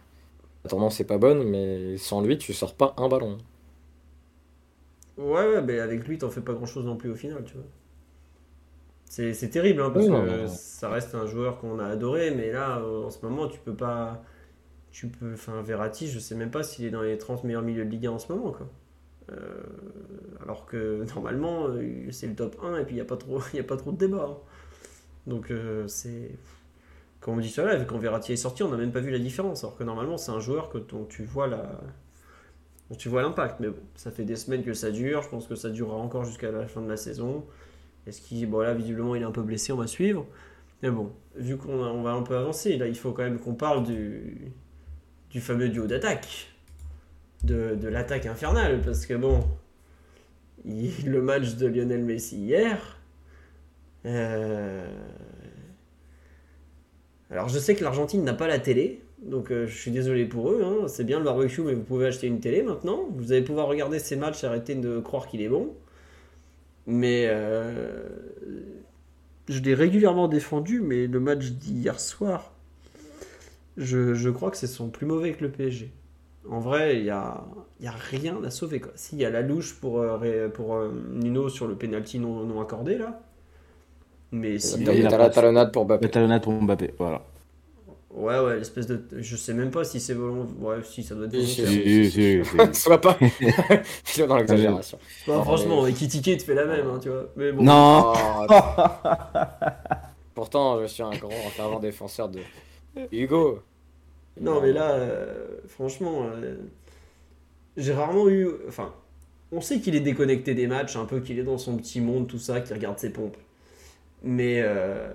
La tendance n'est pas bonne, mais sans lui, tu sors pas un ballon. Ouais, ouais, mais avec lui, t'en fais pas grand chose non plus au final, tu vois. C'est terrible, hein, parce que ça reste un joueur qu'on a adoré, mais là, en ce moment, tu peux pas. Tu peux. Enfin, Verratti, je sais même pas s'il est dans les 30 meilleurs milieux de Ligue 1 en ce moment, quoi. Euh, alors que normalement, euh, c'est le top 1 et puis il n'y a, pas trop, a pas trop de débat. Hein. Donc, euh, c'est. Quand on dit là, quand Verratti est sorti, on n'a même pas vu la différence. Alors que normalement, c'est un joueur que dont tu vois la tu vois l'impact, mais bon, ça fait des semaines que ça dure. Je pense que ça durera encore jusqu'à la fin de la saison. Est-ce qu'il, bon là, visiblement, il est un peu blessé, on va suivre. Mais bon, vu qu'on va un peu avancer, là, il faut quand même qu'on parle du, du fameux duo d'attaque, de, de l'attaque infernale, parce que bon, le match de Lionel Messi hier. Euh, alors, je sais que l'Argentine n'a pas la télé, donc euh, je suis désolé pour eux, hein. c'est bien le barbecue, mais vous pouvez acheter une télé maintenant. Vous allez pouvoir regarder ces matchs, arrêter de croire qu'il est bon. Mais euh, je l'ai régulièrement défendu, mais le match d'hier soir, je, crois que c'est son plus mauvais que le PSG. En vrai, il n'y a, rien à sauver. S'il y a la louche pour, Nuno sur le penalty non accordé, là. Mais si. Il la la talonnade pour La Mbappé. talonnade pour Mbappé, voilà. Ouais, ouais, l'espèce de. Je sais même pas si c'est volontaire. Ouais, si, ça doit être Si, si, volontaire. si. Si, si. Sois pas Philo dans l'exagération. Bah, franchement, avec Kitike, tu fais la même, hein, tu vois. Mais bon. Non Oh, Pourtant, je suis un grand, un fervent défenseur de Hugo. Non, mais là, euh, franchement, euh, j'ai rarement eu. Enfin, on sait qu'il est déconnecté des matchs, un peu qu'il est dans son petit monde, tout ça, qu'il regarde ses pompes. Mais euh,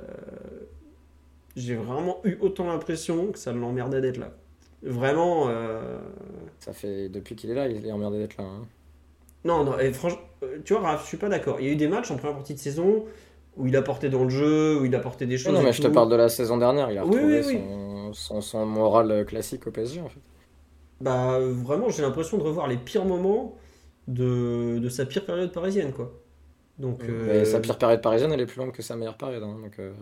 j'ai vraiment eu autant l'impression que ça l'emmerdait d'être là. Vraiment. euh, Ça fait depuis qu'il est là, il est emmerdé d'être là. hein. Non, non, et franchement, euh, tu vois, Raph, je suis pas d'accord. Il y a eu des matchs en première partie de saison où il apportait dans le jeu, où il apportait des choses. Non, mais je te parle de la saison dernière. Il a Oui, retrouvé oui, oui. Son, son, son moral classique au PSG en fait. Bah, vraiment, j'ai l'impression de revoir les pires moments de, de sa pire période parisienne, quoi. Donc, Mais euh, sa pire période parisienne, elle est plus longue que sa meilleure période. hein, donc, euh,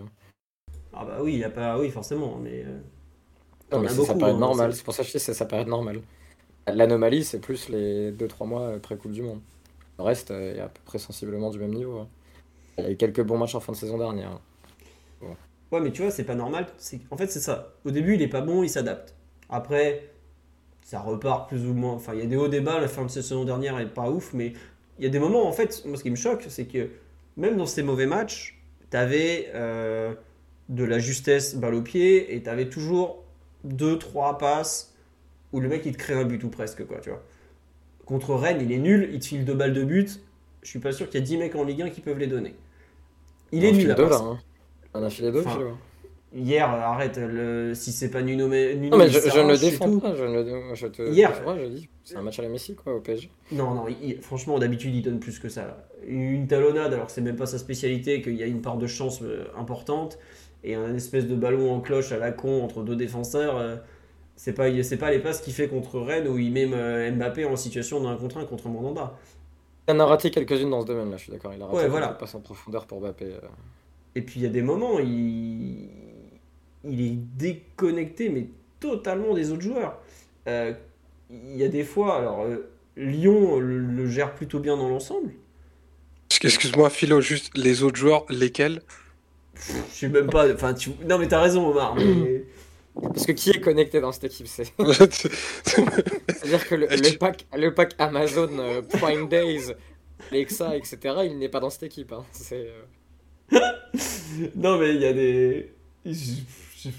Ah bah oui, il y a pas... oui, forcément, mais... euh, Non, On mais c'est sa période hein, normale. c'est- pour ça que je dis que c'est sa période normale. L'anomalie, c'est plus les 2-3 mois après Coupe du Monde. Le reste euh, est à peu près sensiblement du même niveau. hein. Il y a eu quelques bons matchs en fin de saison dernière. hein. Ouais, mais tu vois, c'est pas normal. C'est... En fait, c'est ça. Au début, il est pas bon, il s'adapte. Après, ça repart plus ou moins... Enfin, il y a des hauts débats, la fin de saison dernière est pas ouf, mais il y a des moments, en fait, moi, ce qui me choque, c'est que même dans ces mauvais matchs, t'avais euh, de la justesse balle au pied, et t'avais toujours deux, trois passes où le mec, il te crée un but ou presque, quoi, tu vois. Contre Rennes, il est nul, il te file deux balles de but. Je suis pas sûr qu'il y a 10 mecs en Ligue 1 qui peuvent les donner. Il est On nul, deux, là. hein. On a filé deux, Enfin, Philo. Hier, arrête, le... si c'est pas Nuno, Non, mais je, je ne le défends pas. Je, ne je te Hier. pas, je dis. C'est un match à la Messi, quoi, au PSG. Non, non, il- franchement, d'habitude, il donne plus que ça. Une talonnade, alors que c'est même pas sa spécialité, qu'il y a une part de chance euh, importante, et un espèce de ballon en cloche à la con entre deux défenseurs, euh, c'est pas, c'est pas les passes qu'il fait contre Rennes où il met euh, Mbappé en situation d'un contre un contre Mandanda. Il en a raté quelques-unes dans ce domaine, là, je suis d'accord. Il a raté Ouais, voilà. passes en profondeur pour Mbappé. Et puis il y a des moments, il, il est déconnecté, mais totalement des autres joueurs. Euh, il y a des fois, alors euh, Lyon le, le gère plutôt bien dans l'ensemble. Excuse-moi, Philo, juste les autres joueurs, lesquels? Je sais même pas. Enfin, tu... non, mais t'as raison, Omar. mais- Parce que qui est connecté dans cette équipe c'est... C'est-à-dire que le, le pack, le pack Amazon euh, Prime Days, Alexa, etc., il n'est pas dans cette équipe. hein. Euh, non, mais il y a des.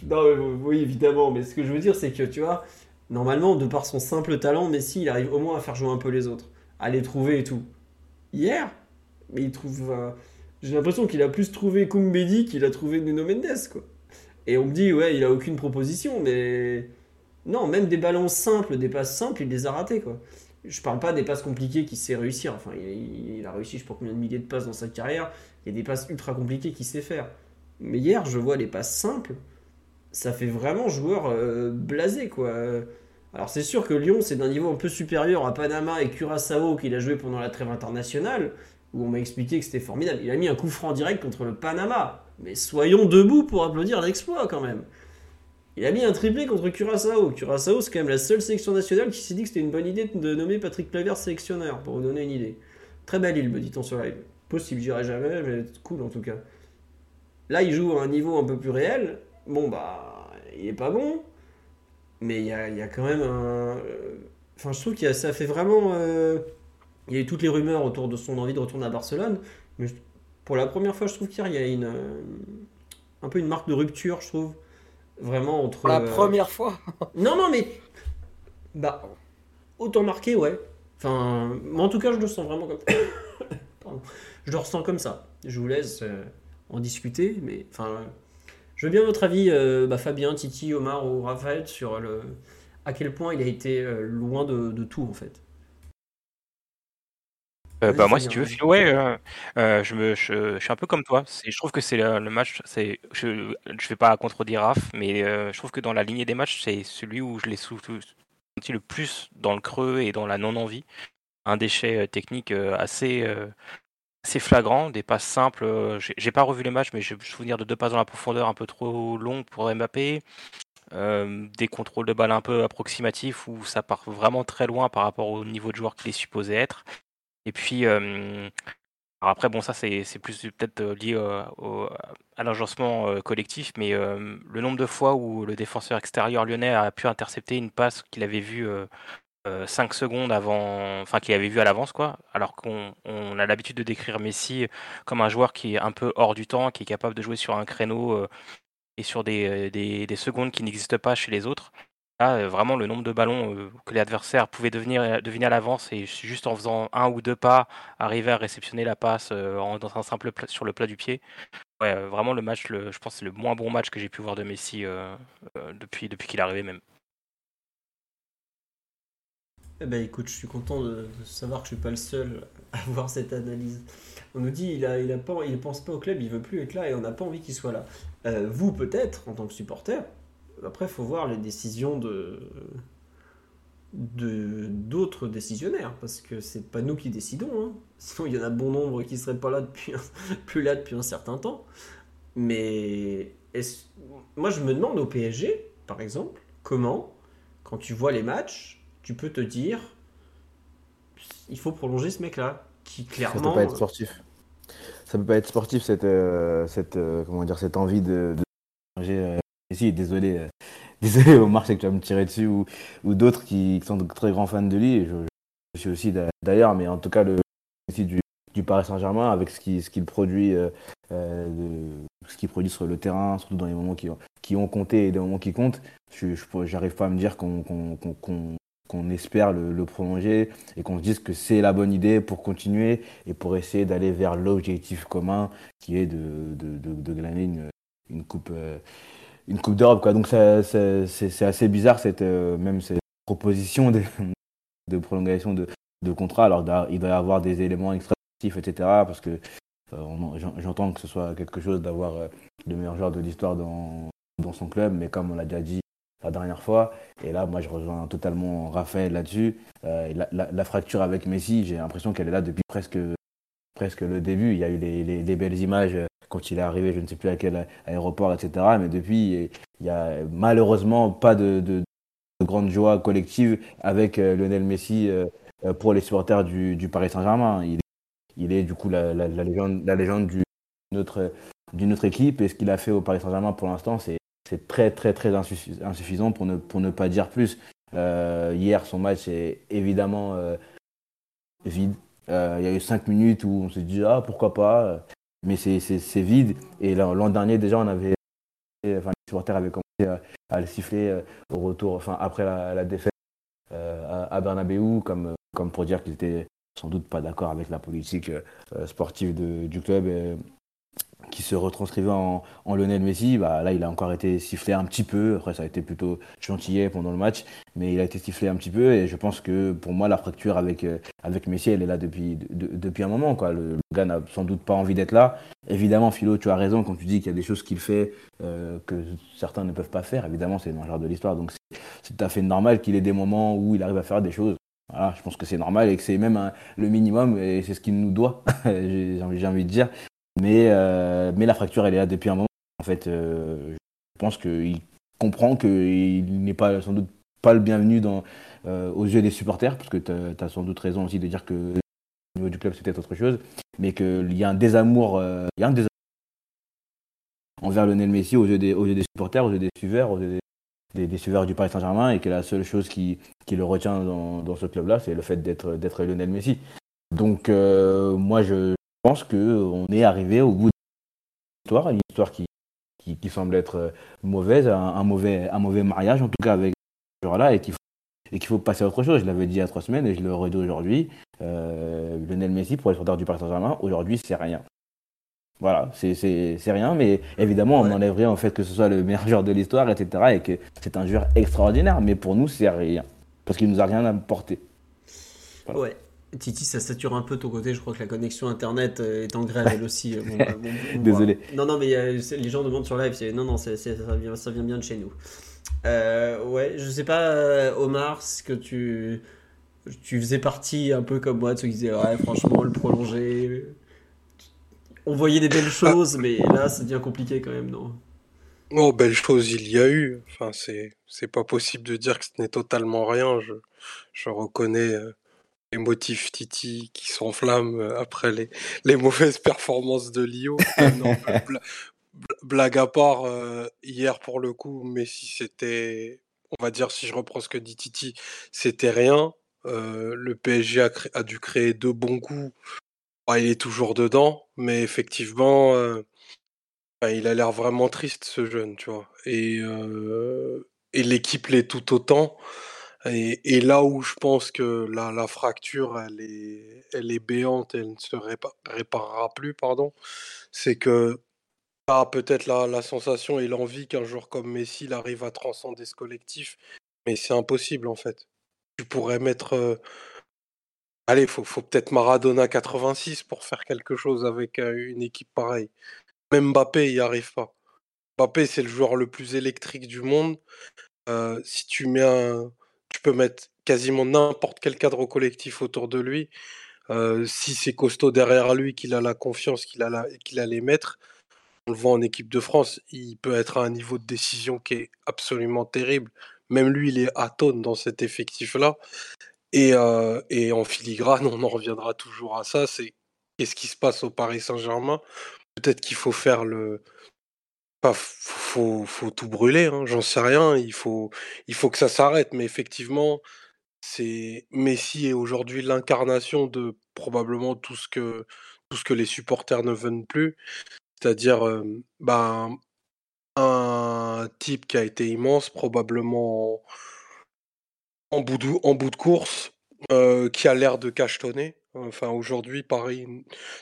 Non, oui, évidemment. Mais ce que je veux dire, c'est que tu vois, normalement, de par son simple talent, Messi, il arrive au moins à faire jouer un peu les autres, à les trouver et tout. Hier, mais il trouve. J'ai l'impression qu'il a plus trouvé Koumbedi qu'il a trouvé Nuno Mendes, quoi. Et on me dit, ouais, il a aucune proposition, mais. Non, même des ballons simples, des passes simples, il les a ratés, quoi. Je parle pas des passes compliquées qu'il sait réussir. Enfin, il, il a réussi, je sais pas combien de milliers de passes dans sa carrière. Il y a des passes ultra compliquées qu'il sait faire. Mais hier, je vois les passes simples. Ça fait vraiment joueur euh, blasé, quoi. Alors, c'est sûr que Lyon, c'est d'un niveau un peu supérieur à Panama et Curaçao qu'il a joué pendant la trêve internationale, où on m'a expliqué que c'était formidable. Il a mis un coup franc direct contre le Panama. Mais soyons debout pour applaudir l'exploit, quand même. Il a mis un triplé contre Curaçao. Curaçao, c'est quand même la seule sélection nationale qui s'est dit que c'était une bonne idée de nommer Patrick Kluivert sélectionneur, pour vous donner une idée. Très belle île, me dit-on sur live. Possible, j'irai jamais, mais cool en tout cas. Là, il joue à un niveau un peu plus réel. Bon, bah, il est pas bon, mais il y a, il y a quand même un. euh, Enfin, je trouve que ça fait vraiment. euh, Il y a eu toutes les rumeurs autour de son envie de retourner à Barcelone, mais je- pour la première fois, je trouve qu'hier, il y a une. euh, Un peu une marque de rupture, je trouve. Vraiment entre. Pour la euh, première fois non, non, mais. Bah. Autant marqué, ouais. Enfin. Mais en tout cas, je le sens vraiment comme. Pardon. Je le ressens comme ça. Je vous laisse euh, en discuter, mais. Enfin. Je veux bien votre avis, euh, bah, Fabien, Titi, Omar ou Raphaël, sur le. À quel point il a été euh, loin de, de tout, en fait. Euh, bah moi si tu veux. Philo, ouais euh, euh, je me je, je suis un peu comme toi je trouve que c'est le, le match c'est je je vais pas contredire Raph mais je trouve que dans la lignée des matchs c'est celui où je l'ai senti le plus dans le creux et dans la non envie un déchet technique assez assez flagrant des passes simples euh, j'ai j'ai pas revu les matchs mais j'ai le souvenir de deux passes dans la profondeur un peu trop longues pour Mbappé des contrôles de balle un peu approximatifs où ça part vraiment très loin par rapport au niveau de joueur qu'il est supposé être. Et puis, après, bon, ça, c'est plus peut-être lié à l'agencement collectif, mais le nombre de fois où le défenseur extérieur lyonnais a pu intercepter une passe qu'il avait vue 5 secondes avant, enfin, qu'il avait vue à l'avance, quoi, alors qu'on a l'habitude de décrire Messi comme un joueur qui est un peu hors du temps, qui est capable de jouer sur un créneau et sur des, des secondes qui n'existent pas chez les autres. Là, euh, vraiment, le nombre de ballons euh, que les adversaires pouvaient devenir, euh, deviner à l'avance et juste en faisant un ou deux pas, arriver à réceptionner la passe dans un simple sur le plat du pied. Ouais, vraiment, le match, le, je pense, c'est le moins bon match que j'ai pu voir de Messi depuis, depuis qu'il est arrivé même. Eh ben écoute, je suis content de, savoir que je suis pas le seul à avoir cette analyse. On nous dit il a, il pense pas au club, il veut plus être là et on n'a pas envie qu'il soit là. vous peut-être en tant que supporter, après, faut voir les décisions de d'autres décisionnaires parce que c'est pas nous qui décidons hein. sinon il y en a bon nombre qui seraient pas là depuis plus là depuis un certain temps mais moi je me demande au PSG par exemple comment quand tu vois les matchs tu peux te dire il faut prolonger ce mec là qui clairement ça peut pas être sportif ça peut pas être sportif cette euh, cette euh, comment dire cette envie de, de euh, si, désolé, désolé Omar, c'est que tu vas me tirer dessus ou, ou d'autres qui, sont de très grands fans de lui. Je, je suis aussi d'ailleurs, mais en tout cas, le aussi du, du Paris Saint-Germain avec ce qu'il ce qu'il produit, euh, ce qu'il produit sur le terrain, surtout dans les moments qui, qui ont compté et des moments qui comptent. Je n'arrive pas à me dire qu'on qu'on espère le, prolonger et qu'on se dise que c'est la bonne idée pour continuer et pour essayer d'aller vers l'objectif commun qui est de, de, de, de glaner une, une coupe, une Coupe d'Europe. Quoi. Donc c'est assez bizarre cette, euh, même cette proposition de, de prolongation de, de, contrat. Alors il va y avoir des éléments extractifs, etc. Parce que euh, j'entends que ce soit quelque chose d'avoir euh, le meilleur joueur de l'histoire dans, dans son club, mais comme on l'a déjà dit la dernière fois, et là moi je rejoins totalement Raphaël là-dessus, la, la, fracture avec Messi, j'ai l'impression qu'elle est là depuis presque, presque le début. Il y a eu les, les, les belles images quand il est arrivé, je ne sais plus à quel aéroport, etc. Mais depuis, il n'y a malheureusement pas de, de, grande joie collective avec euh, Lionel Messi euh, euh, pour les supporters du, du Paris Saint-Germain. Il, est du coup la, légende, légende d'une autre, équipe et ce qu'il a fait au Paris Saint-Germain pour l'instant, c'est très très très insuffisant pour ne, pour ne pas dire plus. Euh, hier, son match est évidemment euh, vide. Euh, il y a eu cinq minutes où on s'est dit ah pourquoi pas mais c'est vide. Et l'an dernier, déjà, on avait, enfin, les supporters avaient commencé à, le siffler au retour, enfin, après la, défaite euh, à, Bernabeu, comme, comme pour dire qu'ils étaient sans doute pas d'accord avec la politique sportive du club qui se retranscrivait en, en Lionel Messi, bah, là il a encore été sifflé un petit peu. Après ça a été plutôt gentillet pendant le match, mais il a été sifflé un petit peu et je pense que pour moi la fracture avec euh, avec Messi elle est là depuis depuis un moment quoi. Le, gars n'a sans doute pas envie d'être là. Évidemment Philo, tu as raison quand tu dis qu'il y a des choses qu'il fait euh, que certains ne peuvent pas faire. Évidemment c'est dans le genre de l'histoire donc c'est tout à fait normal qu'il ait des moments où il arrive à faire des choses. Voilà, je pense que c'est normal et que c'est même le minimum et c'est ce qu'il nous doit, j'ai envie, envie de dire. Mais, euh, mais la fracture, elle est là depuis un moment. En fait, euh, je pense qu'il comprend qu'il n'est pas sans doute pas le bienvenu euh, aux yeux des supporters, parce que tu as, sans doute raison aussi de dire que au niveau du club, c'est peut-être autre chose, mais qu'il y a un désamour, y a un désamour envers Lionel Messi aux yeux, des, aux yeux des supporters, aux yeux des suiveurs, aux yeux des, des, suiveurs du Paris Saint-Germain, et que la seule chose qui, qui le retient dans, dans ce club-là, c'est le fait d'être Lionel Messi. Donc, moi, je pense qu'on est arrivé au bout de l'histoire, une histoire qui, qui, semble être euh, mauvaise, un, mauvais, un mauvais mariage en tout cas avec ce joueur-là et qu'il faut, faut passer à autre chose. Je l'avais dit il y a trois semaines et je le redis aujourd'hui. Euh, Lionel Messi, pour les supporters du Paris Saint-Germain, aujourd'hui, c'est rien. Voilà, c'est rien, mais évidemment, on enlèverait en fait que ce soit le meilleur joueur de l'histoire, etc. et que c'est un joueur extraordinaire, mais pour nous, c'est rien. Parce qu'il nous a rien apporté. Voilà. Ouais. Titi, ça sature un peu ton côté. Je crois que la connexion internet euh, est en grève elle aussi. Euh, bah, Désolé. Non, non, mais euh, les gens demandent sur live. Non, non, ça, vient, ça vient bien de chez nous. ouais, je sais pas, Omar, ce que tu, tu faisais partie un peu comme moi de ceux qui disaient ouais, franchement, le prolonger. On voyait des belles choses, mais là, ça devient compliqué quand même, non? Oh, belle chose, il y a eu. Enfin, c'est, c'est pas possible de dire que ce n'est totalement rien. Je, je reconnais les motifs Titi qui s'enflamment euh, après les, les mauvaises performances de Lio. Euh, non, blague à part, euh, hier pour le coup, Messi c'était, on va dire si je reprends ce que dit Titi, c'était rien. Euh, le PSG a, dû créer deux bons coups. Ah, il est toujours dedans, mais effectivement, euh, Enfin, il a l'air vraiment triste ce jeune, tu vois. Et, et l'équipe l'est tout autant. Et, là où je pense que la, fracture, elle est, elle est béante, elle ne se répa- réparera plus, pardon, c'est que tu peut-être la, sensation et l'envie qu'un joueur comme Messi il arrive à transcender ce collectif, mais c'est impossible en fait. Tu pourrais mettre... euh, allez, faut, faut peut-être Maradona 86 pour faire quelque chose avec euh, une équipe pareille. Même Mbappé, n'y arrive pas. Mbappé, c'est le joueur le plus électrique du monde. Heu, si tu mets un tu peux mettre quasiment n'importe quel cadre collectif autour de lui. Si c'est costaud derrière lui, qu'il a la confiance, qu'il a la qu'il a les on le voit en équipe de France, il peut être à un niveau de décision qui est absolument terrible. Même lui, il est atone dans cet effectif-là et et en filigrane, on en reviendra toujours à ça, c'est qu'est-ce qui se passe au Paris Saint-Germain? Peut-être qu'il faut faire le Bah, faut faut tout brûler, hein, j'en sais rien, il faut que ça s'arrête, mais effectivement, Messi est aujourd'hui l'incarnation de probablement tout ce que les supporters ne veulent plus. C'est-à-dire, hem, ben, un type qui a été immense, probablement en bout de course, heu, qui a l'air de cachetonner. Enfin, aujourd'hui, Paris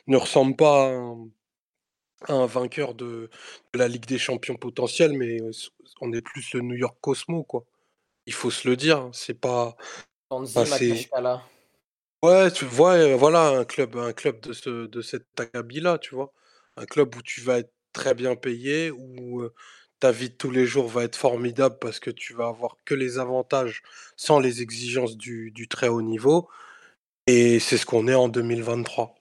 ne ressemble pas à un vainqueur de de la Ligue des champions potentiel, mais on est plus le New York Cosmo, quoi. Il faut se le dire, hein, c'est pas enfin, c'est Makashkala. ouais, tu vois, voilà un club un club de ce de cet acabit-là, tu vois? Un club où tu vas être très bien payé, où, ta vie de tous les jours va être formidable parce que tu vas avoir que les avantages sans les exigences du du très haut niveau et c'est ce qu'on est en 2023.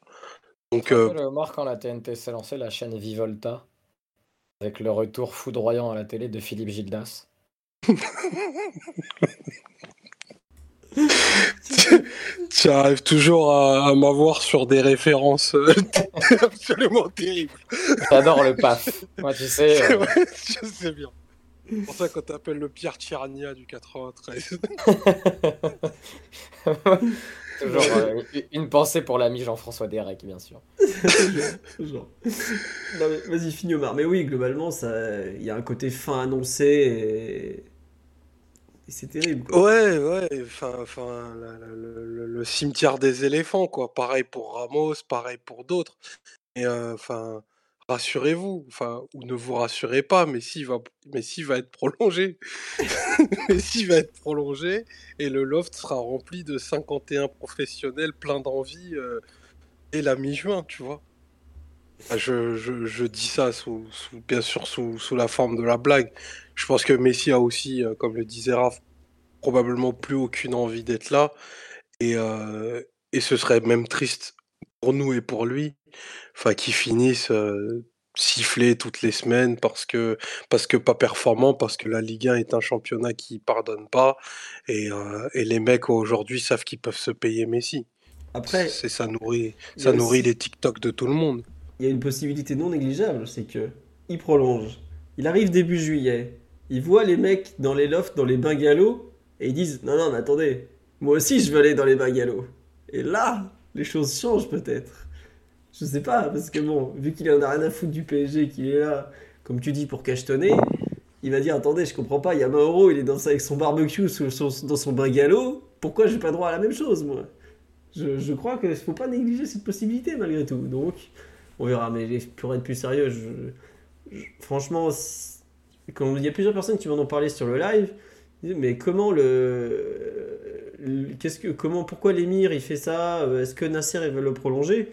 Donc heu rappelles, Omar, quand la TNT s'est lancée, la chaîne Vivolta, avec le retour foudroyant à la télé de Philippe Gildas? Tu tu arrives toujours à à m'avoir sur des références, heu, absolument terribles. J'adore le PAF. Moi, tu sais, euh, je sais bien. C'est pour ça qu'on t'appelle le Pierre Tchernia du 93. toujours euh, une pensée pour l'ami Jean-François Derek, bien sûr. Genre. Non mais vas-y, finis Omar. Mais oui, globalement, ça, il y a un côté fin annoncé et, et c'est terrible. Quoi. Ouais, ouais, enfin enfin, la la le le le cimetière des éléphants, quoi. Pareil pour Ramos, pareil pour d'autres et heu, enfin, rassurez-vous, enfin, ou ne vous rassurez pas, Messi va Messi va être prolongé. Messi va être prolongé et le loft sera rempli de 51 professionnels pleins d'envie, heu, dès la mi-juin, tu vois? Je dis ça sous bien sûr sous la forme de la blague. Je pense que Messi a aussi, heu, comme le disait Raph, probablement plus aucune envie d'être là et heu et ce serait même triste pour nous et pour lui, enfin qu'il finisse, heu, sifflé toutes les semaines parce que parce que pas performant, parce que la Ligue 1 est un championnat qui pardonne pas et et les mecs aujourd'hui savent qu'ils peuvent se payer Messi. Après, C'est ça nourrit ça nourrit aussi- les TikTok de tout le monde. il y a une possibilité non négligeable, c'est que il prolonge. Il arrive début juillet. Il voit les mecs dans les lofts, dans les bungalows, et ils disent non non mais attendez, moi aussi je veux aller dans les bungalows. Et là, les choses changent peut-être. Je sais pas parce que bon, vu qu'il en a rien à foutre du PSG, qu'il est là, comme tu dis pour cachetonner, il va dire attendez, je comprends pas, il y a il est dans, avec son barbecue sous son- dans son bungalow, pourquoi j'ai pas droit à la même chose moi? Je, crois qu'il faut pas négliger cette possibilité malgré tout. Donc, on verra. Mais pour être plus sérieux, franchement, il y a plusieurs personnes qui m'en ont parlé sur le live, mais comment le, qu'est-ce que, comment, pourquoi l'émir il fait ça? Est-ce que Nasser il veut le prolonger?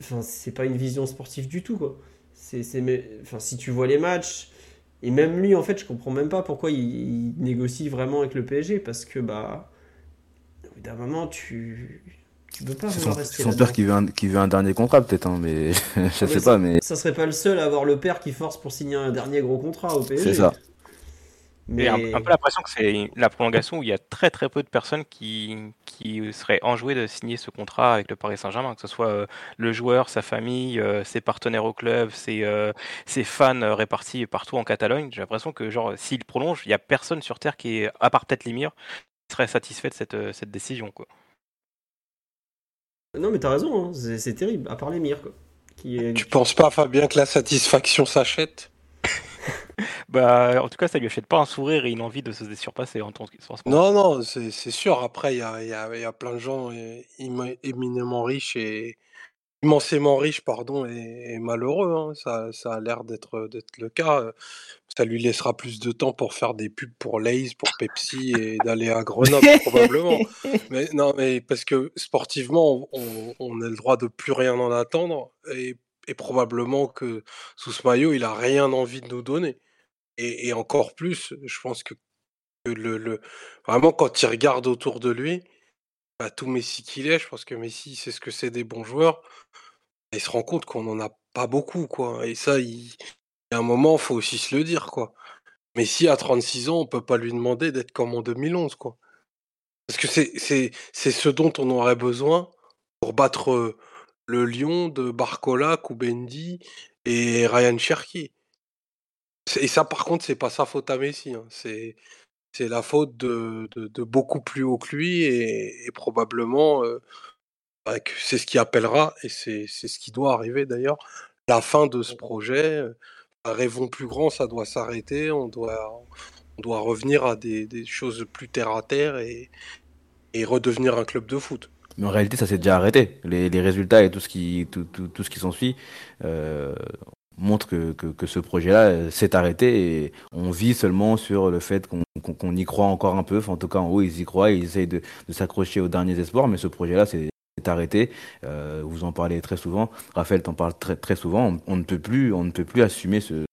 Enfin, c'est pas une vision sportive du tout quoi. C'est, enfin, si tu vois les matchs. Et même lui, en fait, je comprends même pas pourquoi il, il négocie vraiment avec le PSG parce que bah, au bout d'un moment, tu, Tu peux pas son, rester son père qui veut un, qui veut un dernier contrat, peut-être, hein, mais je Ah, mais sais ça- pas, mais Ça serait pas le seul à avoir le père qui force pour signer un dernier gros contrat au PSG. c'est ça. Mais J'ai un, un peu l'impression que c'est la prolongation où il y a très très peu de personnes qui, qui seraient enjouées de signer ce contrat avec le Paris Saint-Germain, que ce soit euh, le joueur, sa famille, euh, ses partenaires au club, ses, euh, ses fans répartis partout en Catalogne. J'ai l'impression que genre s'il prolonge, il y a personne sur terre qui est, à part peut-être Limir, qui serait satisfait de cette, euh, cette décision. Quoi. Non, mais t'as raison, hein, c'est c'est terrible, à part les mires, quoi. Qui est... Tu penses pas, Fabien, que la satisfaction s'achète? Bah, en tout cas, ça lui achète pas un sourire et une envie de se surpasser en, tant que-. Non, non, c'est sûr. Après, il y a, y a- y a plein de gens euh, émi- éminemment riches et immensément riches, pardon, et, et malheureux. hein. Ça, ça a l'air d'être le cas. Ça lui laissera plus de temps pour faire des pubs pour Lay's, pour Pepsi et d'aller à Grenoble probablement. Mais non, mais parce que sportivement, on, on a le droit de plus rien en attendre et, et probablement que sous ce maillot, il a rien envie de nous donner. Et, encore plus, je pense que, le, le- vraiment quand il regarde autour de lui, bah, tout Messi qu'il est, je pense que Messi c'est ce que c'est des bons joueurs. Il se rend compte qu'on n'en a pas beaucoup, quoi. Et ça, il, a un moment, faut aussi se le dire, quoi. Messi à 36 ans, on peut pas lui demander d'être comme en 2011, quoi. Parce que c'est ce dont on aurait besoin pour battre euh, le Lyon de Barcola, Koubendi et Ryan Cherki. Et ça, par contre, c'est pas sa faute à Messi. hein. C'est c'est la faute de, de, de beaucoup plus haut que lui et, et probablement euh, bah, c'est ce qui appellera et c'est c'est ce qui doit arriver d'ailleurs la fin de ce projet. euh, Rêvons plus grand, ça doit s'arrêter. On doit on doit revenir à des, des choses plus terre à terre et, et redevenir un club de foot. Mais en réalité, ça s'est déjà arrêté. Les, les résultats et tout ce qui, tout, tout, tout ce qui s'ensuit euh, montrent que, que, que ce projet-là euh, s'est arrêté et on vit seulement sur le fait qu'on qu'on y croit encore un peu. En tout cas, en haut, ils y croient, ils essayent de, de s'accrocher aux derniers espoirs, mais ce projet-là s'est arrêté. Euh, vous en parlez très souvent. Raphaël t'en parle très, très souvent. On, ne peut plus, on ne peut plus assumer ce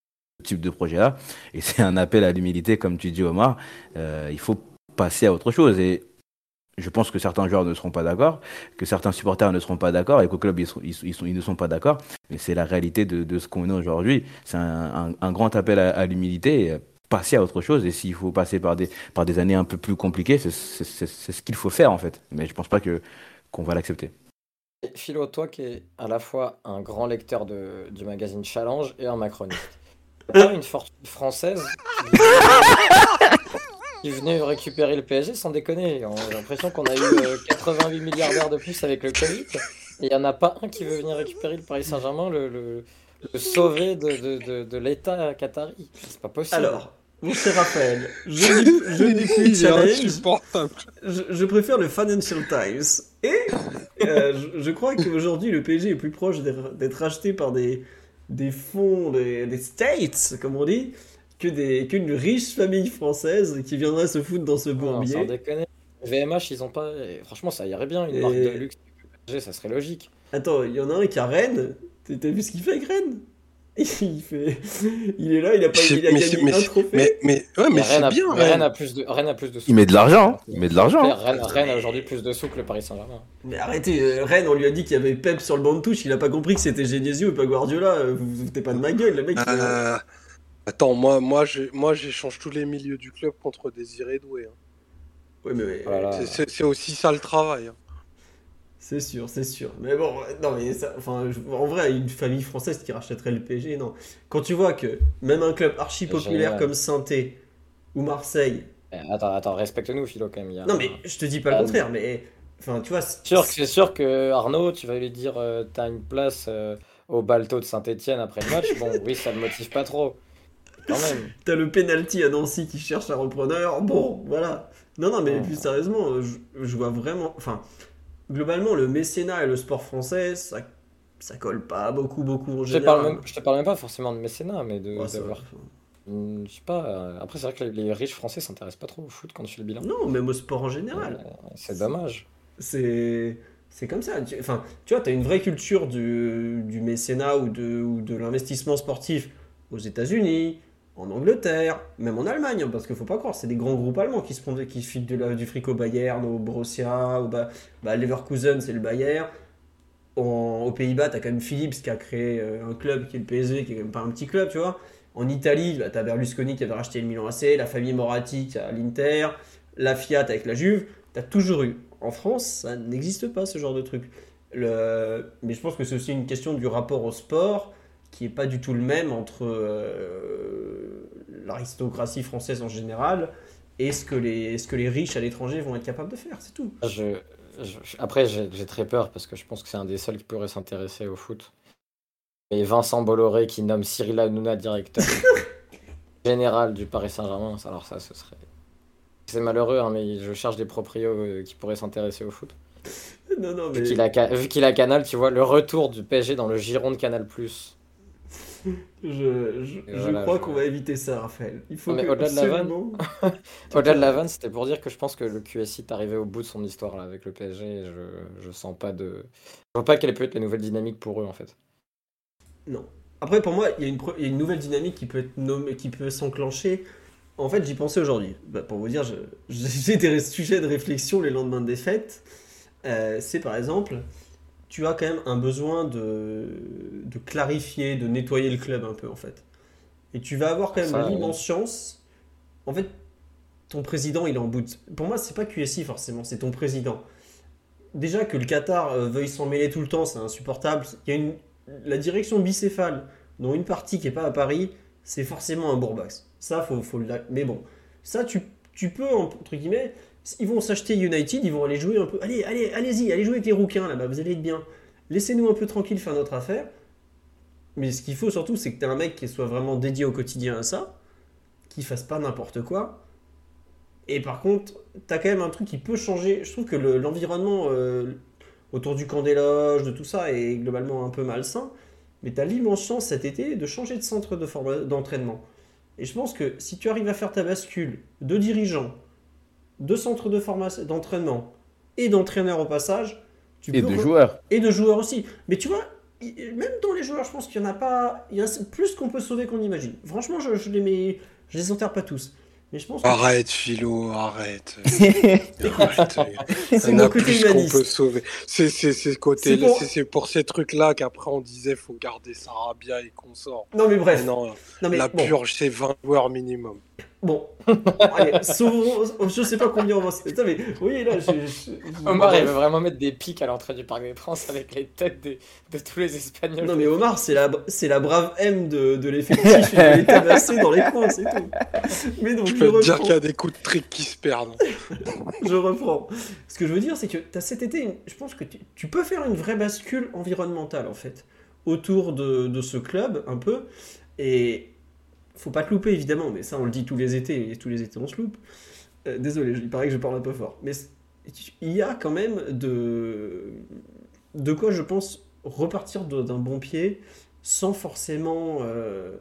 type de projet-là. Et c'est un appel à l'humilité, comme tu dis, Omar. Euh, il faut passer à autre chose. Je pense que certains joueurs ne seront pas d'accord, que certains supporters ne seront pas d'accord, et qu'au club, ils, sont- ils, sont- ils sont- ils ne sont pas d'accord. Mais c'est la réalité de, de ce qu'on est aujourd'hui. C'est un, un- un grand appel à, à l'humilité. Passer à autre chose. Et s'il faut passer par des, par des années un peu plus compliquées, c'est c'est- c'est- c'est ce qu'il faut faire, en fait. Mais je pense pas que qu'on va l'accepter. Et Philo, toi qui es à la fois un grand lecteur de, du magazine Challenge et un macroniste, une fortune française qui qui venait récupérer le PSG sans déconner. On a l'impression qu'on a eu euh, 88 milliardaires de plus avec le Covid. Et il n'y en a pas un qui veut venir récupérer le Paris Saint-Germain, le, le, le sauver de, de, de, de l'État qatari. C'est pas possible. Alors, mon cher Raphaël, je je C'est challenge. Je, je préfère le Financial Times. Et euh, je, je crois qu'aujourd'hui, le PSG est plus proche d'être racheté par des, des fonds, des, des States, comme on dit, que des- qu'une riche famille française qui viendrait se foutre dans ce Non, sans bourbier. déconner. VMH, ils ont pas. Franchement, ça irait bien, une Et- marque de luxe. Ça serait logique. Attends, il y en a un qui a Rennes. T'as vu ce qu'il fait avec Rennes? Il, fait... il est là, il a, pas, il a mais gagné mais un trophée. Mais, mais, ouais, mais c'est a- bien. Rennes. Rennes a plus de, Rennes a plus de sous. Il met de l'argent, hein. il met de l'argent. hein. Rennes, Rennes a aujourd'hui plus de sous que le Paris Saint-Germain. Mais arrêtez, euh, Rennes, on lui a dit qu'il y avait Pep sur le banc de touche, il a pas compris que c'était Genesio et pas Guardiola. Vous vous foutez pas de ma gueule, le mec. il Euh, attends, moi, moi, j'échange tous les milieux du club contre Désiré Doué. hein. Ouais, mais, Voilà. C'est- aussi ça le travail. hein. c'est sûr, c'est sûr. Mais bon, non, mais ça, enfin, je- en vrai, une famille française qui rachèterait le PSG, non. Quand tu vois que même un club archi populaire comme saint ou Marseille. Eh, Attends, attends, respecte-nous, Philo, quand même. il y a Non, mais je te dis pas le Ah, contraire, mais. Enfin, tu vois. c'est- sûr sûr que Arnaud, tu vas lui dire euh, t'as une place euh, au balto de Saint-Etienne après le match. Bon, oui, ça le motive pas trop. T'as le penalty à Nancy qui cherche un repreneur. Bon, voilà. Non, non, mais plus sérieusement, je, je vois vraiment. Enfin, globalement, le mécénat et le sport français, ça, ça colle pas beaucoup, beaucoup en Je te, général. parle même, je te parle même pas forcément de mécénat, mais de. Ouais, Je sais pas. euh, Après, c'est vrai que les, riches français s'intéressent pas trop au foot quand tu fais le bilan. Non, même au sport en général. Euh, C'est dommage. C'est. C'est comme ça. Tu- Enfin, tu vois, t'as une vraie culture du, du mécénat ou de, ou de l'investissement sportif aux États-Unis, en Angleterre, même en Allemagne, hein, parce qu'il faut pas croire, c'est des grands groupes allemands qui se font qui filent du fric au Bayern, au Borussia, au ba- bah, Leverkusen, c'est le Bayern. Aux Pays-Bas, tu as quand même Philips qui a créé euh, un club qui est le PSV, qui est quand même pas un petit club, tu vois. En Italie, bah, tu as Berlusconi qui avait racheté le Milan AC, la famille Moratti qui a l'Inter, la Fiat avec la Juve. Tu as toujours eu. En France, ça n'existe pas ce genre de truc. Mais je pense que c'est aussi une question du rapport au sport qui est pas du tout le même entre euh, l'aristocratie française en général et ce que les, ce que les riches à l'étranger vont être capables de faire, c'est tout. Je, je- après, j'ai très peur parce que je pense que c'est un des seuls qui pourrait s'intéresser au foot. Et Vincent Bolloré qui nomme Cyril Hanouna directeur général du Paris Saint-Germain, alors ça, ce serait. C'est malheureux, hein, mais je cherche des proprios euh, qui pourraient s'intéresser au foot. Non, non, mais Vu qu'il a, Ca- vu qu'il a Canal, tu vois, le retour du PSG dans le giron de Canal. Je, je, je voilà, crois je- qu'on va éviter ça, Raphaël. Il faut Non, mais que au-delà de la vanne- absolument- Au-delà de la vanne, c'était pour dire que je pense que le QSI est arrivé au bout de son histoire là, avec le PSG. et je, je sens pas de. Je vois pas quelle peut être la nouvelle dynamique pour eux en fait. Non. Après, pour moi, il y, a une il y a une nouvelle dynamique qui peut être nommée, qui peut s'enclencher. En fait, j'y pensais aujourd'hui. Bah, pour vous dire, j'ai des sujets de réflexion les lendemains de défaite. Euh, c'est par exemple, tu as quand même un besoin de, de clarifier, de nettoyer le club un peu en fait. Et tu vas avoir quand même l'immense chance. En fait, ton président, il est en bout. de- Pour moi, c'est pas QSI forcément, c'est ton président. Déjà que le Qatar euh, veuille s'en mêler tout le temps, c'est insupportable. Il y a une, la direction bicéphale, dont une partie qui est pas à Paris, c'est forcément un bourbax. Ça, faut, faut le. Mais bon, ça, tu, tu peux, entre guillemets, ils vont s'acheter United, ils vont aller jouer un peu. Allez, allez, allez-y, allez jouer avec les rouquins là-bas, vous allez être bien. Laissez-nous un peu tranquille faire notre affaire. Mais ce qu'il faut surtout, c'est que tu un mec qui soit vraiment dédié au quotidien à ça, qui fasse pas n'importe quoi. Et par contre, tu as quand même un truc qui peut changer. Je trouve que le- l'environnement euh, autour du camp des loges, de tout ça, est globalement un peu malsain. Mais tu as l'immense chance cet été de changer de centre d'entraînement. Et je pense que si tu arrives à faire ta bascule de dirigeant, de centre de formation, d'entraînement et d'entraîneur au passage, tu Et peux de re- joueurs. et de joueurs aussi. Mais tu vois, i- même dans les joueurs, je pense qu'il y en a pas. Il y en a plus qu'on peut sauver qu'on imagine. Franchement, je, je les mets. Je les enterre pas tous. Mais je pense que. Arrête, Philo, arrête. Arrête. c'est Il y en mon a côté plus qu'on humaniste. peut sauver. C'est c'est- c'est ce côté- C'est pour- c'est- pour ces trucs-là qu'après on disait faut garder Sarabia et consort. Non, mais bref. Non, Non, mais la bon. purge, c'est 20 joueurs minimum. Bon. Allez, sauvons. Je sais pas combien on va. Mais. Oui, là, je. je- je- Omar, il veut vraiment mettre des pics à l'entrée du Parc des Princes avec les têtes des- de tous les Espagnols. Non, mais Omar, c'est la, c'est la brave M de, de l'effectif. Il va les tabasser dans les coins, c'est tout. Mais donc, Je je, peux te dire reprends. qu'il y a des coups de trick qui se perdent. je reprends. Ce que je veux dire, c'est que tu as cet été, une- je pense que tu, tu peux faire une vraie bascule environnementale, en fait, autour de, de ce club, un peu. Et faut pas te louper, évidemment, mais ça, on le dit tous les étés, et tous les étés, on se loupe. Euh, désolé, il paraît que je parle un peu fort. Mais il y a quand même de, de quoi, je pense, repartir d'un bon pied sans forcément euh,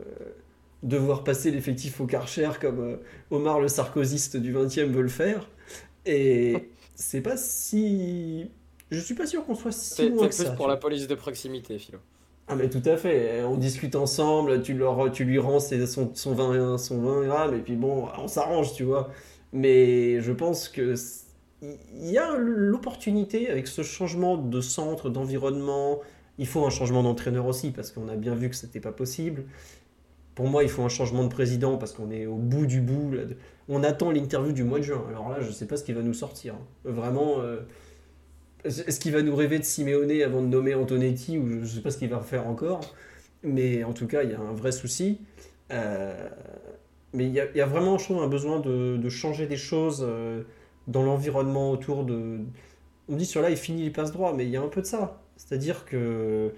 devoir passer l'effectif au Karcher comme euh, Omar le sarkozyste du 20e veut le faire. Et c'est pas si. Je suis pas sûr qu'on soit si loin c'est que plus ça. pour tu la police de proximité, Philo. Ah, mais tout à fait. On discute ensemble, tu, leur, tu lui rends ses- son, son, 20, son 20 grammes, et puis bon, on s'arrange, tu vois. Mais je pense que. Il y a l'opportunité avec ce changement de centre, d'environnement. Il faut un changement d'entraîneur aussi, parce qu'on a bien vu que c'était pas possible. Pour moi, il faut un changement de président, parce qu'on est au bout du bout. On attend l'interview du mois de juin. Alors là, je sais pas ce qu'il va nous sortir. hein. Vraiment. euh, Est-ce qu'il va nous rêver de Simeone avant de nommer Antonetti ou je ne sais pas ce qu'il va faire encore Mais en tout cas, il y a un vrai souci. Euh, mais il y, a, vraiment, je trouve, un besoin de, de changer des choses euh, dans l'environnement autour de. On dit sur là, il finit les passes droits, mais il y a un peu de ça. C'est-à-dire que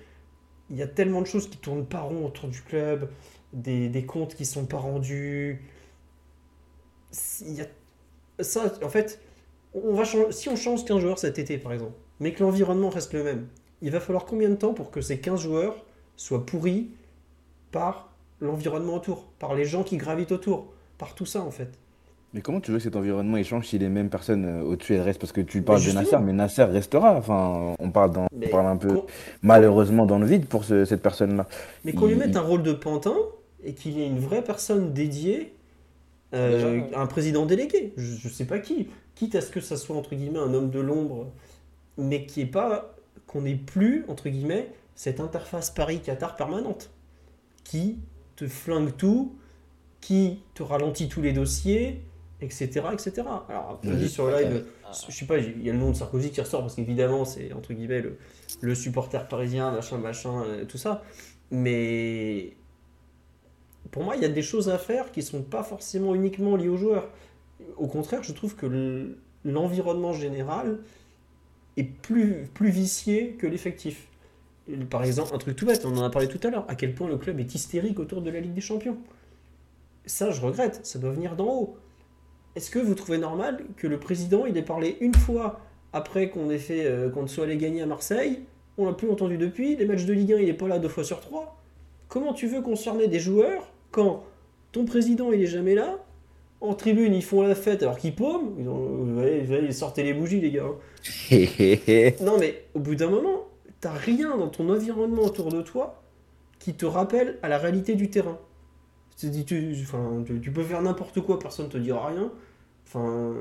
il y a tellement de choses qui tournent pas rond autour du club, des, des comptes qui sont pas rendus. Il y a ça, en fait, on va changer- si on change 15 joueurs cet été, par exemple, mais que l'environnement reste le même, il va falloir combien de temps pour que ces 15 joueurs soient pourris par l'environnement autour, par les gens qui gravitent autour, par tout ça, en fait? Mais comment tu veux que cet environnement il change si les mêmes personnes euh, au-dessus elles restent? Parce que tu parles de. Nasser, mais Nasser restera. Enfin, on parle, dans, Mais on parle un peu malheureusement dans le vide pour ce- cette personne-là. Mais qu'on lui Il- mette un rôle de pantin, et qu'il y ait une vraie personne dédiée, euh, Déjà, un président délégué, je, je sais pas qui, quitte à ce que ça soit entre guillemets un homme de l'ombre, mais qui est pas qu'on n'ait plus entre guillemets cette interface Paris-Qatar permanente, qui te flingue tout, qui te ralentit tous les dossiers, etc., etc. Alors, on dit sur le live, je sais pas, il y a le nom de Sarkozy qui ressort parce qu'évidemment c'est entre guillemets le, le supporter parisien, machin, machin, euh, tout ça. Mais pour moi, il y a des choses à faire qui sont pas forcément uniquement liées aux joueurs. Au contraire, je trouve que le- l'environnement général est plus, vicié que l'effectif. Par exemple, un truc tout bête, on en a parlé tout à l'heure, à quel point le club est hystérique autour de la Ligue des Champions. Ça, je regrette, ça doit venir d'en haut. Est-ce que vous trouvez normal que le président, il ait parlé une fois après qu'on ait fait, euh, qu'on soit allé gagner à Marseille? On l'a plus entendu depuis, les matchs de Ligue 1, il est pas là deux fois sur trois. Comment tu veux concerner des joueurs quand ton président, il est jamais là En tribune, ils font la fête alors qu'ils paument ils, ont, sortez les bougies, les gars. hein. Non, mais au bout d'un moment, t'as rien dans ton environnement autour de toi qui te rappelle à la réalité du terrain. Tu, tu, enfin, tu, tu peux faire n'importe quoi, personne te dira rien. Enfin,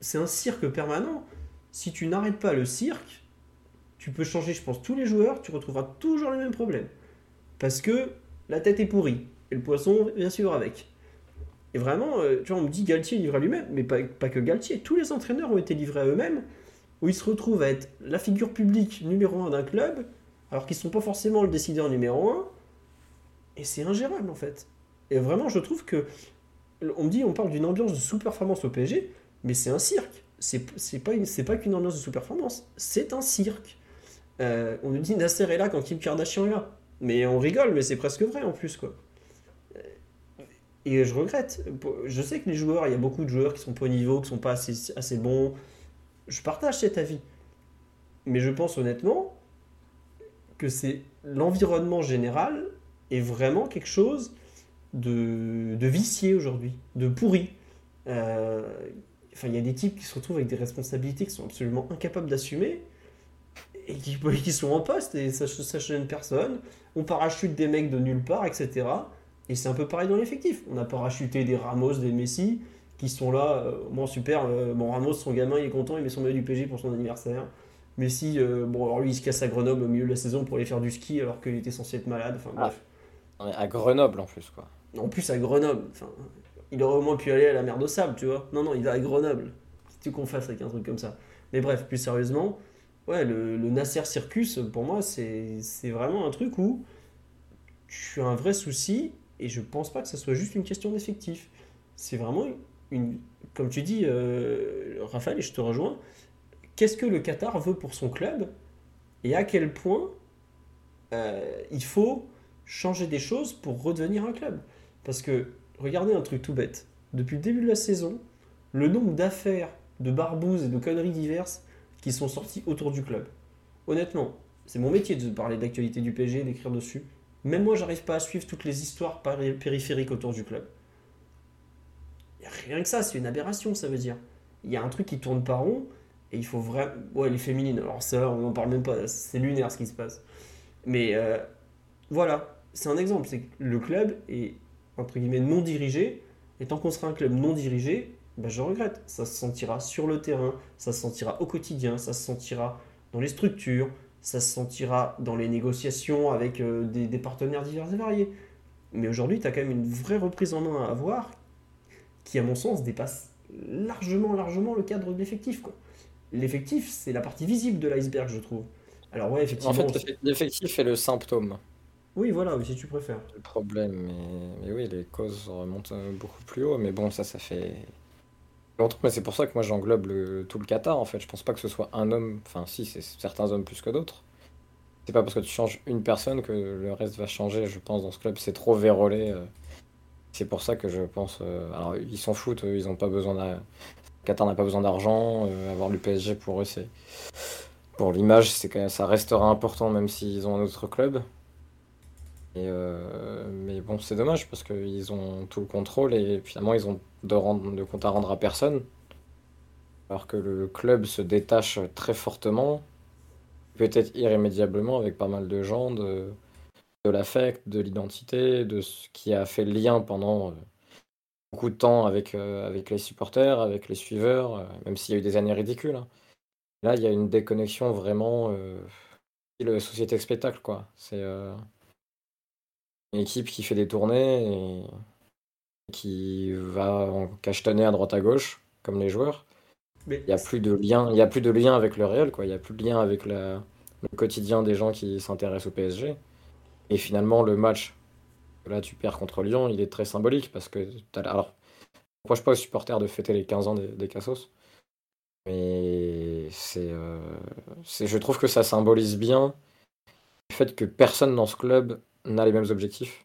c'est un cirque permanent. Si tu n'arrêtes pas le cirque, tu peux changer, je pense, tous les joueurs, tu retrouveras toujours les mêmes problèmes. Parce que la tête est pourrie. Et le poisson, bien sûr, avec. Et vraiment, euh, tu vois, on me dit Galtier livré à lui-même, mais pas, pas que Galtier. Tous les entraîneurs ont été livrés à eux-mêmes, où ils se retrouvent à être la figure publique numéro un d'un club, alors qu'ils ne sont pas forcément le décideur numéro un. Et c'est ingérable, en fait. Et vraiment, je trouve que. On me dit, on parle d'une ambiance de sous-performance au PSG, mais c'est un cirque. C'est c'est pas, pas qu'une ambiance de sous-performance, c'est un cirque. Euh, on nous dit Nasser est là quand Kim Kardashian est là. Mais on rigole, mais c'est presque vrai en plus, quoi. Et je regrette. Je sais que les joueurs, il y a beaucoup de joueurs qui sont pas au niveau, qui sont pas assez, assez bons. Je partage cet avis. Mais je pense honnêtement que c'est l'environnement général est vraiment quelque chose de, de vicié aujourd'hui, de pourri. Euh, Enfin, il y a des types qui se retrouvent avec des responsabilités qui sont absolument incapables d'assumer et qui, qui sont en poste et ça, ça gêne personne. On parachute des mecs de nulle part, etc. Et c'est un peu pareil dans l'effectif. On a parachuté des Ramos, des Messi qui sont là. euh, bon, super. euh, bon, Ramos, son gamin, il est content, il met son maillot du PG pour son anniversaire. Messi, euh, bon, alors lui, il se casse à Grenoble au milieu de la saison pour aller faire du ski alors qu'il était censé être malade. Enfin, Ah. bref. On est à Grenoble en plus, quoi. En plus, à Grenoble. Enfin, il aurait au moins pu aller à la mer de sable, tu vois. Non, non, il va à Grenoble. Si tu qu'on fasse avec un truc comme ça. Mais bref, plus sérieusement, ouais, le, le Nasser Circus, pour moi, c'est c'est vraiment un truc où tu as un vrai souci et je pense pas que ça soit juste une question d'effectif. C'est vraiment une. Comme tu dis, euh, Raphaël, et je te rejoins, qu'est-ce que le Qatar veut pour son club et à quel point euh, il faut changer des choses pour redevenir un club. Parce que, regardez un truc tout bête. Depuis le début de la saison, le nombre d'affaires, de barbouzes et de conneries diverses qui sont sorties autour du club. Honnêtement, c'est mon métier de parler de l'actualité du PSG, d'écrire dessus. Même moi, j'arrive pas à suivre toutes les histoires péri- périphériques autour du club. Rien que ça, c'est une aberration, ça veut dire. Il y a un truc qui tourne pas rond, et il faut vraiment... Ouais, les féminines, alors ça, on n'en parle même pas, c'est lunaire ce qui se passe. Mais euh, voilà, c'est un exemple, c'est que le club est, entre guillemets, non dirigé, et tant qu'on sera un club non dirigé, ben je regrette. Ça se sentira sur le terrain, ça se sentira au quotidien, ça se sentira dans les structures, ça se sentira dans les négociations avec euh, des, des partenaires divers et variés. Mais aujourd'hui, tu as quand même une vraie reprise en main à avoir qui, à mon sens, dépasse largement, largement le cadre de l'effectif. L'effectif, c'est la partie visible de l'iceberg, je trouve. Alors ouais, effectivement... En fait, l'eff- l'effectif est le symptôme Oui, voilà, si tu préfères. du problème. Mais, mais oui, les causes remontent euh, beaucoup plus haut. Mais bon, ça, ça fait. Mais c'est pour ça que moi, j'englobe tout le Qatar, en fait. Je pense pas que ce soit un homme. Enfin, si, c'est certains hommes plus que d'autres. C'est pas parce que tu changes une personne que le reste va changer, je pense, dans ce club. C'est trop vérolé. euh. C'est pour ça que je pense. euh, Alors, ils s'en foutent, ils ont pas besoin d'un. Qatar n'a pas besoin d'argent. euh, avoir le PSG pour eux, c'est. Pour l'image, c'est quand même- ça restera important, même s'ils ont un autre club. Mais bon, c'est dommage parce qu'ils ont tout le contrôle et finalement ils ont de, rendre, de compte à rendre à personne. Alors que le club se détache très fortement, peut-être irrémédiablement avec pas mal de gens de, de l'affect, de l'identité, de ce qui a fait le lien pendant euh, beaucoup de temps avec, euh, avec les supporters, avec les suiveurs, euh, même s'il y a eu des années ridicules. hein. Là, il y a une déconnexion vraiment. Euh, le société spectacle, quoi. C'est une équipe qui fait des tournées qui va en cachetonner à droite à gauche, comme les joueurs. Mais Il n'y a plus de lien, il y a plus de lien avec le réel, quoi. Il n'y a plus de lien avec la- le quotidien des gens qui s'intéressent au PSG. Et finalement, le match, là, tu perds contre Lyon, il est très symbolique parce que. Alors, je ne pas aux supporters de fêter les 15 ans des, des Cassos, mais c'est, euh, c'est, je trouve que ça symbolise bien le fait que personne dans ce club n'a les mêmes objectifs.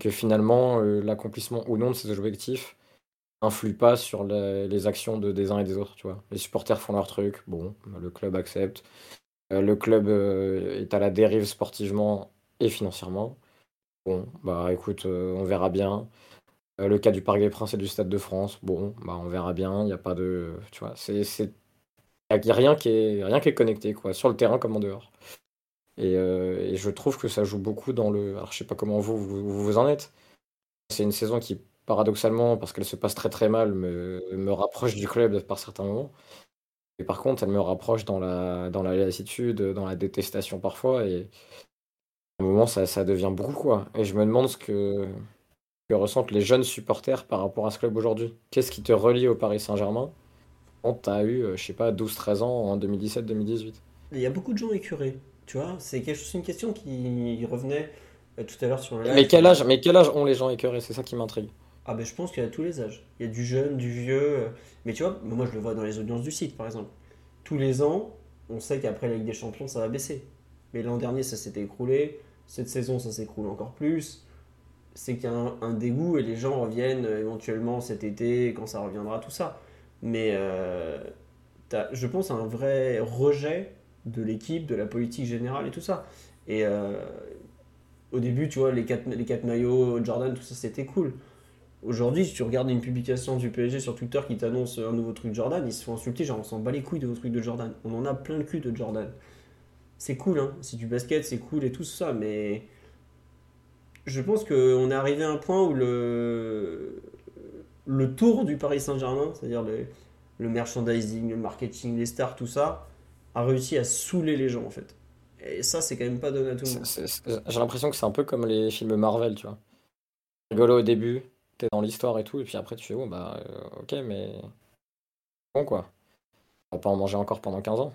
Que finalement, euh, l'accomplissement ou non de ces objectifs influe pas sur les actions de, des uns et des autres, tu vois. Les supporters font leur truc, bon, le club accepte. Euh, le club euh, est à la dérive sportivement et financièrement. Bon, bah écoute, on verra bien. Le cas du Parc des Princes et du Stade de France, bon, bah on verra bien. Il n'y a pas de, tu vois, c'est, il y a rien qui est, rien qui est connecté, quoi, sur le terrain comme en dehors. Et, euh, et je trouve que ça joue beaucoup dans le. Alors je sais pas comment vous vous, en êtes. C'est une saison qui, paradoxalement, parce qu'elle se passe très très mal, me, me rapproche du club par certains moments. Et par contre, elle me rapproche dans la, dans la lassitude, dans la détestation parfois. Et à un moment, ça, ça devient beaucoup, quoi. Et je me demande ce que, que ressentent les jeunes supporters par rapport à ce club aujourd'hui. Qu'est-ce qui te relie au Paris Saint-Germain quand tu as eu, euh, je sais pas, 12-13 ans en 2017-2018 il y a beaucoup de gens écœurés. Tu vois, c'est quelque chose, une question qui revenait euh, tout à l'heure sur le live. mais quel âge, mais quel âge ont les gens écœurés? C'est ça qui m'intrigue. Ah ben je pense qu'il y a tous les âges. Il y a du jeune, du vieux. euh, Mais tu vois, moi je le vois dans les audiences du site par exemple. Tous les ans, on sait qu'après la Ligue des Champions, ça va baisser. Mais l'an dernier, ça s'était écroulé. Cette saison, ça s'écroule encore plus. C'est qu'il y a un, un dégoût et les gens reviennent euh, éventuellement cet été, quand ça reviendra, tout ça. Mais euh, je pense à un vrai rejet de l'équipe, de la politique générale et tout ça. Et euh, au début, tu vois, les quatre, maillots, Jordan, tout ça, c'était cool. Aujourd'hui, si tu regardes une publication du PSG sur Twitter qui t'annonce un nouveau truc Jordan, ils se font insulter, genre on s'en bat les couilles de vos trucs de Jordan. On en a plein le cul de Jordan. C'est cool, hein. C'est du basket, c'est cool et tout ça, mais je pense qu'on est arrivé à un point où le, le tour du Paris Saint-Germain, c'est-à-dire le, le merchandising, le marketing, les stars, tout ça, a réussi à saouler les gens en fait. Et ça, c'est quand même pas donné à tout le monde. J'ai l'impression que c'est un peu comme les films Marvel, tu vois. Rigolo au début, t'es dans l'histoire et tout, et puis après tu fais, bon bah euh, ok, mais bon quoi. On va pas en manger encore pendant 15 ans.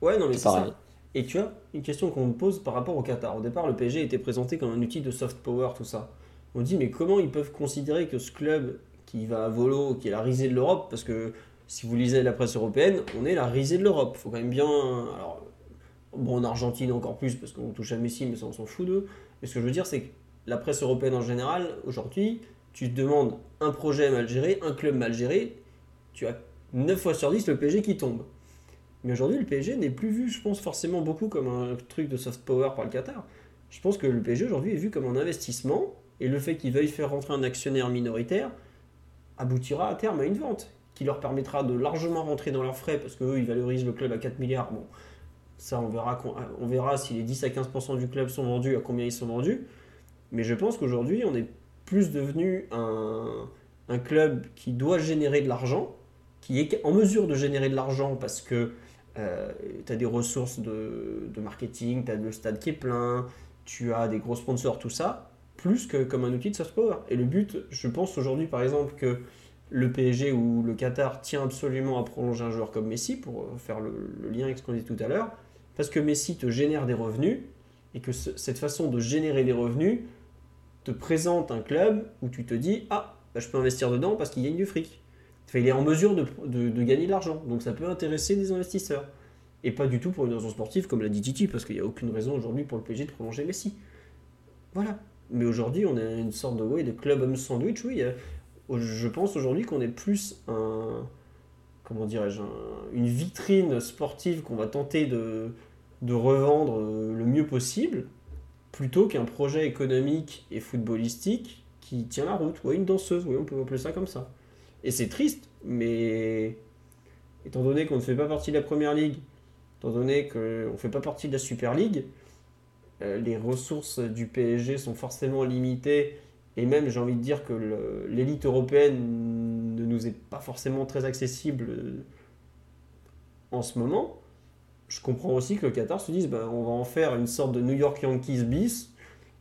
Ouais, non, mais C'est ça. Et tu vois, une question qu'on me pose par rapport au Qatar. Au départ, le PSG était présenté comme un outil de soft power, tout ça. On dit, mais comment ils peuvent considérer que ce club qui va à volo, qui est la risée de l'Europe, parce que si vous lisez la presse européenne, on est la risée de l'Europe. Faut quand même bien. Bon, en Argentine encore plus, parce qu'on touche à Messi, mais ça, on s'en fout d'eux. Mais ce que je veux dire, c'est que la presse européenne en général, aujourd'hui, tu te demandes un projet mal géré, un club mal géré, tu as 9 fois sur 10 le PSG qui tombe. Mais aujourd'hui, le PSG n'est plus vu, je pense, forcément beaucoup comme un truc de soft power par le Qatar. Je pense que le PSG aujourd'hui est vu comme un investissement, et le fait qu'ils veuillent faire rentrer un actionnaire minoritaire aboutira à terme à une vente, qui leur permettra de largement rentrer dans leurs frais, parce qu'eux, ils valorisent le club à 4 milliards. Bon, ça, on verra, on verra si les 10 à 15% du club sont vendus, à combien ils sont vendus. Mais je pense qu'aujourd'hui, on est plus devenu un, club qui doit générer de l'argent, qui est en mesure de générer de l'argent parce que tu as des ressources de, de marketing, tu as le stade qui est plein, tu as des gros sponsors, tout ça, plus que comme un outil de soft power. Et le but, je pense aujourd'hui par exemple que le PSG ou le Qatar tient absolument à prolonger un joueur comme Messi pour euh, faire le, lien avec ce qu'on dit tout à l'heure, parce que Messi te génère des revenus et que ce- cette façon de générer des revenus te présente un club où tu te dis ah bah, je peux investir dedans parce qu'il gagne du fric. Enfin, il est en mesure de, de- gagner de l'argent, donc ça peut intéresser des investisseurs. Et pas du tout pour une raison sportive, comme l'a dit Titi, parce qu'il n'y a aucune raison aujourd'hui pour le PSG de prolonger Messi. Voilà. Mais aujourd'hui, on a une sorte de, ouais, de club homme sandwich, oui. Je pense aujourd'hui qu'on est plus. Comment dirais-je un- Une vitrine sportive qu'on va tenter de, de revendre euh, le mieux possible, plutôt qu'un projet économique et footballistique qui tient la route. Ouais, une danseuse, oui, on peut appeler ça comme ça. Et c'est triste, mais étant donné qu'on ne fait pas partie de la Première Ligue, étant donné qu'on ne fait pas partie de la Super League, euh, les ressources du PSG sont forcément limitées, et même j'ai envie de dire que l'élite européenne ne nous est pas forcément très accessible euh, en ce moment, je comprends aussi que le Qatar se dise bah, on va en faire une sorte de New York Yankees bis,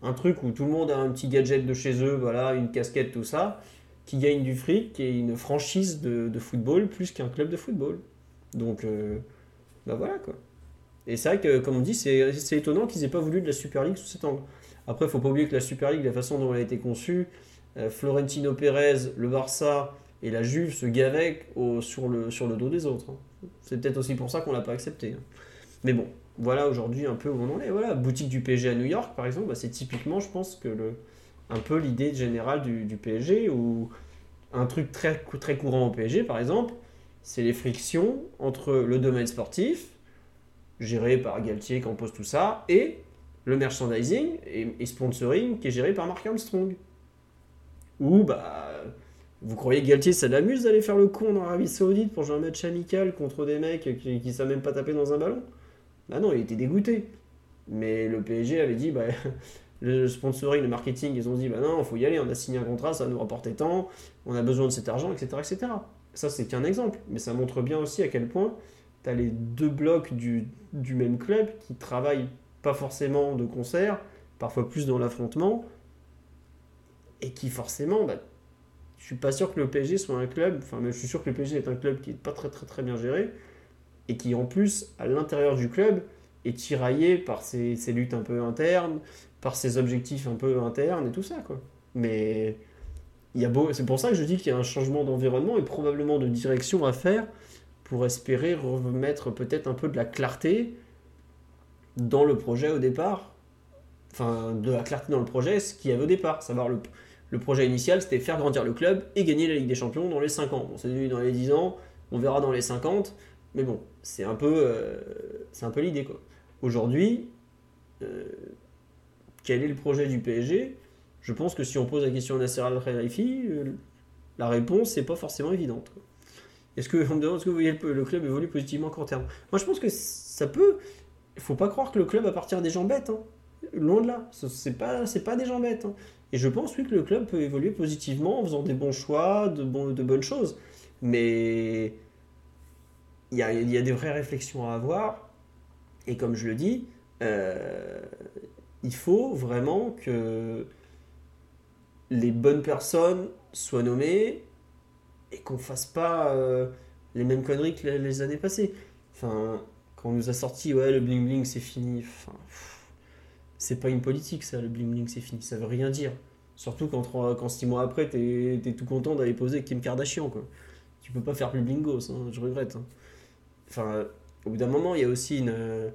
un truc où tout le monde a un petit gadget de chez eux, voilà, une casquette, tout ça, qui gagne du fric et une franchise de, football plus qu'un club de football. Donc, euh, bah voilà quoi. Et c'est vrai que, comme on dit, c'est étonnant qu'ils aient pas voulu de la Super League sous cet angle. Après, il faut pas oublier que la Super League, la façon dont elle a été conçue, euh, Florentino Pérez, le Barça et la Juve se gavaient sur, le, sur le dos des autres. hein. C'est peut-être aussi pour ça qu'on l'a pas accepté. hein. Mais bon, voilà aujourd'hui un peu où on en est. Voilà, boutique du PSG à New York, par exemple, bah, c'est typiquement, je pense, que un peu l'idée générale du, PSG, ou un truc très, très courant au PSG, par exemple, c'est les frictions entre le domaine sportif, géré par Galtier, Campos, tout ça, et le merchandising et, sponsoring qui est géré par Mark Armstrong. Ou, bah, vous croyez que Galtier, ça l'amuse d'aller faire le con en Arabie Saoudite pour jouer un match amical contre des mecs qui, qui savent même pas taper dans un ballon? Bah non, il était dégoûté. Mais le PSG avait dit, bah, le sponsoring, le marketing, ils ont dit, bah non, il faut y aller, on a signé un contrat, ça va nous rapporter tant, on a besoin de cet argent, etc. etc. Ça, c'est qu'un exemple, mais ça montre bien aussi à quel point tu as les deux blocs du même club qui travaillent pas forcément de concert, parfois plus dans l'affrontement, et qui forcément, bah, je suis pas sûr que le PSG soit un club, enfin, mais je suis sûr que le PSG est un club qui est pas très très très bien géré, et qui en plus, à l'intérieur du club, est tiraillé par ses, ses luttes un peu internes, par ses objectifs un peu internes et tout ça, quoi. Mais c'est pour ça que je dis qu'il y a un changement d'environnement et probablement de direction à faire pour espérer remettre peut-être un peu de la clarté dans le projet au départ. Enfin, de la clarté dans le projet, ce qu'il y avait au départ. Savoir le, projet initial, c'était faire grandir le club et gagner la Ligue des Champions dans les 5 ans. Bon, c'est devenu dans les 10 ans, on verra dans les 50, mais bon, c'est un peu, euh, peu l'idée. Aujourd'hui, euh, quel est le projet du PSG Je pense que si on pose la question à Nasser Al-Khelaifi, euh, la réponse n'est pas forcément évidente. Est-ce que est-ce que vous voyez le club évolue positivement à court terme? Moi, je pense que ça peut. Il faut pas croire que le club appartient à des gens bêtes. hein. Loin de là. Ce- C'est pas, pas des gens bêtes. hein. Et je pense oui que le club peut évoluer positivement en faisant des bons choix, de, bonnes choses. Mais il y a, il y a des vraies réflexions à avoir. Et comme je le dis, euh, il faut vraiment que les bonnes personnes soient nommées et qu'on fasse pas euh, les mêmes conneries que les, les années passées. Enfin, quand on nous a sorti, ouais, le bling bling c'est fini. Enfin, c'est pas une politique ça, le bling bling c'est fini. Ça veut rien dire. Surtout quand, quand six mois après, t'es es tout content d'aller poser Kim Kardashian, quoi. Tu peux pas faire plus blingos, hein, je regrette. hein. Enfin, au bout d'un moment, il y a aussi une. euh,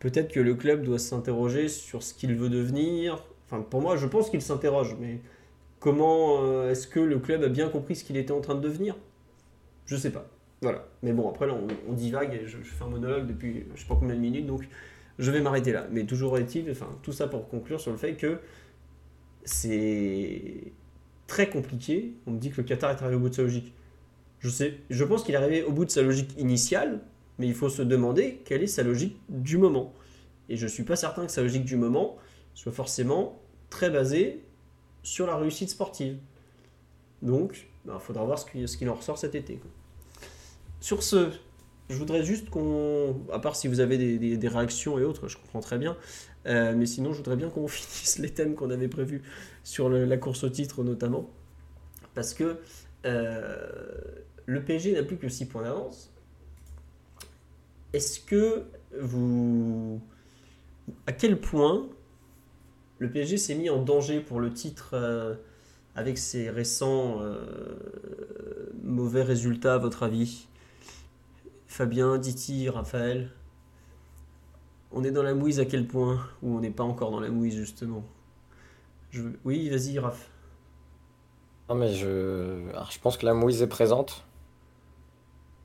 Peut-être que le club doit s'interroger sur ce qu'il veut devenir. Enfin, pour moi, je pense qu'il s'interroge, mais comment euh, est-ce que le club a bien compris ce qu'il était en train de devenir? Je sais pas. Voilà. Mais bon, après, là, on, divague et je, fais un monologue depuis je sais pas combien de minutes, donc je vais m'arrêter là. Mais toujours est-il, enfin, tout ça pour conclure sur le fait que c'est très compliqué. On me dit que le Qatar est arrivé au bout de sa logique. Je sais, je pense qu'il est arrivé au bout de sa logique initiale, mais il faut se demander quelle est sa logique du moment. Et je suis pas certain que sa logique du moment soit forcément très basée sur la réussite sportive. Donc, il faudra voir ce qui- ce qu'il en ressort cet été. Sur ce, je voudrais juste qu'on, à part si vous avez des, réactions et autres, je comprends très bien, euh, mais sinon je voudrais bien qu'on finisse les thèmes qu'on avait prévus sur la course au titre notamment, parce que euh, le PSG n'a plus que 6 points d'avance. Est-ce que vous... À quel point le PSG s'est mis en danger pour le titre euh, avec ses récents mauvais résultats, à votre avis? Fabien, Diti, Raphaël On est dans la mouise à quel point Ou on n'est pas encore dans la mouise, justement? Oui, vas-y, Raph. Non, mais je... je pense que la mouise est présente.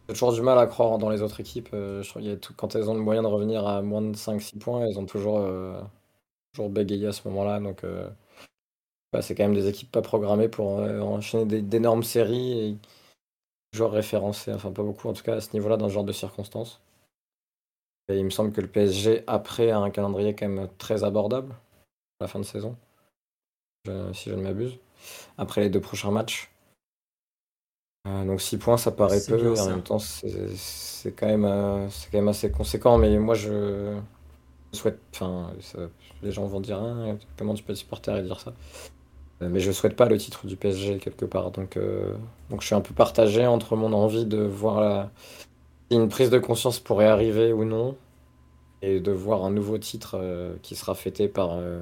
J'ai toujours du mal à croire dans les autres équipes. Euh, je y a tout- Quand elles ont le moyen de revenir à moins de 5-6 points, elles ont toujours, euh, toujours bégayé à ce moment-là. Donc, euh, bah, c'est quand même des équipes pas programmées pour enchaîner d'énormes séries joueurs référencés, enfin pas beaucoup en tout cas à ce niveau-là dans ce genre de circonstances. Et il me semble que le PSG, après, a un calendrier quand même très abordable à la fin de saison, je- si je ne m'abuse. Après les deux prochains matchs. Euh, donc 6 points, ça paraît peu, bien et en même temps, c'est quand, même, euh, quand même assez conséquent. Mais moi, je souhaite. Enfin, les gens vont dire Hein, comment tu peux être supporter et dire ça Mais je souhaite pas le titre du PSG quelque part. Donc, euh, donc je suis un peu partagé entre mon envie de voir la... si une prise de conscience pourrait arriver ou non, et de voir un nouveau titre euh, qui sera fêté par, euh,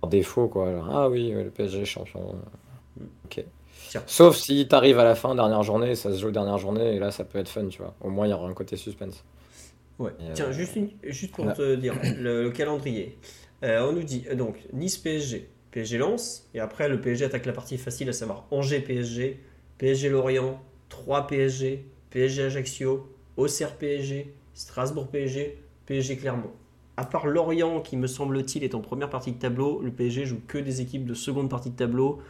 par défaut. Quoi. Alors, ah oui, le PSG est champion. Ok. Tiens. Sauf si t'arrives à la fin, dernière journée, ça se joue dernière journée, et là ça peut être fun, tu vois. Au moins il y aura un côté suspense. Ouais. Et, Tiens, euh, juste, une- juste pour là. te dire le, le calendrier. Euh, on nous dit euh, donc Nice PSG, PSG Lens, et après le PSG attaque la partie facile, à savoir Angers PSG, PSG Lorient, 3 PSG, PSG Ajaccio, Auxerre PSG, Strasbourg PSG, PSG Clermont. À part Lorient, qui me semble-t-il est en première partie de tableau, le PSG joue que des équipes de seconde partie de tableau,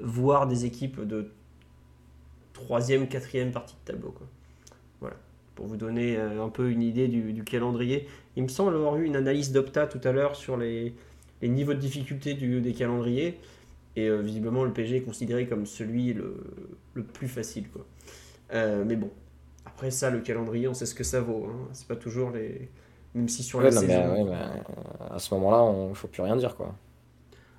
voire des équipes de troisième, quatrième partie de tableau. Voilà, pour vous donner euh, un peu une idée du, du calendrier. Il me semble avoir eu une analyse d'Opta tout à l'heure sur les, les niveaux de difficulté du- des calendriers. Et euh, visiblement, le PSG est considéré comme celui le, le plus facile. Quoi. Euh, mais bon, après ça, le calendrier, on sait ce que ça vaut. Hein. C'est pas toujours les. Même si sur Ouais, la non, mais, saison. ouais, mais, euh, à ce moment-là, on faut plus rien dire, quoi.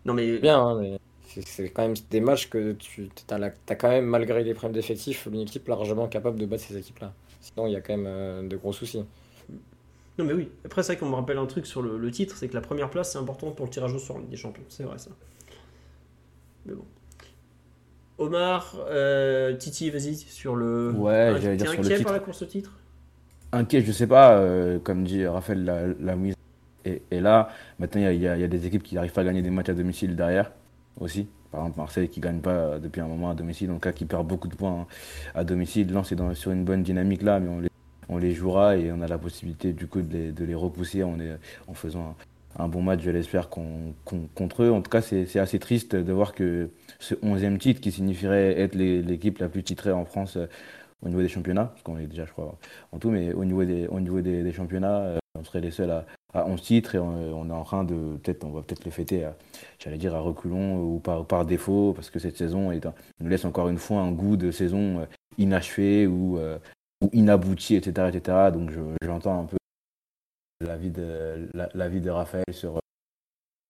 Non, mais Bien, hein, mais c'est- quand même des matchs que tu as, as quand même, malgré les problèmes d'effectifs, une équipe largement capable de battre ces équipes-là. Sinon, il y a quand même euh, de gros soucis. Non mais oui, après c'est vrai qu'on me rappelle un truc sur le, le titre, c'est que la première place c'est important pour le tirage au sort Ligue des Champions, c'est vrai ça. Mais bon. Omar, euh, Titi, vas-y sur le... Ouais, j'allais dire sur le inquiet par titre. la course au titre? Inquiet, je sais pas, euh, comme dit Raphaël, la, la mise est, est là. Maintenant, il y a, y y des équipes qui n'arrivent pas à gagner des matchs à domicile derrière aussi. Par exemple, Marseille qui ne gagne pas depuis un moment à domicile, donc là qui perd beaucoup de points à domicile. Lens est dans, sur une bonne dynamique là, mais on les, on les jouera et on a la possibilité du coup de les, repousser en, faisant un, bon match, je l'espère, con- con- contre eux. En tout cas, c'est assez triste de voir que ce 11e titre qui signifierait être l'équipe la plus titrée en France euh, au niveau des championnats, parce qu'on est déjà, je crois, en tout, mais au niveau des, des, championnats, euh, on serait les seuls à, à 11 titres et on, on est en train de, peut-être, on va peut-être le fêter, j'allais dire à reculons ou par, défaut, parce que cette saison nous laisse encore une fois un goût de saison euh, inachevée ou, euh, ou inaboutie, etc., etc. Donc je- j'entends un peu l'avis de, de Raphaël sur,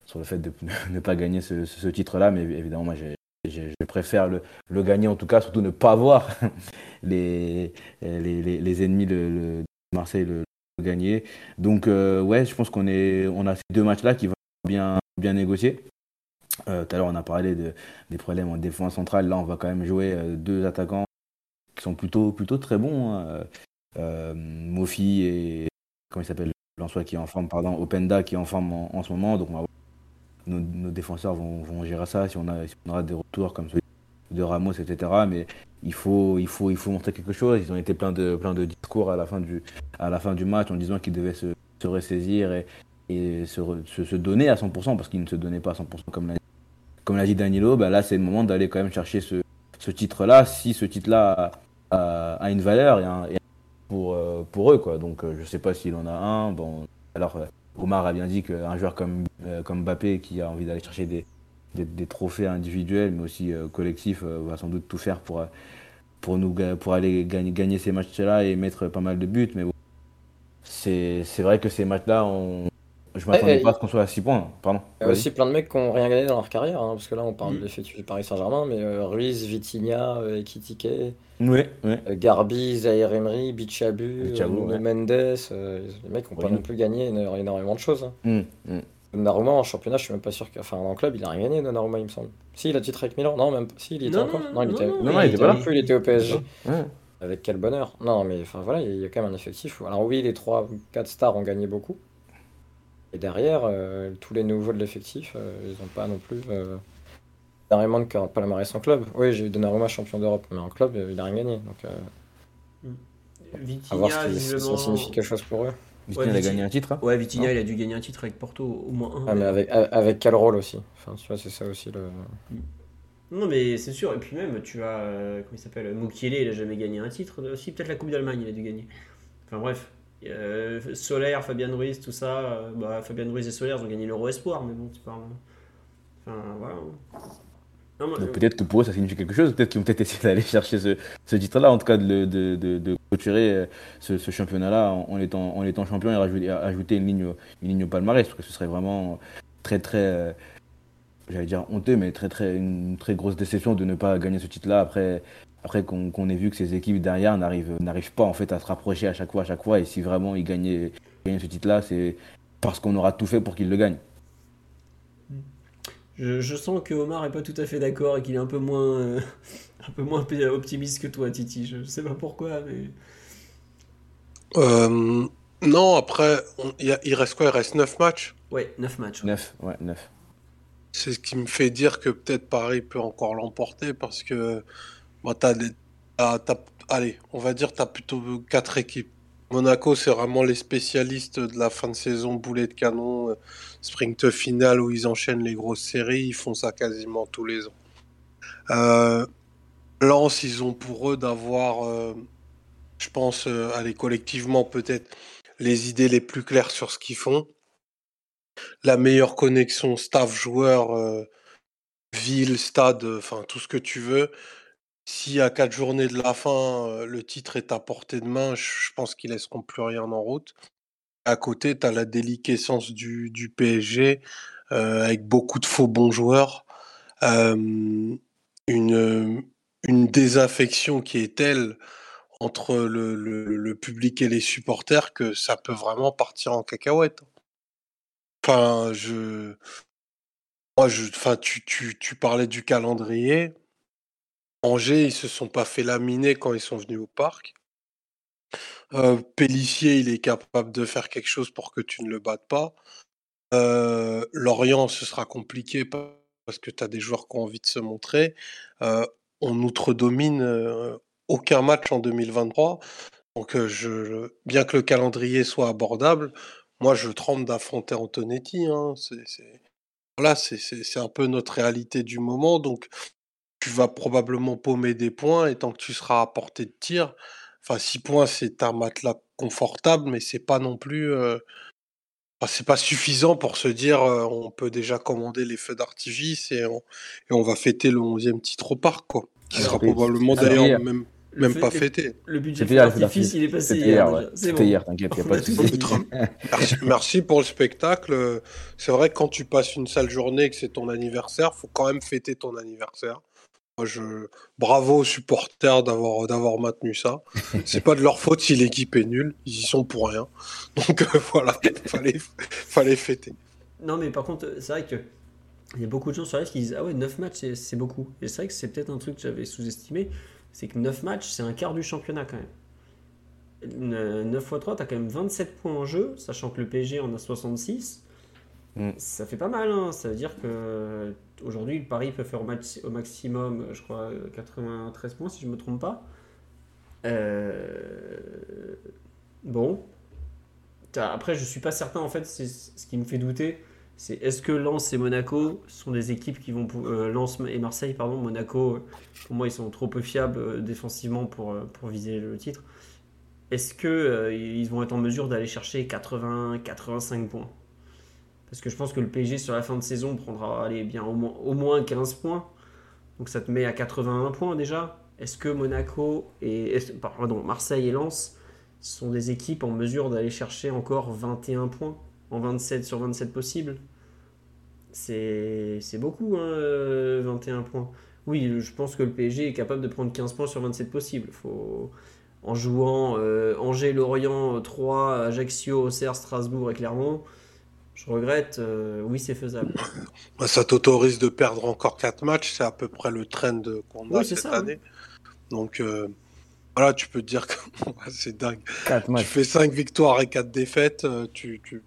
sur le fait de ne pas gagner ce, titre-là, mais évidemment, moi, je préfère le, le gagner, en tout cas, surtout ne pas voir les, les, les, les ennemis de, le- de Marseille le, gagner. Donc, euh, ouais, je pense qu'on on a ces deux matchs-là qui vont bien, bien négocier. Euh, tout à l'heure, on a parlé de, des problèmes en défense centrale. Là, on va quand même jouer euh, deux attaquants qui sont plutôt, plutôt très bons. hein. Euh, euh, et comment il s'appelle Lançois qui est en forme, pardon, Openda qui est en forme en, en ce moment. Donc, on va voir. nos, nos défenseurs vont, vont gérer ça si on, a, on aura des retours comme celui de Ramos, etc. Mais il faut, il faut, il faut montrer quelque chose. Ils ont été plein de, plein de discours à la fin du, à la fin du match en disant qu'ils devaient se, se ressaisir et, et se, se donner à 100% parce qu'ils ne se donnaient pas à 100% comme l'a comme l'a dit Danilo. Bah là, c'est le moment d'aller quand même chercher ce, ce titre-là. Si ce titre-là a, a une valeur et un- et pour, euh, pour eux, quoi. Donc, euh, je sais pas s'il en a un. Bon, alors, euh, Omar a bien dit qu'un joueur comme, euh, comme Mbappé qui a envie d'aller chercher des, des, des trophées individuels, mais aussi euh, collectifs, euh, va sans doute tout faire pour, euh, pour, nous, pour aller gagner, gagner ces matchs-là et mettre pas mal de buts. Mais bon, c'est c'est vrai que ces matchs-là, on... je m'attendais eh, pas à ce qu'on soit à 6 points. Pardon. Il y a aussi plein de mecs qui n'ont rien gagné dans leur carrière, hein, parce que là on parle Mm. de l'effectif du Paris Saint-Germain, mais euh, Ruiz, Vitinha, euh, Ekitike, Oui, oui. euh, Garbi, Zahir Emery, Bichabu, Bichabu, euh, ouais. Mendes, euh, les mecs n'ont pas non plus gagné éno- énormément de choses. hein. Hum, hum. Donnarumma en championnat, je suis même pas sûr que. Enfin, en club, il a rien gagné, Donnarumma, il me semble. Si, il a titre avec Milan. Non, même pas. Si, il y était Non, encore. non, il était. non, non, il était pas là. plus, il était au PSG. Ouais. Avec quel bonheur. Non, mais enfin voilà, il y a quand même un effectif. Alors oui, les 3 ou 4 stars ont gagné beaucoup. Et derrière, euh, tous les nouveaux de l'effectif, euh, ils n'ont pas non plus euh, énormément de palmarès en club. Oui, j'ai eu Donnarumma champion d'Europe, mais en club, euh, il n'a rien gagné. Donc, euh, à voir si, si ça visiblement... signifie quelque chose pour eux. Vitinha, il a Viti- gagné un titre. hein Ouais, Vitinha, Non. il a dû gagner un titre avec Porto, au moins un. Ah, mais avec, avec quel rôle aussi? Enfin, tu vois, c'est ça aussi le. Non, mais c'est sûr. Et puis même, tu as. euh, comment il s'appelle Mukiele, il a jamais gagné un titre. Si, peut-être la Coupe d'Allemagne, il a dû gagner. Enfin bref. Euh, Solaire, Fabien Ruiz, tout ça. euh, bah, Fabien Ruiz et Solaire ils ont gagné l'Euro Espoir, mais bon, tu parles. Enfin, voilà. Non, moi, peut-être que pour eux ça signifie quelque chose, peut-être qu'ils vont peut-être essayer d'aller chercher ce, ce titre-là, en tout cas de, de, de, de clôturer euh, ce, ce championnat-là en, étant, en étant champion et rajouter, ajouter une ligne, au- une ligne au palmarès, parce que ce serait vraiment très très, euh, j'allais dire honteux, mais très très une très grosse déception de ne pas gagner ce titre-là après, après qu'on ait vu que ces équipes derrière n'arrivent n'arrivent pas en fait à se rapprocher à chaque fois, à chaque fois, et si vraiment ils gagnaient, gagnaient ce titre-là, c'est parce qu'on aura tout fait pour qu'ils le gagnent. je, je sens que Omar est pas tout à fait d'accord et qu'il est un peu moins, euh, un peu moins optimiste que toi, Titi. Je sais pas pourquoi, mais. Euh, non, après, on- il y a- il reste quoi? Il reste 9 matchs? Ouais, 9 matchs. ouais. 9, ouais, 9. C'est ce qui me fait dire que peut-être Paris peut encore l'emporter parce que t'as on va dire tu as plutôt quatre équipes. Monaco, c'est vraiment les spécialistes de la fin de saison, boulet de canon, euh, sprint final où ils enchaînent les grosses séries, ils font ça quasiment tous les ans. Euh, Lens, ils ont pour eux d'avoir, euh, je pense, collectivement peut-être les idées les plus claires sur ce qu'ils font la meilleure connexion staff-joueur, ville, stade, enfin tout ce que tu veux. Si à quatre journées de la fin, euh, le titre est à portée de main, je pense qu'ils laisseront plus rien en route. À côté, tu as la déliquescence du, du PSG, euh, avec beaucoup de faux bons joueurs. Euh, une, une désaffection qui est telle entre le, le- le public et les supporters que ça peut vraiment partir en cacahuète. Enfin, je, moi, je, enfin, tu, tu, tu parlais du calendrier. Angers, ils se sont pas fait laminer quand ils sont venus au parc. Euh, il est capable de faire quelque chose pour que tu ne le battes pas. Euh, Lorient, ce sera compliqué pa- parce que tu as des joueurs qui ont envie de se montrer. Euh, on outre-domine euh, aucun match en 2023. Donc, bien que le calendrier soit abordable, moi, je tremble d'affronter Antonetti. Hein. C'est, voilà, c'est un peu notre réalité du moment. Donc, tu vas probablement paumer des points et tant que tu seras à portée de tir, enfin, 6 points, c'est un matelas confortable, mais c'est pas non plus. euh, enfin, c'est pas suffisant pour se dire euh, on peut déjà commander les feux d'artifice et on, et on va fêter le 11e titre au parc, quoi. Qui sera oui, probablement d'ailleurs même, Le même fait- pas fêté. Le budget hier, l'artifice, il est passé C'était hier. hier, ouais. C'est C'était bon. hier, t'inquiète, y a pas de souci. Merci, merci pour le spectacle. Euh, C'est vrai que quand tu passes une sale journée et que c'est ton anniversaire, faut quand même fêter ton anniversaire. Moi, je... Bravo aux supporters d'avoir d'avoir maintenu ça. C'est pas de leur faute si l'équipe est nulle, ils y sont pour rien. Donc euh, voilà, fallait fallait fêter. Non, mais par contre, c'est vrai que il y a beaucoup de gens sur live qui disent Ah ouais, 9 matchs, c'est- c'est beaucoup. Et c'est vrai que c'est peut-être un truc que j'avais sous-estimé c'est que 9 matchs, c'est un quart du championnat quand même. Euh, 9 x 3, tu as quand même 27 points en jeu, sachant que le PSG en a 66. Mm. Ça fait pas mal, hein. ça veut dire que aujourd'hui, Paris peut faire au, max- au maximum, je crois, 93 points si je me trompe pas. Euh, Bon. Après, je suis pas certain, en fait, ce qui me fait douter. C'est est-ce que Lens et Monaco sont des équipes qui vont. euh, Lens et Marseille, pardon. Monaco, euh, pour moi, ils sont trop peu fiables euh, défensivement pour, euh, pour viser le titre. Est-ce que euh, ils vont être en mesure d'aller chercher 80, 85 points? Parce que je pense que le PSG sur la fin de saison prendra allez, bien au moins, au moins 15 points. Donc ça te met à 81 points déjà. Est-ce que Monaco et pardon, Marseille et Lens sont des équipes en mesure d'aller chercher encore 21 points en 27 sur 27 possibles? C'est beaucoup, hein, euh, 21 points. Oui, je pense que le PSG est capable de prendre 15 points sur 27 possibles. Faut... En jouant euh, Angers, Lorient, 3, Ajaccio, Auxerre, Strasbourg et Clermont, je regrette, euh, oui, c'est faisable. Bah, ça t'autorise de perdre encore 4 matchs, c'est à peu près le trend qu'on a Oui, cette ça, hein. année. Donc euh, voilà, tu peux te dire que c'est dingue. 4 Tu matchs. fais 5 victoires et 4 défaites, euh, tu, tu,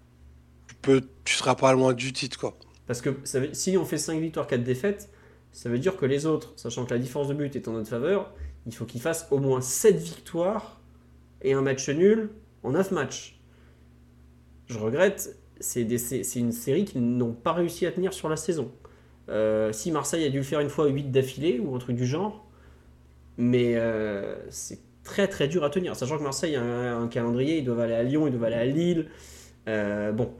tu peux, tu seras pas loin du titre, quoi. Parce que ça veut- si on fait 5 victoires, 4 défaites, ça veut dire que les autres, sachant que la différence de but est en notre faveur, il faut qu'ils fassent au moins 7 victoires et un match nul en 9 matchs. Je regrette, c'est des- c'est c'est une série qu'ils n'ont pas réussi à tenir sur la saison. Euh, si Marseille a dû le faire une fois 8 d'affilée ou un truc du genre, mais euh, c'est très très dur à tenir. Sachant que Marseille a un, un calendrier, ils doivent aller à Lyon, ils doivent aller à Lille. Euh, bon,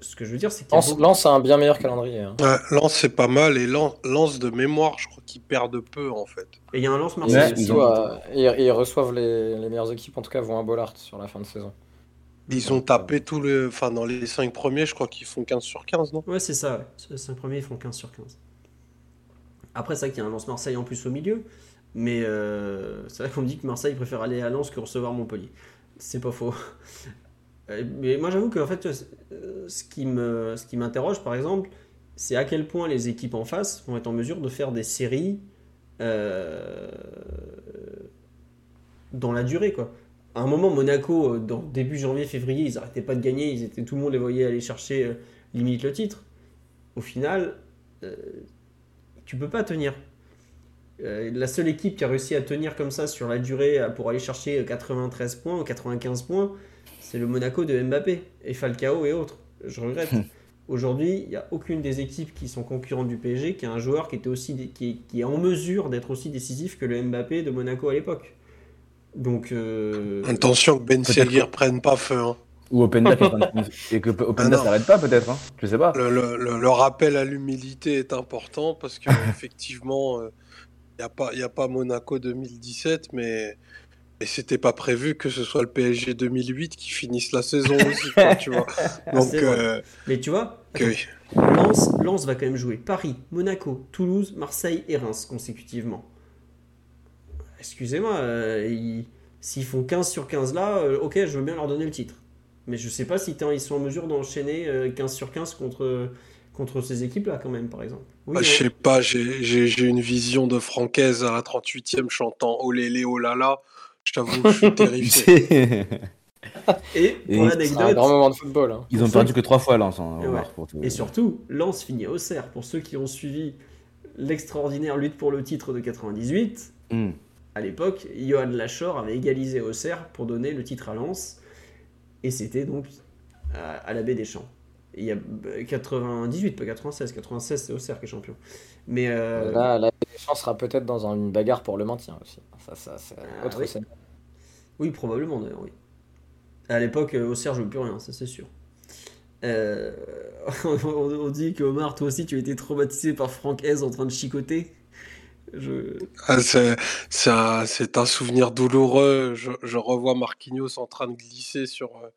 ce que je veux dire, c'est a Lens, beaucoup- Lens a un bien meilleur calendrier. hein. Ouais, Lens, c'est pas mal. Et Lens, Lens de mémoire, je crois qu'ils perdent peu, en fait. Et il y a un lance Ils, Marseille Ouais, ils reçoivent les, les meilleures équipes, en tout cas, vont à Bollard sur la fin de saison. Ils ont tapé tous les. Enfin, dans les 5 premiers, je crois qu'ils font 15 sur 15, non? Ouais, c'est ça. Les 5 premiers, ils font 15 sur 15. Après, c'est vrai qu'il y a un lance Marseille en plus au milieu. Mais euh, c'est vrai qu'on me dit que Marseille préfère aller à Lens que recevoir Montpellier. C'est pas faux. Euh, Mais moi, j'avoue que en fait, euh, ce qui me, ce qui m'interroge, par exemple, c'est à quel point les équipes en face vont être en mesure de faire des séries euh, dans la durée, quoi. À un moment, Monaco, euh, dans début janvier-février, ils arrêtaient pas de gagner, ils étaient, tout le monde les voyait aller chercher euh, limite le titre. Au final, euh, tu peux pas tenir. Euh, la seule équipe qui a réussi à tenir comme ça sur la durée pour aller chercher 93 points ou 95 points, c'est le Monaco de Mbappé et Falcao et autres. Je regrette. Aujourd'hui, il n'y a aucune des équipes qui sont concurrentes du PSG qui a un joueur qui, était aussi, qui est en mesure d'être aussi décisif que le Mbappé de Monaco à l'époque. Donc, euh, Attention que Ben Seguir prenne pas feu. hein. Ou Openda qui est en train de- et que Openda Ah s'arrête pas peut-être, hein je sais pas. Le, le- le- le rappel à l'humilité est important parce que effectivement, il n'y a, pas- y a pas Monaco 2017, mais, mais c'était pas prévu que ce soit le PSG 2008 qui finisse la saison aussi, quoi, tu vois. Donc, C'est vrai. euh, mais tu vois, que- Lens, Lens va quand même jouer Paris, Monaco, Toulouse, Marseille et Reims consécutivement. Excusez-moi, euh, ils- s'ils font 15 sur 15 là, euh, ok, je veux bien leur donner le titre. Mais je sais pas si ils sont en mesure d'enchaîner euh, 15 sur 15 contre, contre ces équipes-là quand même, par exemple. Oui, bah, je sais pas, j'ai- une vision de Francaise à la 38e chantant Olélé, olala. Je t'avoue que je suis terrifié. Et pour C'est un l'anecdote, grand moment de football. hein. Ils ont perdu que trois fois Lens en Et ouais. Omar, pour tout. Et surtout, Lens finit au cerf. Pour ceux qui ont suivi l'extraordinaire lutte pour le titre de 98, Hmm. À l'époque, Johan Lachor avait égalisé au cerf pour donner le titre à Lens. Et c'était donc à, à la baie des Champs. Et il y a euh, 98, pas 96. 96, c'est au cerf qui est champion. Mais euh, Là, la Deschamps sera peut-être dans un- une bagarre pour le maintien aussi. Ça, ça, c'est Ah, autre oui. scène. Oui, probablement d'ailleurs, oui. À l'époque, euh, Auxerre joue plus rien, ça c'est sûr. Euh, on, dit que Omar, toi aussi, tu as été traumatisé par Franck Hez en train de chicoter. Je... Ah, c'est un, souvenir douloureux. Je, je revois Marquinhos en train de glisser sur, euh,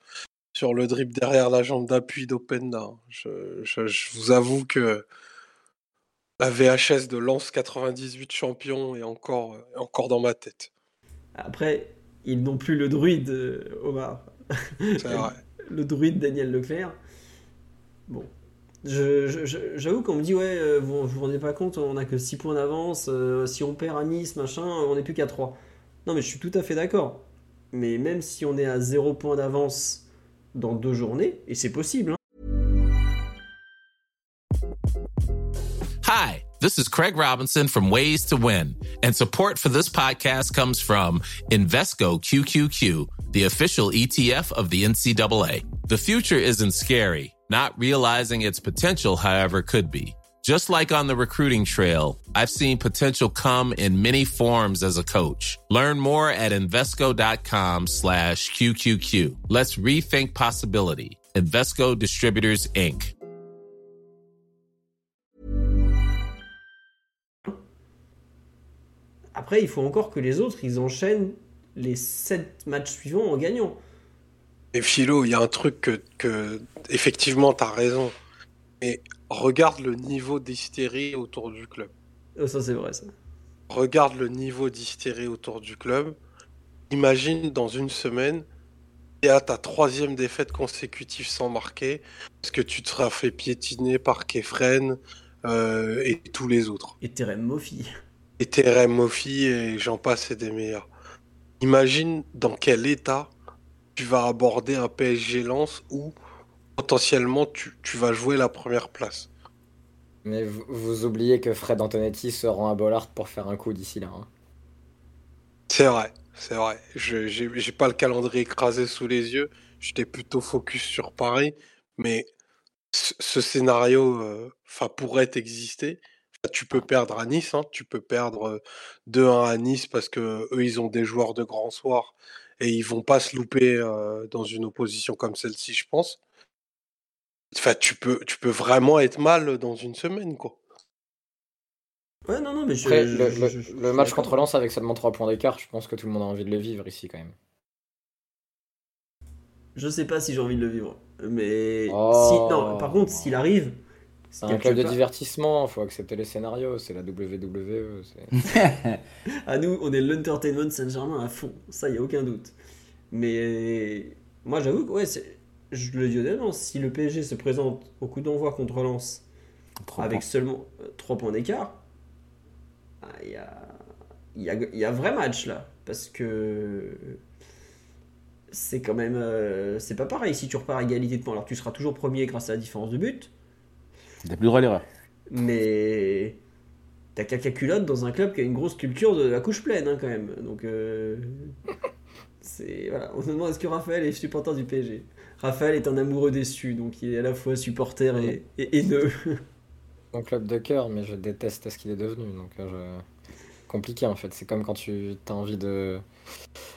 sur le drip derrière la jambe d'appui d'Openda. Je, je, je vous avoue que la VHS de Lens 98 champion est encore, euh, est encore dans ma tête. Après, ils n'ont plus le druide, euh, Omar. C'est vrai. Le druide Daniel Leclerc. Bon. J'avoue qu'on me dit, ouais, euh, vous vous vous rendez pas compte, on a que 6 points d'avance, euh, si on perd à Nice, machin, on n'est plus qu'à 3. Non, mais je suis tout à fait d'accord. Mais même si on est à 0 points d'avance dans deux journées, et c'est possible, hein, Hi, this is Craig Robinson from Ways to Win, and support for this podcast comes from Invesco QQQ, the official ETF of the NCAA. The future isn't scary. Not realizing its potential, however, could be. Just like on the recruiting trail, I've seen potential come in many forms as a coach. Learn more at Invesco.com slash QQQ. Let's rethink possibility. Invesco Distributors, Inc. Après, il faut encore que les autres, ils enchaînent les 7 matchs suivants en gagnant. Et Philo, il y a un truc que, que effectivement, tu as raison. Mais regarde le niveau d'hystérie autour du club. Oh, ça, c'est vrai, ça. Regarde le niveau d'hystérie autour du club. Imagine dans une semaine, et à ta troisième défaite consécutive sans marquer, parce que tu te seras fait piétiner par Kefren euh, et tous les autres. Et Terem Moffi. Et Mofi et j'en passe et des meilleurs. Imagine dans quel état tu vas aborder un PSG Lens où potentiellement tu, tu vas jouer la première place. Mais vous, vous oubliez que Fred Antonetti se rend à Bollard pour faire un coup d'ici là. hein. C'est vrai, c'est vrai. Je j'ai j'ai pas le calendrier écrasé sous les yeux. J'étais plutôt focus sur Paris, mais ce, ce scénario, euh, pourrait exister. Tu peux perdre à Nice, hein, tu peux perdre euh, 2-1 à Nice parce que eux ils ont des joueurs de grand soir et ils vont pas se louper euh, dans une opposition comme celle-ci, je pense. Enfin, tu peux, tu peux vraiment être mal dans une semaine, quoi. Ouais, non, non, mais je. Après, je- le, je- match contre Lens avec seulement 3 points d'écart, je pense que tout le monde a envie de le vivre ici quand même. Je sais pas si j'ai envie de le vivre. Mais. Oh. Si, non, par contre, s'il arrive. C'est un club de part- divertissement, faut accepter les scénarios, c'est la WWE. À nous, on est l'Entertainment Saint-Germain à fond, ça, y a aucun doute. Mais moi, j'avoue que, ouais, c'est- je le dis honnêtement, si le PSG se présente au coup d'envoi contre Lens avec points. seulement 3 points d'écart, ah, il y, a, il y, a, il y a vrai match là. Parce que c'est quand même. euh, c'est pas pareil si tu repars à égalité de points. Alors tu seras toujours premier grâce à la différence de but. T'as plus le droit à l'erreur. Mais t'as caca culotte dans un club qui a une grosse culture de la couche pleine hein, quand même. Donc euh, c'est voilà. On se demande est-ce que Raphaël est supporter du PSG. Raphaël est un amoureux déçu, donc il est à la fois supporter et, et haineux. Mon club de cœur, mais je déteste ce qu'il est devenu. Donc, euh, je- compliqué en fait. C'est comme quand tu as envie de.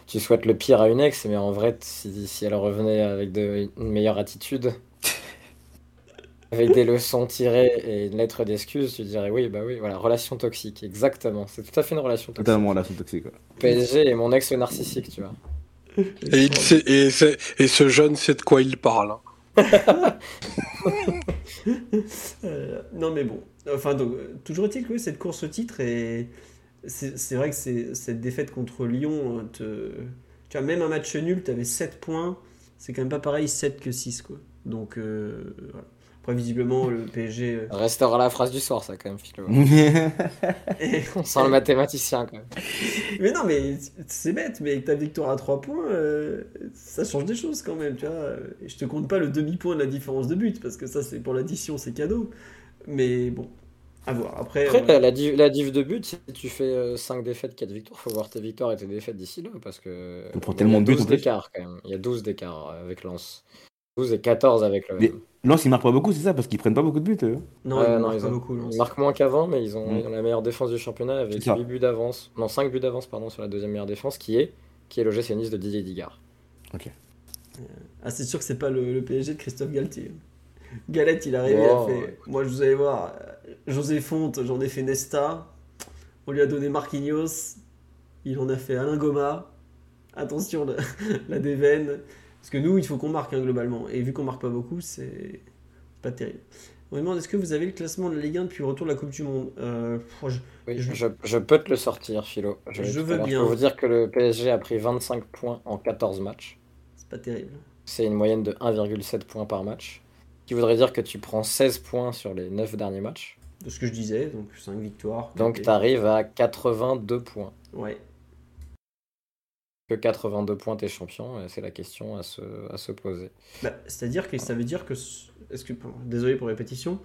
Tu souhaites le pire à une ex, mais en vrai, si, si elle revenait avec de, une meilleure attitude, avec des leçons tirées et une lettre d'excuse, tu dirais oui, bah oui, voilà, relation toxique, exactement. C'est tout à fait une relation toxique. Totalement relation toxique. ouais. PSG et mon ex narcissique, tu vois. Et, il sait- et, c'est- et ce jeune sait de quoi il parle. hein. Euh, non mais bon, enfin donc, toujours est-il que oui, cette course au titre et c'est c'est vrai que c'est- cette défaite contre Lyon, euh, te... tu vois, même un match nul, tu avais 7 points, c'est quand même pas pareil 7 que 6 quoi. Donc euh, voilà. Après visiblement le PSG... euh, Restera la phrase du soir, ça quand même, Philo. On sent le mathématicien quand même. mais non mais c'est bête, mais avec ta victoire à 3 points, euh, ça change des choses quand même, tu vois. Et je te compte pas le demi-point de la différence de but, parce que ça c'est pour l'addition, c'est cadeau. Mais bon, à voir. Après, Après, euh, la, div, la div de but, si tu fais 5 défaites, 4 victoires, faut voir tes victoires et tes défaites d'ici là, parce que On prend tellement de buts, 12 en plus. d'écart quand même. Il y a 12 d'écart avec Lens. 12 et 14 avec le. Mais- Lens, ils marquent pas beaucoup, c'est ça Parce qu'ils prennent pas beaucoup de buts, eux. non, Ouais, ils non, marquent ils, pas ont- beaucoup. ils marquent moins qu'avant, mais ils ont, ils ont la meilleure défense du championnat avec C'est ça. 8 buts d'avance. Non, 5 buts d'avance pardon, sur la deuxième meilleure défense, qui est, qui est l'OGC Nice de Didier Digard. Ah, c'est sûr que c'est pas le, le PSG de Christophe Galtier. Galette, il est arrivé, Oh, il a fait. Moi, je vous allez voir, euh, José Fonte, j'en ai fait Nesta. On lui a donné Marquinhos. Il en a fait Alain Goma. Attention, la, la déveine. Parce que nous, il faut qu'on marque hein, globalement. Et vu qu'on marque pas beaucoup, c'est pas terrible. On me demande est-ce que vous avez le classement de la Ligue 1 depuis le retour de la Coupe du Monde? Euh, je- Oui, Je- peux te le sortir, Philo. Je veux bien. Je peux vous dire que le PSG a pris 25 points en 14 matchs. C'est pas terrible. C'est une moyenne de 1,7 points par match. Ce qui voudrait dire que tu prends 16 points sur les 9 derniers matchs. De ce que je disais, donc 5 victoires. Donc tu arrives à 82 points. Ouais. Que 82 points t'es champion, c'est la question à se, à se poser. Bah, C'est-à-dire que ça veut dire que. Est-ce que désolé pour répétition.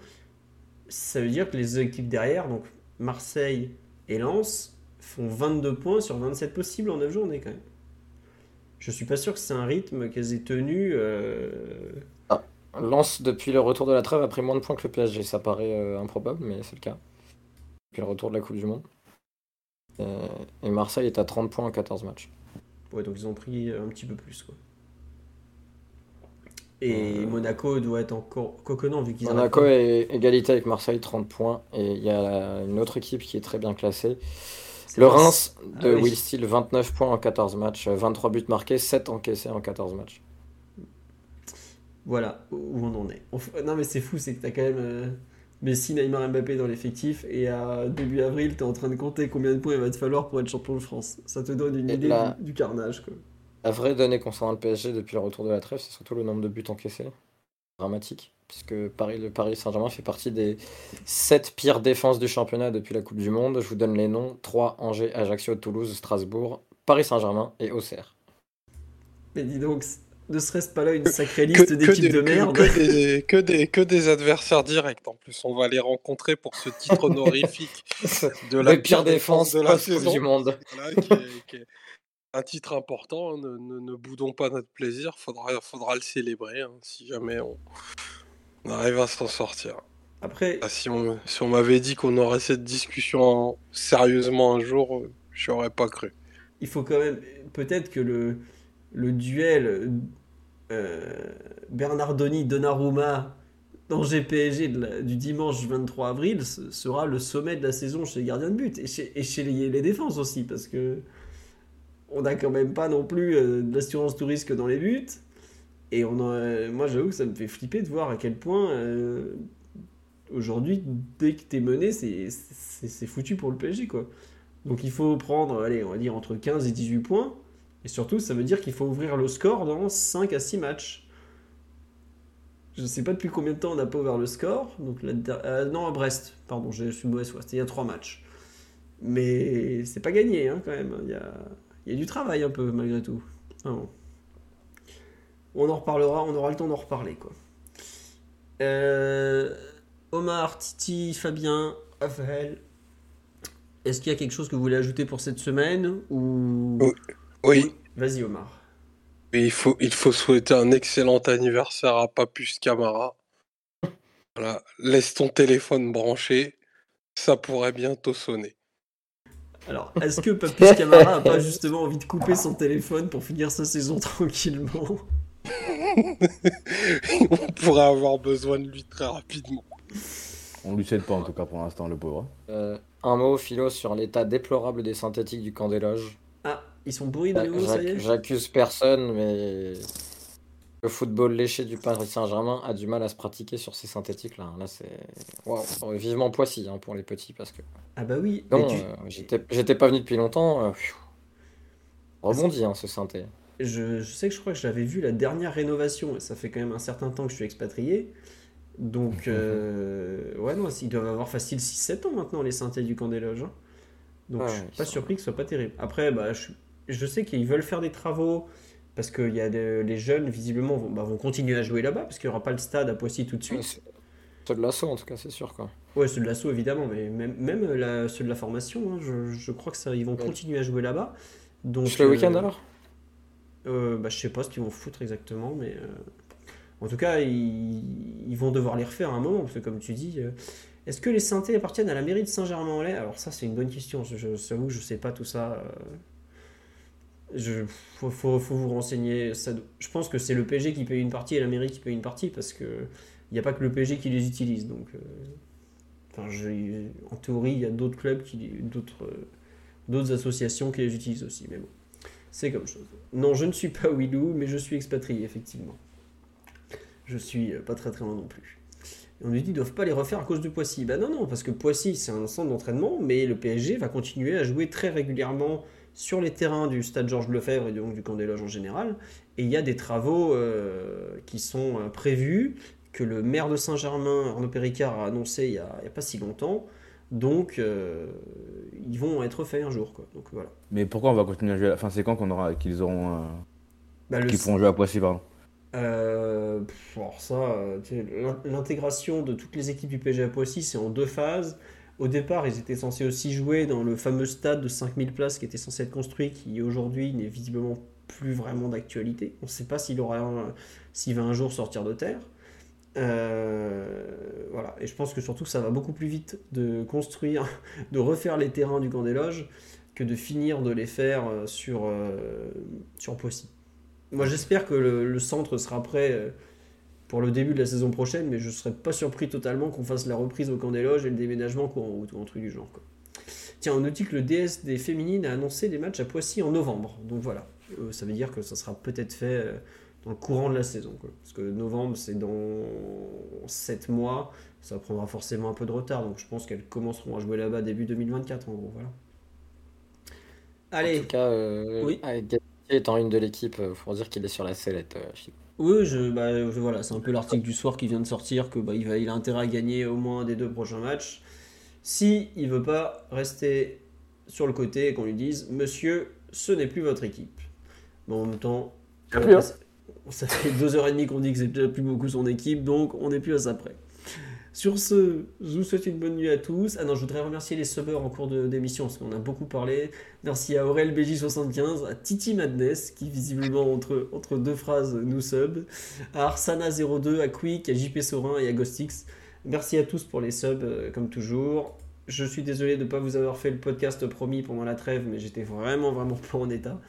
Ça veut dire que les équipes derrière, donc Marseille et Lens, font 22 points sur 27 possibles en 9 journées quand même. Je suis pas sûr que c'est un rythme qu'elles aient tenu. euh, Lens, depuis le retour de la trêve, a pris moins de points que le PSG. Ça paraît euh, improbable, mais c'est le cas. Depuis le retour de la Coupe du Monde. Euh, et Marseille est à 30 points en 14 matchs. Ouais, donc ils ont pris un petit peu plus quoi. Et Euh, Monaco doit être encore. Quoique non, vu qu'ils Monaco est égalité avec Marseille, 30 points. Et il y a une autre équipe qui est très bien classée. Le Reims de Ah oui. Will Steele, 29 points en 14 matchs, 23 buts marqués, 7 encaissés en 14 matchs. Voilà où on en est. On Non mais c'est fou, c'est que t'as quand même euh, Messi, Neymar, Mbappé dans l'effectif et à début avril t'es en train de compter combien de points il va te falloir pour être champion de France. Ça te donne une Et idée du, du carnage quoi. La vraie donnée concernant le PSG depuis le retour de la trêve, c'est surtout le nombre de buts encaissés. Dramatique. Puisque Paris, le Paris Saint-Germain fait partie des 7 pires défenses du championnat depuis la Coupe du Monde. Je vous donne les noms 3, Angers, Ajaccio, Toulouse, Strasbourg, Paris Saint-Germain et Auxerre. Mais dis donc, ne serait-ce pas là une sacrée liste que d'équipes des, de que- merde que des, que, des, que des adversaires directs en plus. On va les rencontrer pour ce titre honorifique de la les pires défenses de la saison. du Monde. Voilà, qui est- qui est un titre important. Ne, ne- ne boudons pas notre plaisir. Faudra, faudra le célébrer hein, si jamais on, on arrive à s'en sortir. Après, Ah, si on, si on m'avait dit qu'on aurait cette discussion sérieusement un jour, euh, j'y aurais pas cru. il faut quand même. Peut-être que le, le duel euh, Bernardoni-Donnarumma dans GPSG de la- du dimanche 23 avril ce- sera le sommet de la saison chez les gardiens de but et chez, les, défenses aussi parce que on n'a quand même pas non plus euh, de l'assurance tout risque dans les buts. Et on a- moi j'avoue que ça me fait flipper de voir à quel point euh, aujourd'hui dès que t'es mené c'est foutu pour le PSG quoi. Donc il faut prendre allez on va dire entre 15 et 18 points et surtout ça veut dire qu'il faut ouvrir le score dans 5 à 6 matchs je sais pas depuis combien de temps on n'a pas ouvert le score. Donc euh, non, à Brest, pardon, je suis mauvaise il y a trois matchs. Mais c'est pas gagné hein, quand même. Il y a, il y a du travail un peu malgré tout. Ah bon. On en reparlera, on aura le temps d'en reparler quoi. Euh, Omar, Titi, Fabien, Raphaël. Est-ce qu'il y a quelque chose que vous voulez ajouter pour cette semaine ou Oui. Oui, Vas-y Omar. et il faut, il faut souhaiter un excellent anniversaire à Papus Camara. Voilà, laisse ton téléphone branché, ça pourrait bientôt sonner. Alors, est-ce que Papus Camara a pas justement envie de couper son téléphone pour finir sa saison tranquillement? On pourrait avoir besoin de lui très rapidement. On lui cède pas en tout cas pour l'instant, le pauvre. Euh, un mot, Philo, sur l'état déplorable des synthétiques du camp des loges. Ah, ils sont pourris de nouveau, ça y J'ac- est J'accuse personne, mais le football léché du Paris Saint-Germain a du mal à se pratiquer sur ces synthétiques-là. Là, c'est Waouh. Vivement Poissy hein, pour les petits, parce que Ah bah oui, non, tu- euh, j'étais pas venu depuis longtemps. euh. Rebondit hein, ce synthé. je, je sais que je crois que j'avais vu la dernière rénovation, et ça fait quand même un certain temps que je suis expatrié. Donc, euh, ouais, non, ils doivent avoir facile 6-7 ans maintenant, les synthés du camp des loges. hein. Donc, Ouais, je suis pas sont- surpris que ce soit pas terrible. Après, bah, je, je sais qu'ils veulent faire des travaux, parce que y a de- les jeunes, visiblement, vont, bah, vont continuer à jouer là-bas, parce qu'il n'y aura pas le stade à Poissy tout de suite. Ouais, c'est de l'assaut en tout cas, c'est sûr quoi. Ouais, ceux de l'assaut évidemment, mais même, même la, ceux de la formation, hein, je, je crois que ça, ils vont Ouais. continuer à jouer là-bas. Donc, le euh, week-end alors? Euh, bah, Je sais pas ce qu'ils vont foutre exactement, mais euh, en tout cas, ils, ils vont devoir les refaire à un moment, parce que comme tu dis, euh, est-ce que les synthés appartiennent à la mairie de Saint-Germain-en-Laye? Alors ça, c'est une bonne question, je, je, j'avoue que je sais pas tout ça. Je, faut, faut, vous renseigner. Je pense que c'est le PSG qui paye une partie et la mairie qui paye une partie, parce que il n'y a pas que le PSG qui les utilise, donc... euh, en théorie, il y a d'autres clubs, euh, d'autres associations qui les utilisent aussi, mais bon, c'est comme chose. Non, je ne suis pas Willou, mais je suis expatrié, effectivement. Je suis euh, pas très très loin non plus. On nous dit qu'ils ne doivent pas les refaire à cause de Poissy. Ben non, non, parce que Poissy, c'est un centre d'entraînement, mais le PSG va continuer à jouer très régulièrement sur les terrains du stade Georges Lefebvre et donc du camp des loges en général. Et il y a des travaux euh, qui sont euh, prévus, que le maire de Saint-Germain, Arnaud Péricard, a annoncé il n'y a, pas si longtemps. Donc, euh, ils vont être faits un jour. Quoi. Donc voilà. Mais pourquoi on va continuer à jouer à- Enfin, c'est quand qu'on aura qu'ils auront. euh, Bah, qu'ils pourront jouer à Poissy, pardon? Alors ça, l'intégration de toutes les équipes du PSG à Poissy, c'est en deux phases. Au départ, ils étaient censés aussi jouer dans le fameux stade de 5000 places qui était censé être construit, qui aujourd'hui n'est visiblement plus vraiment d'actualité. On ne sait pas s'il va un jour sortir de terre. Euh, voilà, et je pense que surtout ça va beaucoup plus vite de construire, de refaire les terrains du camp des loges que de finir de les faire euh, sur, euh, sur Poissy. Moi, j'espère que le, centre sera prêt pour le début de la saison prochaine, mais je ne serais pas surpris totalement qu'on fasse la reprise au camp des loges et le déménagement courant route ou un truc du genre. quoi. Tiens, on nous dit que le DS des féminines a annoncé des matchs à Poissy en novembre. Donc voilà, Euh, ça veut dire que ça sera peut-être fait euh, dans le courant de la saison. quoi. Parce que novembre, c'est dans 7 mois, ça prendra forcément un peu de retard. Donc je pense qu'elles commenceront à jouer là-bas début 2024 en gros. Voilà. En Allez, tout cas, euh, Oui. une de l'équipe, il faut dire qu'il est sur la sellette. euh. Oui, je, bah, je- voilà, c'est un peu l'article du soir qui vient de sortir que bah, il, va, il a intérêt à gagner au moins un des deux prochains matchs. Si il veut pas rester sur le côté et qu'on lui dise Monsieur, ce n'est plus votre équipe. Mais en même temps, Ça fait, hein. ça fait deux heures et demie qu'on dit que c'est déjà plus beaucoup son équipe, donc on n'est plus à ça près. Sur ce, je vous souhaite une bonne nuit à tous. Ah non, je voudrais remercier les subbers en cours d'émission, parce qu'on a beaucoup parlé. Merci à Aurel BJ75, à Titi Madness, qui visiblement entre, deux phrases nous sub, à Arsana02, à Quick, à JP Sorin et à Ghostix. Merci à tous pour les subs, euh, comme toujours. Je suis désolé de ne pas vous avoir fait le podcast promis pendant la trêve, mais j'étais vraiment, vraiment pas en état.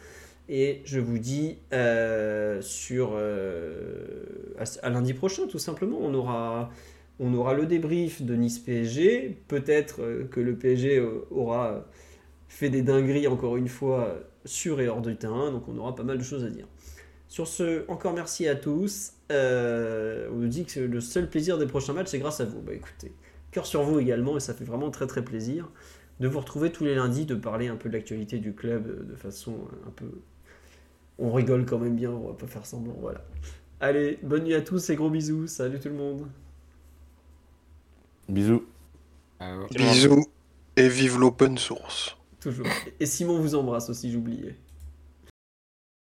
Et je vous dis euh, sur euh, à lundi prochain, tout simplement. On aura, on aura le débrief de Nice PSG. Peut-être euh, que le PSG euh, aura fait des dingueries encore une fois sur et hors du terrain. Donc on aura pas mal de choses à dire. Sur ce, encore merci à tous. Euh, on nous dit que le seul plaisir des prochains matchs, c'est grâce à vous. Bah écoutez, cœur sur vous également, et ça fait vraiment très très plaisir de vous retrouver tous les lundis, de parler un peu de l'actualité du club de façon un peu. On rigole quand même bien, on va pas faire semblant, voilà. Allez, bonne nuit à tous et gros bisous. Salut tout le monde. Bisous. Bisous et vive l'open source. Toujours. Et Simon vous embrasse aussi, j'oubliais.